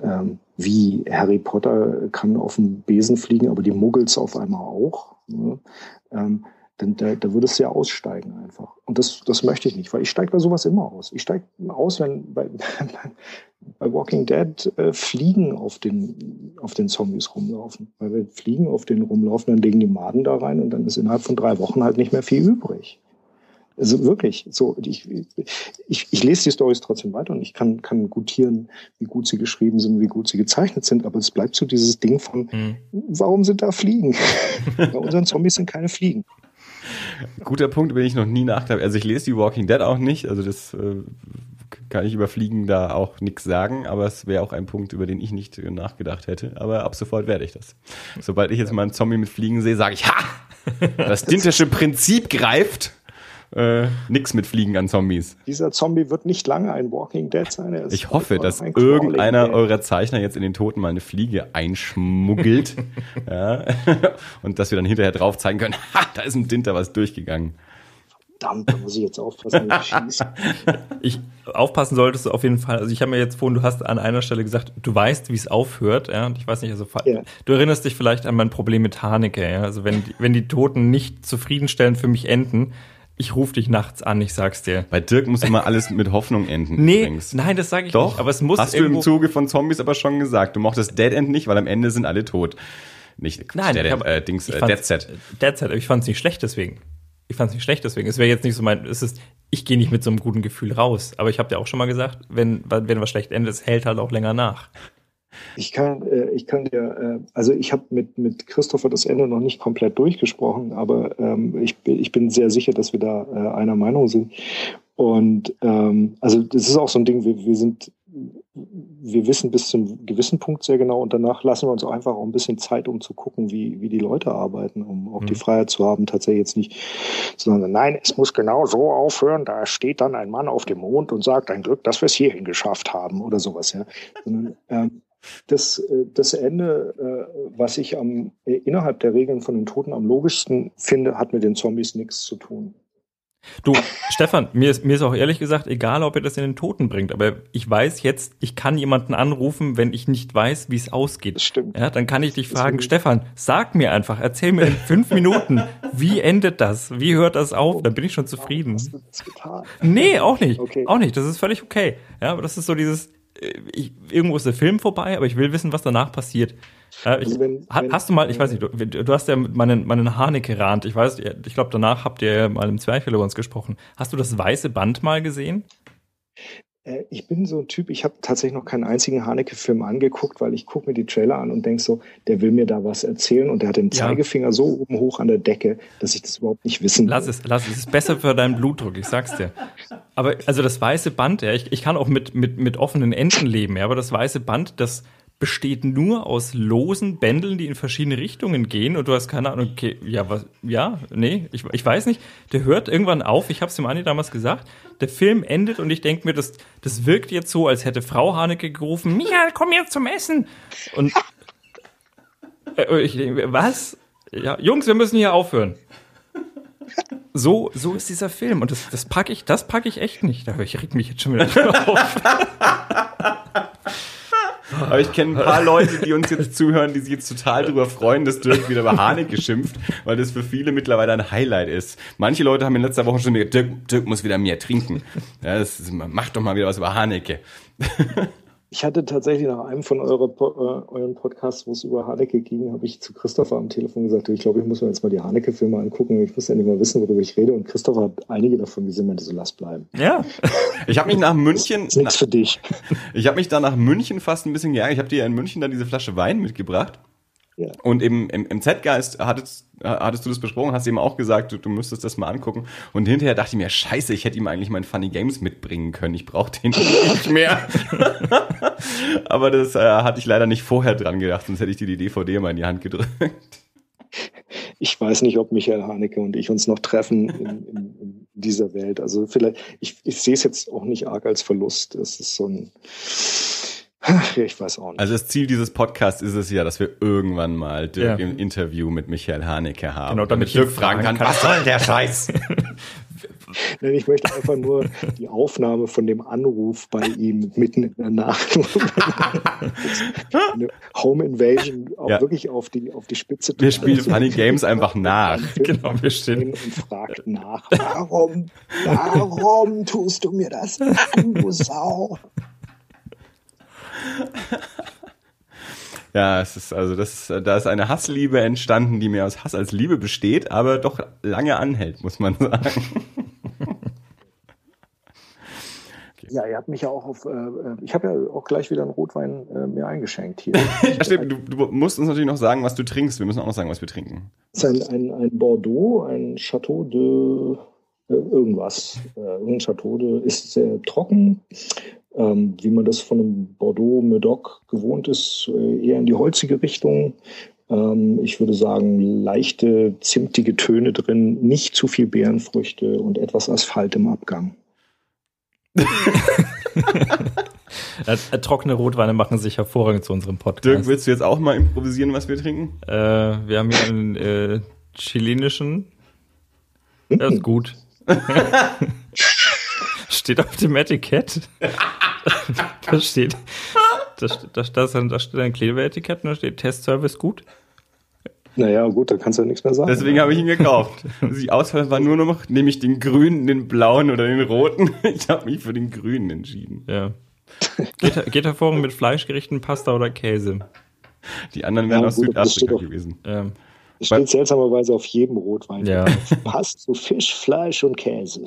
ähm, wie Harry Potter kann auf dem Besen fliegen, aber die Muggels auf einmal auch. Ne? Ähm, dann da, da würde es ja aussteigen einfach. Und das, das möchte ich nicht, weil ich steige bei sowas immer aus. Ich steige aus, wenn bei, bei Walking Dead äh, Fliegen auf den, auf den Zombies rumlaufen. Weil wir Fliegen auf den rumlaufen, dann legen die Maden da rein und dann ist innerhalb von drei Wochen halt nicht mehr viel übrig. Also wirklich, so ich, ich, ich lese die Stories trotzdem weiter und ich kann, kann gutieren, wie gut sie geschrieben sind, wie gut sie gezeichnet sind, aber es bleibt so dieses Ding von, mhm. warum sind da Fliegen? Bei unseren Zombies sind keine Fliegen. Guter Punkt, über den ich noch nie nachgedacht Also ich lese die Walking Dead auch nicht, also das äh, kann ich über Fliegen da auch nichts sagen, aber es wäre auch ein Punkt, über den ich nicht nachgedacht hätte. Aber ab sofort werde ich das. Sobald ich jetzt mal einen Zombie mit Fliegen sehe, sage ich, ha! Das dintische Prinzip greift äh, nix mit Fliegen an Zombies. Dieser Zombie wird nicht lange ein Walking Dead sein. Ich hoffe, dass irgendeiner eurer Zeichner jetzt in den Toten mal eine Fliege einschmuggelt. ja, und dass wir dann hinterher drauf zeigen können, ha, da ist ein Dinter was durchgegangen. Verdammt, da muss ich jetzt aufpassen, wenn ich schieße. ich aufpassen solltest du auf jeden Fall. Also ich habe mir jetzt vorhin, du hast an einer Stelle gesagt, du weißt, wie es aufhört, ja. Und ich weiß nicht, also ja. du erinnerst dich vielleicht an mein Problem mit Haneke, ja. Also wenn, wenn die Toten nicht zufriedenstellend für mich enden, ich rufe dich nachts an, ich sag's dir. Bei Dirk muss immer alles mit Hoffnung enden. Nee, übrigens. nein, das sage ich Doch, nicht. Aber es muss Hast du im Zuge von Zombies aber schon gesagt. Du mochtest Dead End nicht, weil am Ende sind alle tot. Nicht nein, Dead End, äh, Dings, äh, Dead Set. Dead Set, ich fand's nicht schlecht deswegen. Ich fand's nicht schlecht deswegen. Es wäre jetzt nicht so mein, es ist, ich gehe nicht mit so einem guten Gefühl raus. Aber ich habe dir auch schon mal gesagt, wenn, wenn was schlecht endet, es hält halt auch länger nach. Ich kann, äh, ich kann dir, äh, also ich habe mit, mit Christopher das Ende noch nicht komplett durchgesprochen, aber ähm, ich, ich bin sehr sicher, dass wir da äh, einer Meinung sind. Und ähm, also das ist auch so ein Ding, wir, wir sind, wir wissen bis zum gewissen Punkt sehr genau und danach lassen wir uns auch einfach auch ein bisschen Zeit, um zu gucken, wie, wie die Leute arbeiten, um auch mhm. die Freiheit zu haben, tatsächlich jetzt nicht zu sagen, nein, es muss genau so aufhören, da steht dann ein Mann auf dem Mond und sagt, ein Glück, dass wir es hierhin geschafft haben oder sowas, ja. Sondern, ähm, das, äh, das Ende, äh, was ich am, äh, innerhalb der Regeln von den Toten am logischsten finde, hat mit den Zombies nichts zu tun. Du, Stefan, mir ist, mir ist auch ehrlich gesagt egal, ob ihr das in den Toten bringt, aber ich weiß jetzt, ich kann jemanden anrufen, wenn ich nicht weiß, wie es ausgeht. Das stimmt. Ja, dann kann ich dich fragen, Stefan, sag mir einfach, erzähl mir in fünf Minuten, wie endet das? Wie hört das auf? Dann bin ich schon zufrieden. Hast du das getan? Nee, auch nicht. Okay. Auch nicht. Das ist völlig okay. Ja, aber das ist so dieses, ich, irgendwo ist der Film vorbei, aber ich will wissen, was danach passiert. Äh, ich, also wenn, wenn, hast du mal, ich weiß nicht, du, du hast ja meinen, meinen Haneke gerannt. Ich weiß, ich glaube, danach habt ihr ja mal im Zweifel über uns gesprochen. Hast du das weiße Band mal gesehen? Äh, ich bin so ein Typ, ich habe tatsächlich noch keinen einzigen Haneke-Film angeguckt, weil ich gucke mir die Trailer an und denke so, der will mir da was erzählen und der hat den Zeigefinger ja. so oben hoch an der Decke, dass ich das überhaupt nicht wissen will. Lass es, lass es. Es ist besser für deinen Blutdruck, ich sag's dir. Aber also das weiße Band, ja, ich, ich kann auch mit, mit, mit offenen Enden leben, ja, aber das weiße Band, das besteht nur aus losen Bändeln, die in verschiedene Richtungen gehen und du hast keine Ahnung, okay, ja, was, ja, nee, ich, ich weiß nicht. Der hört irgendwann auf, ich habe es dem Andi damals gesagt, der Film endet und ich denke mir, das, das wirkt jetzt so, als hätte Frau Haneke gerufen, Michael, komm jetzt zum Essen. Und äh, ich denke, was? Ja, Jungs, wir müssen hier aufhören. So, so ist dieser Film und das, das packe ich, das ich echt nicht. Ich reg mich jetzt schon wieder auf. Aber ich kenne ein paar Leute, die uns jetzt zuhören, die sich jetzt total darüber freuen, dass Dirk wieder über Haneke schimpft, weil das für viele mittlerweile ein Highlight ist. Manche Leute haben in letzter Woche schon gesagt, Dirk, Dirk muss wieder mehr trinken. Ja, das ist, mach doch mal wieder was über Haneke. Ich hatte tatsächlich nach einem von eure, äh, euren Podcasts, wo es über Haneke ging, habe ich zu Christopher am Telefon gesagt, ich glaube, ich muss mir jetzt mal die Haneke-Filme angucken. Ich muss ja nicht mal wissen, worüber ich rede. Und Christopher hat einige davon gesehen, meinte so, lass bleiben. Ja. Ich habe mich nach München. Das ist nichts für dich. Ich habe mich da nach München fast ein bisschen geärgert. Ich habe dir ja in München dann diese Flasche Wein mitgebracht. Ja. Und im, im, im Z-Geist hattest, hattest du das besprochen, hast ihm auch gesagt, du, du müsstest das mal angucken. Und hinterher dachte ich mir, scheiße, ich hätte ihm eigentlich mein Funny Games mitbringen können. Ich brauche den nicht mehr. Aber das äh, hatte ich leider nicht vorher dran gedacht, sonst hätte ich dir die DVD mal in die Hand gedrückt. Ich weiß nicht, ob Michael Haneke und ich uns noch treffen in, in, in dieser Welt. Also vielleicht, ich, ich sehe es jetzt auch nicht arg als Verlust. Es ist so ein ich weiß auch nicht. Also das Ziel dieses Podcasts ist es ja, dass wir irgendwann mal Dirk ja. im Interview mit Michael Haneke haben. Genau, damit Dirk fragen kann, kann, was soll der Scheiß? Nein, ich möchte einfach nur die Aufnahme von dem Anruf bei ihm mitten in der Nacht. Eine Home Invasion auch ja. wirklich auf die, auf die Spitze. Wir spielen Funny Games einfach nach. Genau, wir stehen. Und fragt nach, warum, warum tust du mir das an, du Sau? Ja, es ist also das, da ist eine Hassliebe entstanden, die mehr aus Hass als Liebe besteht, aber doch lange anhält, muss man sagen. Ja, ihr habt mich ja auch auf, äh, ich habe ja auch gleich wieder einen Rotwein äh, mir eingeschenkt hier. ja, stimmt, du, du, musst uns natürlich noch sagen, was du trinkst. Wir müssen auch noch sagen, was wir trinken. Das ist ein, ein, ein Bordeaux, ein Chateau de äh, irgendwas. Äh, ein Chateau de ist sehr trocken, ähm, wie man das von einem Bordeaux Medoc gewohnt ist, äh, eher in die holzige Richtung. Ähm, ich würde sagen, leichte, zimtige Töne drin, nicht zu viel Beerenfrüchte und etwas Asphalt im Abgang. Äh, trockene Rotweine machen sich hervorragend zu unserem Podcast. Dirk, willst du jetzt auch mal improvisieren, was wir trinken? Äh, wir haben hier einen äh, chilenischen. Der ist gut. steht auf dem Etikett. da steht, da, da, da, da steht ein Klebeetikett und da steht Testservice gut. Naja, gut, da kannst du ja nichts mehr sagen. Deswegen habe ich ihn gekauft. Die Auswahl war nur noch, nehme ich den grünen, den blauen oder den roten. Ich habe mich für den grünen entschieden. Ja. Geht, geht hervorragend mit Fleischgerichten, Pasta oder Käse. Die anderen wären ja, aus gut, Südafrika gewesen. Ja. Das steht seltsamerweise auf jedem Rotwein. Ja. Passt zu Fisch, Fleisch und Käse.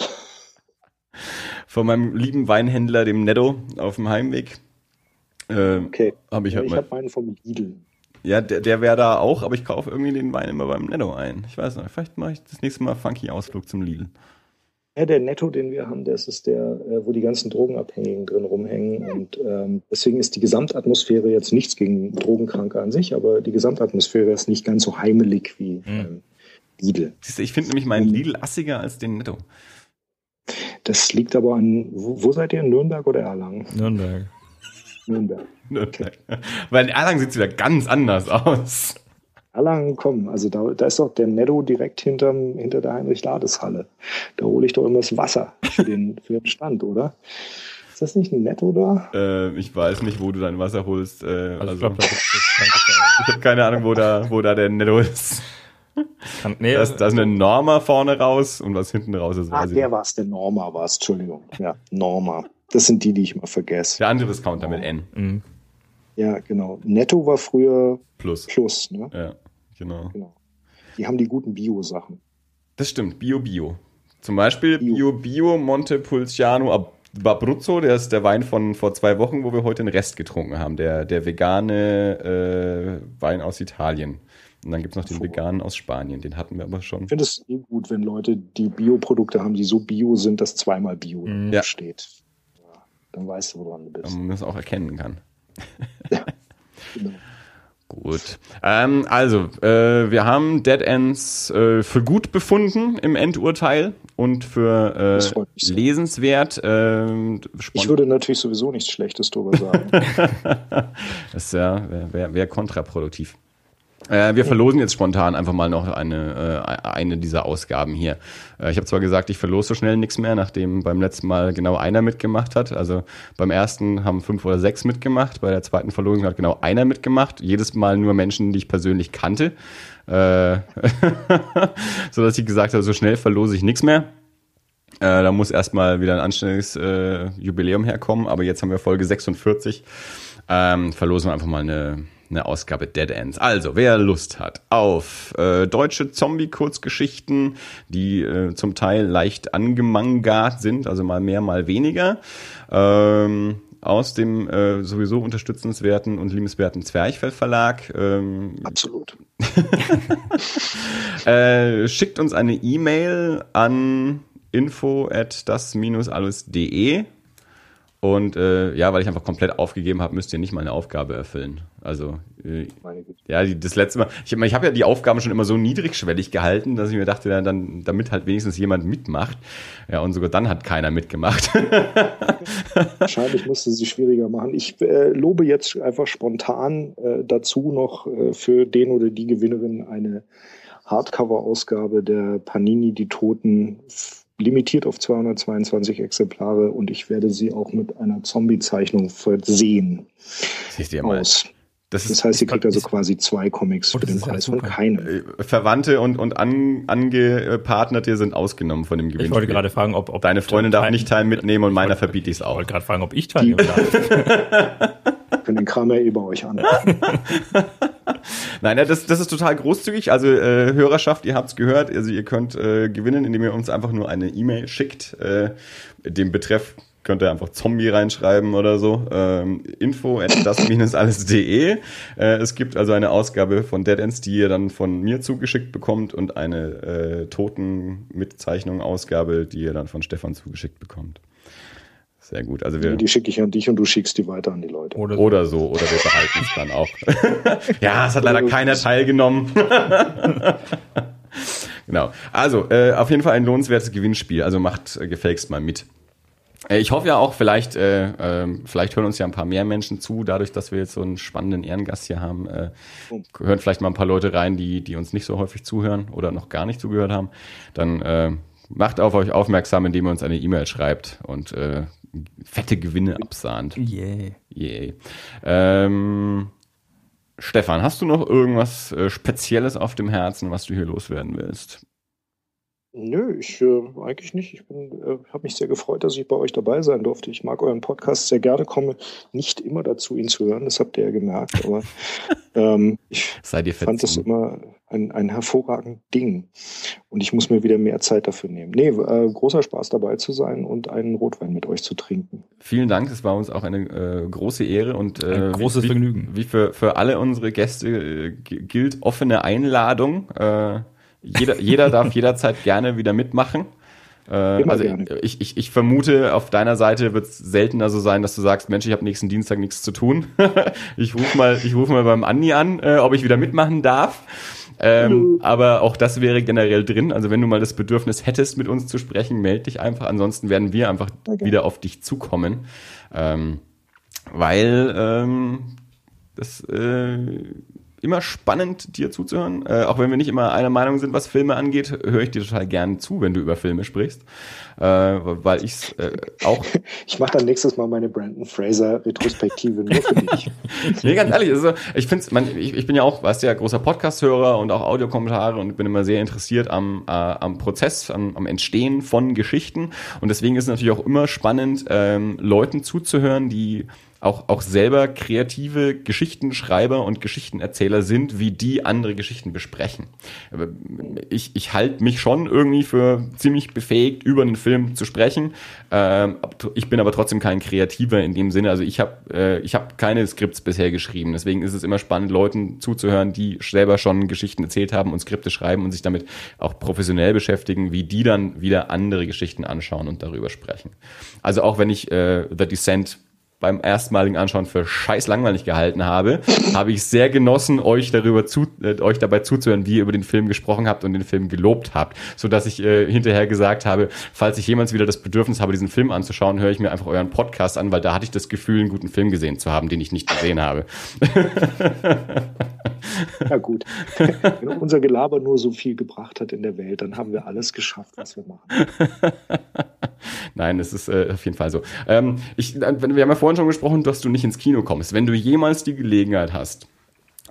Von meinem lieben Weinhändler, dem Netto, auf dem Heimweg. Äh, okay. Hab ich ja, halt ich habe meinen vom Lidl. Ja, der, der wäre da auch, aber ich kaufe irgendwie den Wein immer beim Netto ein. Ich weiß nicht, vielleicht mache ich das nächste Mal funky Ausflug zum Lidl. Ja, der Netto, den wir haben, das ist der, äh, wo die ganzen Drogenabhängigen drin rumhängen. Und ähm, deswegen ist die Gesamtatmosphäre jetzt nichts gegen Drogenkranke an sich, aber die Gesamtatmosphäre ist nicht ganz so heimelig wie mhm. ähm, Lidl. Siehst du, ich finde nämlich meinen Lidl assiger als den Netto. Das liegt aber an, wo, wo seid ihr? Nürnberg oder Erlangen? Nürnberg. Nürnberg. Nürnberg. Weil in Erlangen sieht es wieder ganz anders aus. Erlangen, komm, also da, da ist doch der Netto direkt hinterm, hinter der Heinrich-Lades-Halle. Da hole ich doch immer das Wasser für den, für den Stand, oder? Ist das nicht ein Netto da? Äh, ich weiß nicht, wo du dein Wasser holst. Äh, also, also ich, glaub, ich habe keine Ahnung, wo da, wo da der Netto ist. Kann, nee, da, ist, da ist eine Norma vorne raus und was hinten raus ist. Ah, der war es, der Norma war es, Entschuldigung. Ja, Norma. Das sind die, die ich immer vergesse. Der andere Discounter mit N. Mhm. Ja, genau. Netto war früher Plus. Plus, ne? Ja, genau. genau. Die haben die guten Bio-Sachen. Das stimmt, Bio-Bio. Zum Beispiel Bio-Bio Montepulciano Abruzzo, der ist der Wein von vor zwei Wochen, wo wir heute den Rest getrunken haben. Der, der vegane äh, Wein aus Italien. Und dann gibt es noch den Vor. veganen aus Spanien, den hatten wir aber schon. Ich finde es eh gut, wenn Leute die Bioprodukte haben, die so bio sind, dass zweimal Bio mhm. ja. steht. Ja, dann weißt du, woran du bist. Und man das auch erkennen kann. Ja, genau. Gut. Ähm, also, äh, wir haben Dead Ends äh, für gut befunden im Endurteil und für äh, lesenswert. Äh, ich würde natürlich sowieso nichts Schlechtes darüber sagen. das ja, wäre wär, wär kontraproduktiv. Äh, wir verlosen jetzt spontan einfach mal noch eine, äh, eine dieser Ausgaben hier. Äh, ich habe zwar gesagt, ich verlose so schnell nichts mehr, nachdem beim letzten Mal genau einer mitgemacht hat. Also beim ersten haben fünf oder sechs mitgemacht, bei der zweiten Verlosung hat genau einer mitgemacht. Jedes Mal nur Menschen, die ich persönlich kannte. Äh, so dass ich gesagt habe, so schnell verlose ich nichts mehr. Äh, da muss erstmal wieder ein anständiges äh, Jubiläum herkommen, aber jetzt haben wir Folge 46. Ähm, verlosen wir einfach mal eine eine Ausgabe Dead Ends. Also, wer Lust hat auf äh, deutsche Zombie-Kurzgeschichten, die äh, zum Teil leicht angemangart sind, also mal mehr, mal weniger, ähm, aus dem äh, sowieso unterstützenswerten und liebenswerten Zwerchfell Verlag. Ähm, Absolut. äh, schickt uns eine E-Mail an info at das-alles.de und äh, ja, weil ich einfach komplett aufgegeben habe, müsst ihr nicht meine Aufgabe erfüllen. Also äh, ja, die, das letzte Mal. Ich, ich habe ja die Aufgaben schon immer so niedrigschwellig gehalten, dass ich mir dachte, dann, dann damit halt wenigstens jemand mitmacht. Ja, und sogar dann hat keiner mitgemacht. Wahrscheinlich musste sie schwieriger machen. Ich äh, lobe jetzt einfach spontan äh, dazu noch äh, für den oder die Gewinnerin eine Hardcover-Ausgabe der Panini Die Toten limitiert auf 222 Exemplare und ich werde sie auch mit einer Zombie-Zeichnung versehen. Siehst du ja mal. Aus. Das, das heißt, sie kriegt also quasi zwei Comics oh, für den Preis von keinem. Verwandte und, und an, angepartnerte sind ausgenommen von dem Gewinn. Ich wollte gerade fragen, ob, ob deine Freundin darf nicht Teil mitnehmen und meiner verbiete ich es auch. Ich wollte gerade fragen, ob ich teilnehmen darf. Können den Kram ja eh bei euch an. Nein, ja, das, das ist total großzügig. Also äh, Hörerschaft, ihr habt's gehört. Also ihr könnt äh, gewinnen, indem ihr uns einfach nur eine E-Mail schickt. Äh, dem Betreff könnt ihr einfach Zombie reinschreiben oder so. Ähm, info at das-alles.de. Äh, es gibt also eine Ausgabe von Dead Ends, die ihr dann von mir zugeschickt bekommt und eine äh, Toten-Mitzeichnung-Ausgabe, die ihr dann von Stefan zugeschickt bekommt. Sehr gut. Also wir, die schicke ich an dich und du schickst die weiter an die Leute. Oder so, oder, so, oder wir behalten es dann auch. ja, es hat leider keiner teilgenommen. genau. Also, äh, auf jeden Fall ein lohnenswertes Gewinnspiel. Also macht äh, gefälligst mal mit. Äh, ich hoffe ja auch, vielleicht, äh, äh, vielleicht hören uns ja ein paar mehr Menschen zu, dadurch, dass wir jetzt so einen spannenden Ehrengast hier haben. Äh, hören vielleicht mal ein paar Leute rein, die, die uns nicht so häufig zuhören oder noch gar nicht zugehört haben. Dann äh, macht auf euch aufmerksam, indem ihr uns eine E-Mail schreibt und äh, fette Gewinne absahnt. Yeah. Yeah. Ähm, Stefan, hast du noch irgendwas äh, Spezielles auf dem Herzen, was du hier loswerden willst? Nö, ich äh, eigentlich nicht. Ich äh, habe mich sehr gefreut, dass ich bei euch dabei sein durfte. Ich mag euren Podcast sehr gerne, komme nicht immer dazu, ihn zu hören. Das habt ihr ja gemerkt. Aber ähm, ich fand das immer ein, ein hervorragendes Ding. Und ich muss mir wieder mehr Zeit dafür nehmen. Nee, äh, großer Spaß dabei zu sein und einen Rotwein mit euch zu trinken. Vielen Dank. Es war uns auch eine äh, große Ehre und äh, ein großes wie, Vergnügen. Wie für, für alle unsere Gäste äh, gilt offene Einladung. Äh, jeder, jeder darf jederzeit gerne wieder mitmachen. Äh, also ich, ich, ich vermute, auf deiner Seite wird es seltener so sein, dass du sagst, Mensch, ich habe nächsten Dienstag nichts zu tun. ich rufe mal, ich ruf mal beim Andi an, äh, ob ich wieder mitmachen darf. Ähm, aber auch das wäre generell drin. Also wenn du mal das Bedürfnis hättest, mit uns zu sprechen, melde dich einfach. Ansonsten werden wir einfach okay. wieder auf dich zukommen. Ähm, weil ähm, das äh, immer spannend, dir zuzuhören. Äh, auch wenn wir nicht immer einer Meinung sind, was Filme angeht, höre ich dir total gern zu, wenn du über Filme sprichst. Äh, weil ich äh, auch. Ich mache dann nächstes Mal meine Brandon Fraser Retrospektive nur für dich. nee, ganz ehrlich, also ich finde ich, ich bin ja auch, weißt du ja, großer Podcast-Hörer und auch Audiokommentare und bin immer sehr interessiert am, äh, am Prozess, am, am Entstehen von Geschichten. Und deswegen ist es natürlich auch immer spannend, ähm, Leuten zuzuhören, die auch, auch selber kreative Geschichtenschreiber und Geschichtenerzähler sind, wie die andere Geschichten besprechen. Ich, ich halte mich schon irgendwie für ziemlich befähigt, über einen Film zu sprechen. Ähm, ich bin aber trotzdem kein Kreativer in dem Sinne. Also ich habe äh, ich hab keine Skripts bisher geschrieben. Deswegen ist es immer spannend, Leuten zuzuhören, die selber schon Geschichten erzählt haben und Skripte schreiben und sich damit auch professionell beschäftigen, wie die dann wieder andere Geschichten anschauen und darüber sprechen. Also auch wenn ich äh, The Descent beim erstmaligen Anschauen für scheiß langweilig gehalten habe, habe ich sehr genossen, euch darüber zu, äh, euch dabei zuzuhören, wie ihr über den Film gesprochen habt und den Film gelobt habt, so dass ich äh, hinterher gesagt habe, falls ich jemals wieder das Bedürfnis habe, diesen Film anzuschauen, höre ich mir einfach euren Podcast an, weil da hatte ich das Gefühl, einen guten Film gesehen zu haben, den ich nicht gesehen habe. Ja gut, wenn unser Gelaber nur so viel gebracht hat in der Welt, dann haben wir alles geschafft, was wir machen. Nein, es ist äh, auf jeden Fall so. Ähm, ich, wir haben ja vorhin schon gesprochen, dass du nicht ins Kino kommst. Wenn du jemals die Gelegenheit hast,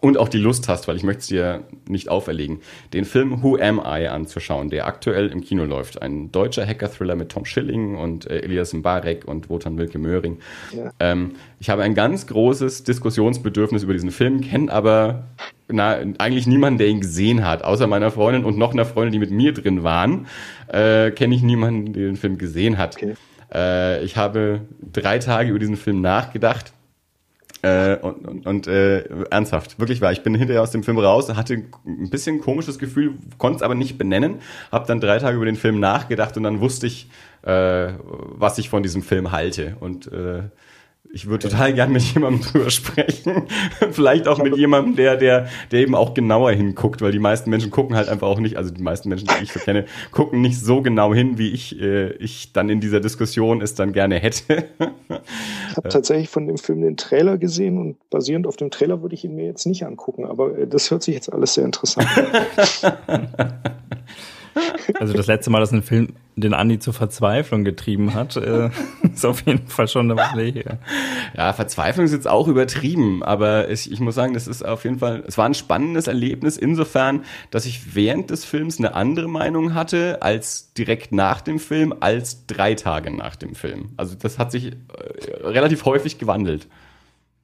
und auch die Lust hast, weil ich möchte es dir nicht auferlegen, den Film Who Am I anzuschauen, der aktuell im Kino läuft. Ein deutscher Hacker-Thriller mit Tom Schilling und äh, Elias Mbarek und Wotan Wilke Möhring. Ja. Ähm, ich habe ein ganz großes Diskussionsbedürfnis über diesen Film, kenne aber na, eigentlich niemanden, der ihn gesehen hat, außer meiner Freundin und noch einer Freundin, die mit mir drin waren, äh, kenne ich niemanden, der den Film gesehen hat. Okay. Äh, ich habe drei Tage über diesen Film nachgedacht äh, und und, und äh, ernsthaft, wirklich war. Ich bin hinterher aus dem Film raus, hatte ein bisschen komisches Gefühl, konnte es aber nicht benennen, habe dann drei Tage über den Film nachgedacht und dann wusste ich, äh, was ich von diesem Film halte. Und äh, ich würde total gern mit jemandem drüber sprechen. Vielleicht auch mit jemandem, der, der, der eben auch genauer hinguckt, weil die meisten Menschen gucken halt einfach auch nicht, also die meisten Menschen, die ich so kenne, gucken nicht so genau hin, wie ich, äh, ich dann in dieser Diskussion es dann gerne hätte. ich habe tatsächlich von dem Film den Trailer gesehen und basierend auf dem Trailer würde ich ihn mir jetzt nicht angucken, aber äh, das hört sich jetzt alles sehr interessant an. Also das letzte Mal, dass ein Film den Andi zur Verzweiflung getrieben hat, äh, ist auf jeden Fall schon eine Weile her. Ja, Verzweiflung ist jetzt auch übertrieben, aber ich, ich muss sagen, das ist auf jeden Fall, es war ein spannendes Erlebnis insofern, dass ich während des Films eine andere Meinung hatte als direkt nach dem Film, als drei Tage nach dem Film. Also das hat sich äh, relativ häufig gewandelt.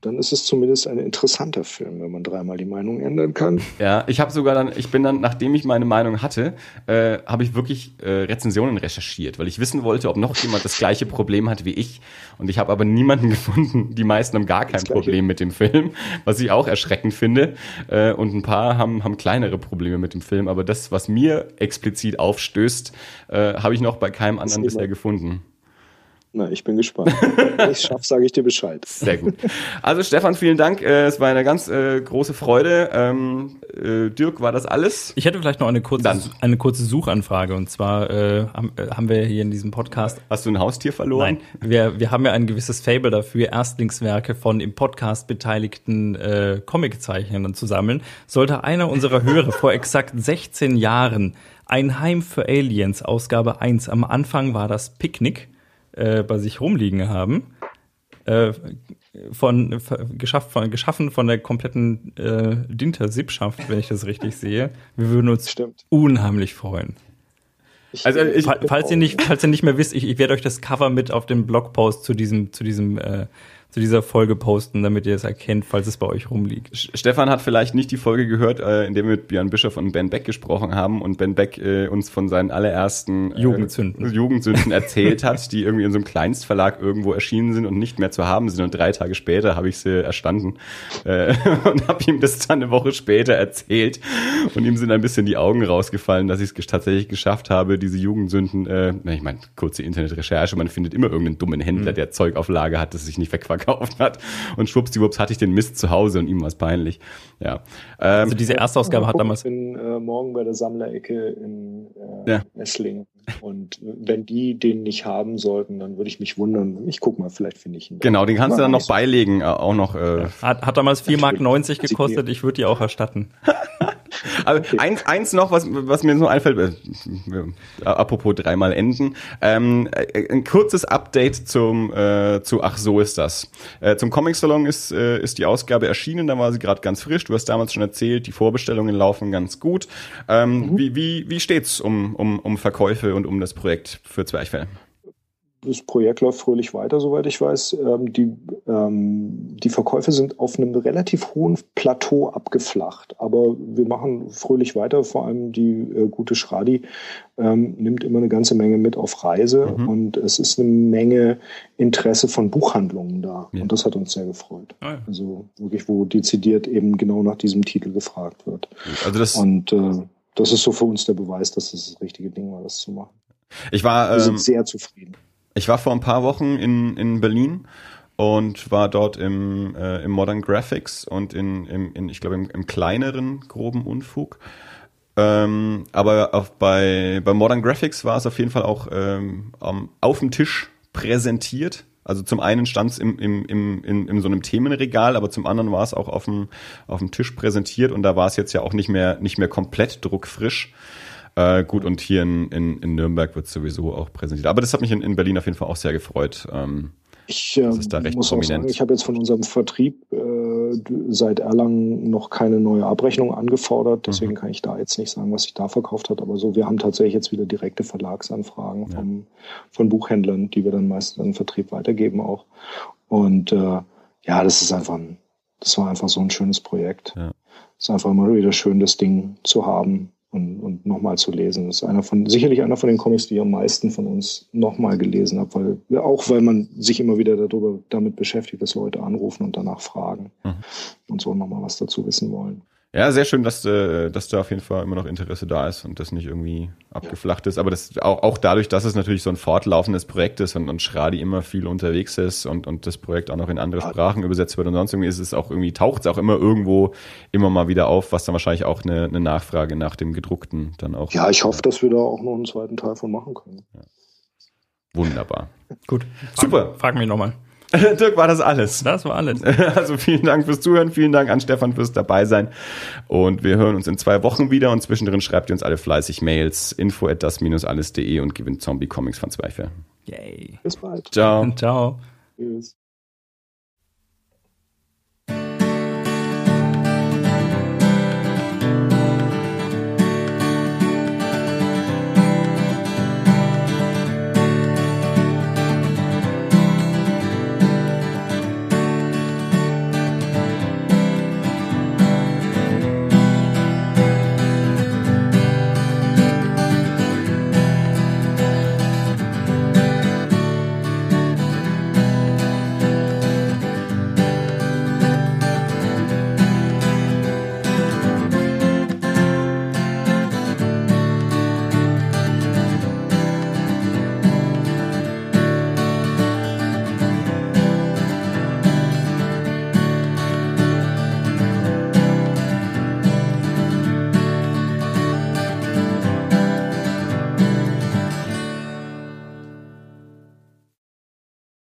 Dann ist es zumindest ein interessanter Film, wenn man dreimal die Meinung ändern kann. Ja, ich habe sogar dann, ich bin dann, nachdem ich meine Meinung hatte, äh, habe ich wirklich äh, Rezensionen recherchiert, weil ich wissen wollte, ob noch jemand das gleiche Problem hat wie ich. Und ich habe aber niemanden gefunden. Die meisten haben gar kein Problem mit dem Film, was ich auch erschreckend finde. Äh, und ein paar haben, haben kleinere Probleme mit dem Film. Aber das, was mir explizit aufstößt, äh, habe ich noch bei keinem anderen bisher gefunden. Na, ich bin gespannt. Wenn ich es schaffe, sage ich dir Bescheid. Sehr gut. Also Stefan, vielen Dank. Äh, es war eine ganz äh, große Freude. Ähm, äh, Dirk, war das alles? Ich hätte vielleicht noch eine kurze, eine kurze Suchanfrage. Und zwar äh, haben, äh, haben wir hier in diesem Podcast. Hast du ein Haustier verloren? Nein, wir, wir haben ja ein gewisses Fable dafür, Erstlingswerke von im Podcast beteiligten äh, Comiczeichnern zu sammeln. Sollte einer unserer Hörer vor exakt 16 Jahren ein Heim für Aliens, Ausgabe 1, am Anfang war das Picknick äh, bei sich rumliegen haben. Äh, von, geschafft, von, geschaffen von der kompletten äh, Dinter-Sippschaft, wenn ich das richtig sehe. Wir würden uns Stimmt. unheimlich freuen. also ich, falls ihr nicht, falls ihr nicht mehr wisst, ich, ich werde euch das Cover mit auf dem Blogpost zu diesem, zu diesem äh, zu dieser Folge posten, damit ihr es erkennt, falls es bei euch rumliegt. Stefan hat vielleicht nicht die Folge gehört, äh, in der wir mit Björn Bischof und Ben Beck gesprochen haben und Ben Beck äh, uns von seinen allerersten äh, Jugendsünden, Jugendsünden erzählt hat, die irgendwie in so einem Kleinstverlag irgendwo erschienen sind und nicht mehr zu haben sind. Und drei Tage später habe ich sie erstanden und habe ihm das dann eine Woche später erzählt. Und ihm sind ein bisschen die Augen rausgefallen, dass ich es tatsächlich geschafft habe, diese Jugendsünden, ich meine, kurze Internetrecherche, man findet immer irgendeinen dummen Händler, mhm. der Zeug auf Lager hat, das sich nicht verquackt gekauft hat. Und schwuppsdiwupps hatte ich den Mist zu Hause und ihm war es peinlich. Ja. Ähm, also diese Erstausgabe hat damals. Ich bin äh, morgen bei der Sammlerecke in äh, ja. Esslingen. Und wenn die den nicht haben sollten, dann würde ich mich wundern. Ich guck mal, vielleicht finde ich ihn. Genau, den kannst du dann noch beilegen, äh, auch noch. Äh, hat, hat damals 4,90 Mark gekostet, ich würde die auch erstatten. Aber okay. eins, eins noch, was, was mir so einfällt, äh, apropos dreimal enden, ähm, äh, ein kurzes Update zum äh, zu Ach so ist das. Äh, zum Comic Salon ist äh, ist die Ausgabe erschienen, da war sie gerade ganz frisch. Du hast damals schon erzählt, die Vorbestellungen laufen ganz gut. Ähm, mhm. Wie wie wie steht's um um um Verkäufe und um das Projekt für Zwerchfell? Das Projekt läuft fröhlich weiter, soweit ich weiß. Ähm, die, ähm, die Verkäufe sind auf einem relativ hohen Plateau abgeflacht, aber wir machen fröhlich weiter. Vor allem die äh, gute Schradi ähm, nimmt immer eine ganze Menge mit auf Reise mhm. und es ist eine Menge Interesse von Buchhandlungen da ja. und das hat uns sehr gefreut. Ah, ja. Also wirklich, wo dezidiert eben genau nach diesem Titel gefragt wird. Also das und äh, das ist so für uns der Beweis, dass es das, das richtige Ding war, das zu machen. Ich war, wir sind ähm, sehr zufrieden. Ich war vor ein paar Wochen in, in Berlin und war dort im, äh, im Modern Graphics und in, im, in ich glaube, im, im kleineren groben Unfug. Ähm, aber auf, bei, bei Modern Graphics war es auf jeden Fall auch ähm, auf dem Tisch präsentiert. Also zum einen stand es im, im, im, in, in so einem Themenregal, aber zum anderen war es auch auf dem, auf dem Tisch präsentiert und da war es jetzt ja auch nicht mehr, nicht mehr komplett druckfrisch. Äh, gut, und hier in, in, in Nürnberg wird sowieso auch präsentiert. Aber das hat mich in, in Berlin auf jeden Fall auch sehr gefreut. Ähm, ich äh, muss prominent. auch sagen, ich habe jetzt von unserem Vertrieb äh, seit Erlangen noch keine neue Abrechnung angefordert. Deswegen mhm. kann ich da jetzt nicht sagen, was sich da verkauft hat. Aber so, wir haben tatsächlich jetzt wieder direkte Verlagsanfragen ja. vom, von Buchhändlern, die wir dann meistens an den Vertrieb weitergeben auch. Und äh, ja, das ist einfach ein, das war einfach so ein schönes Projekt. Ja. Es ist einfach immer wieder schön, das Ding zu haben und, und nochmal zu lesen. Das ist einer von, sicherlich einer von den Comics, die ich am meisten von uns nochmal gelesen habe, weil, auch weil man sich immer wieder darüber, damit beschäftigt, dass Leute anrufen und danach fragen mhm. und so nochmal was dazu wissen wollen. Ja, sehr schön, dass, äh, dass da auf jeden Fall immer noch Interesse da ist und das nicht irgendwie abgeflacht ist. Aber das auch, auch dadurch, dass es natürlich so ein fortlaufendes Projekt ist und, und Schradi immer viel unterwegs ist und, und das Projekt auch noch in andere Sprachen übersetzt wird und sonst irgendwie ist es auch irgendwie, taucht es auch immer irgendwo immer mal wieder auf, was dann wahrscheinlich auch eine, eine Nachfrage nach dem gedruckten dann auch. Ja, ich hoffe, dass wir da auch noch einen zweiten Teil von machen können. Ja. Wunderbar. Gut. Super. Frag mich nochmal. Dirk, war das alles? Das war alles. Also vielen Dank fürs Zuhören, vielen Dank an Stefan fürs dabei sein. Und wir hören uns in zwei Wochen wieder und zwischendrin schreibt ihr uns alle fleißig Mails, info at das-alles.de und gewinnt Zombie Comics von Zweifel. Yay. Bis bald. Ciao. Ciao. Tschüss.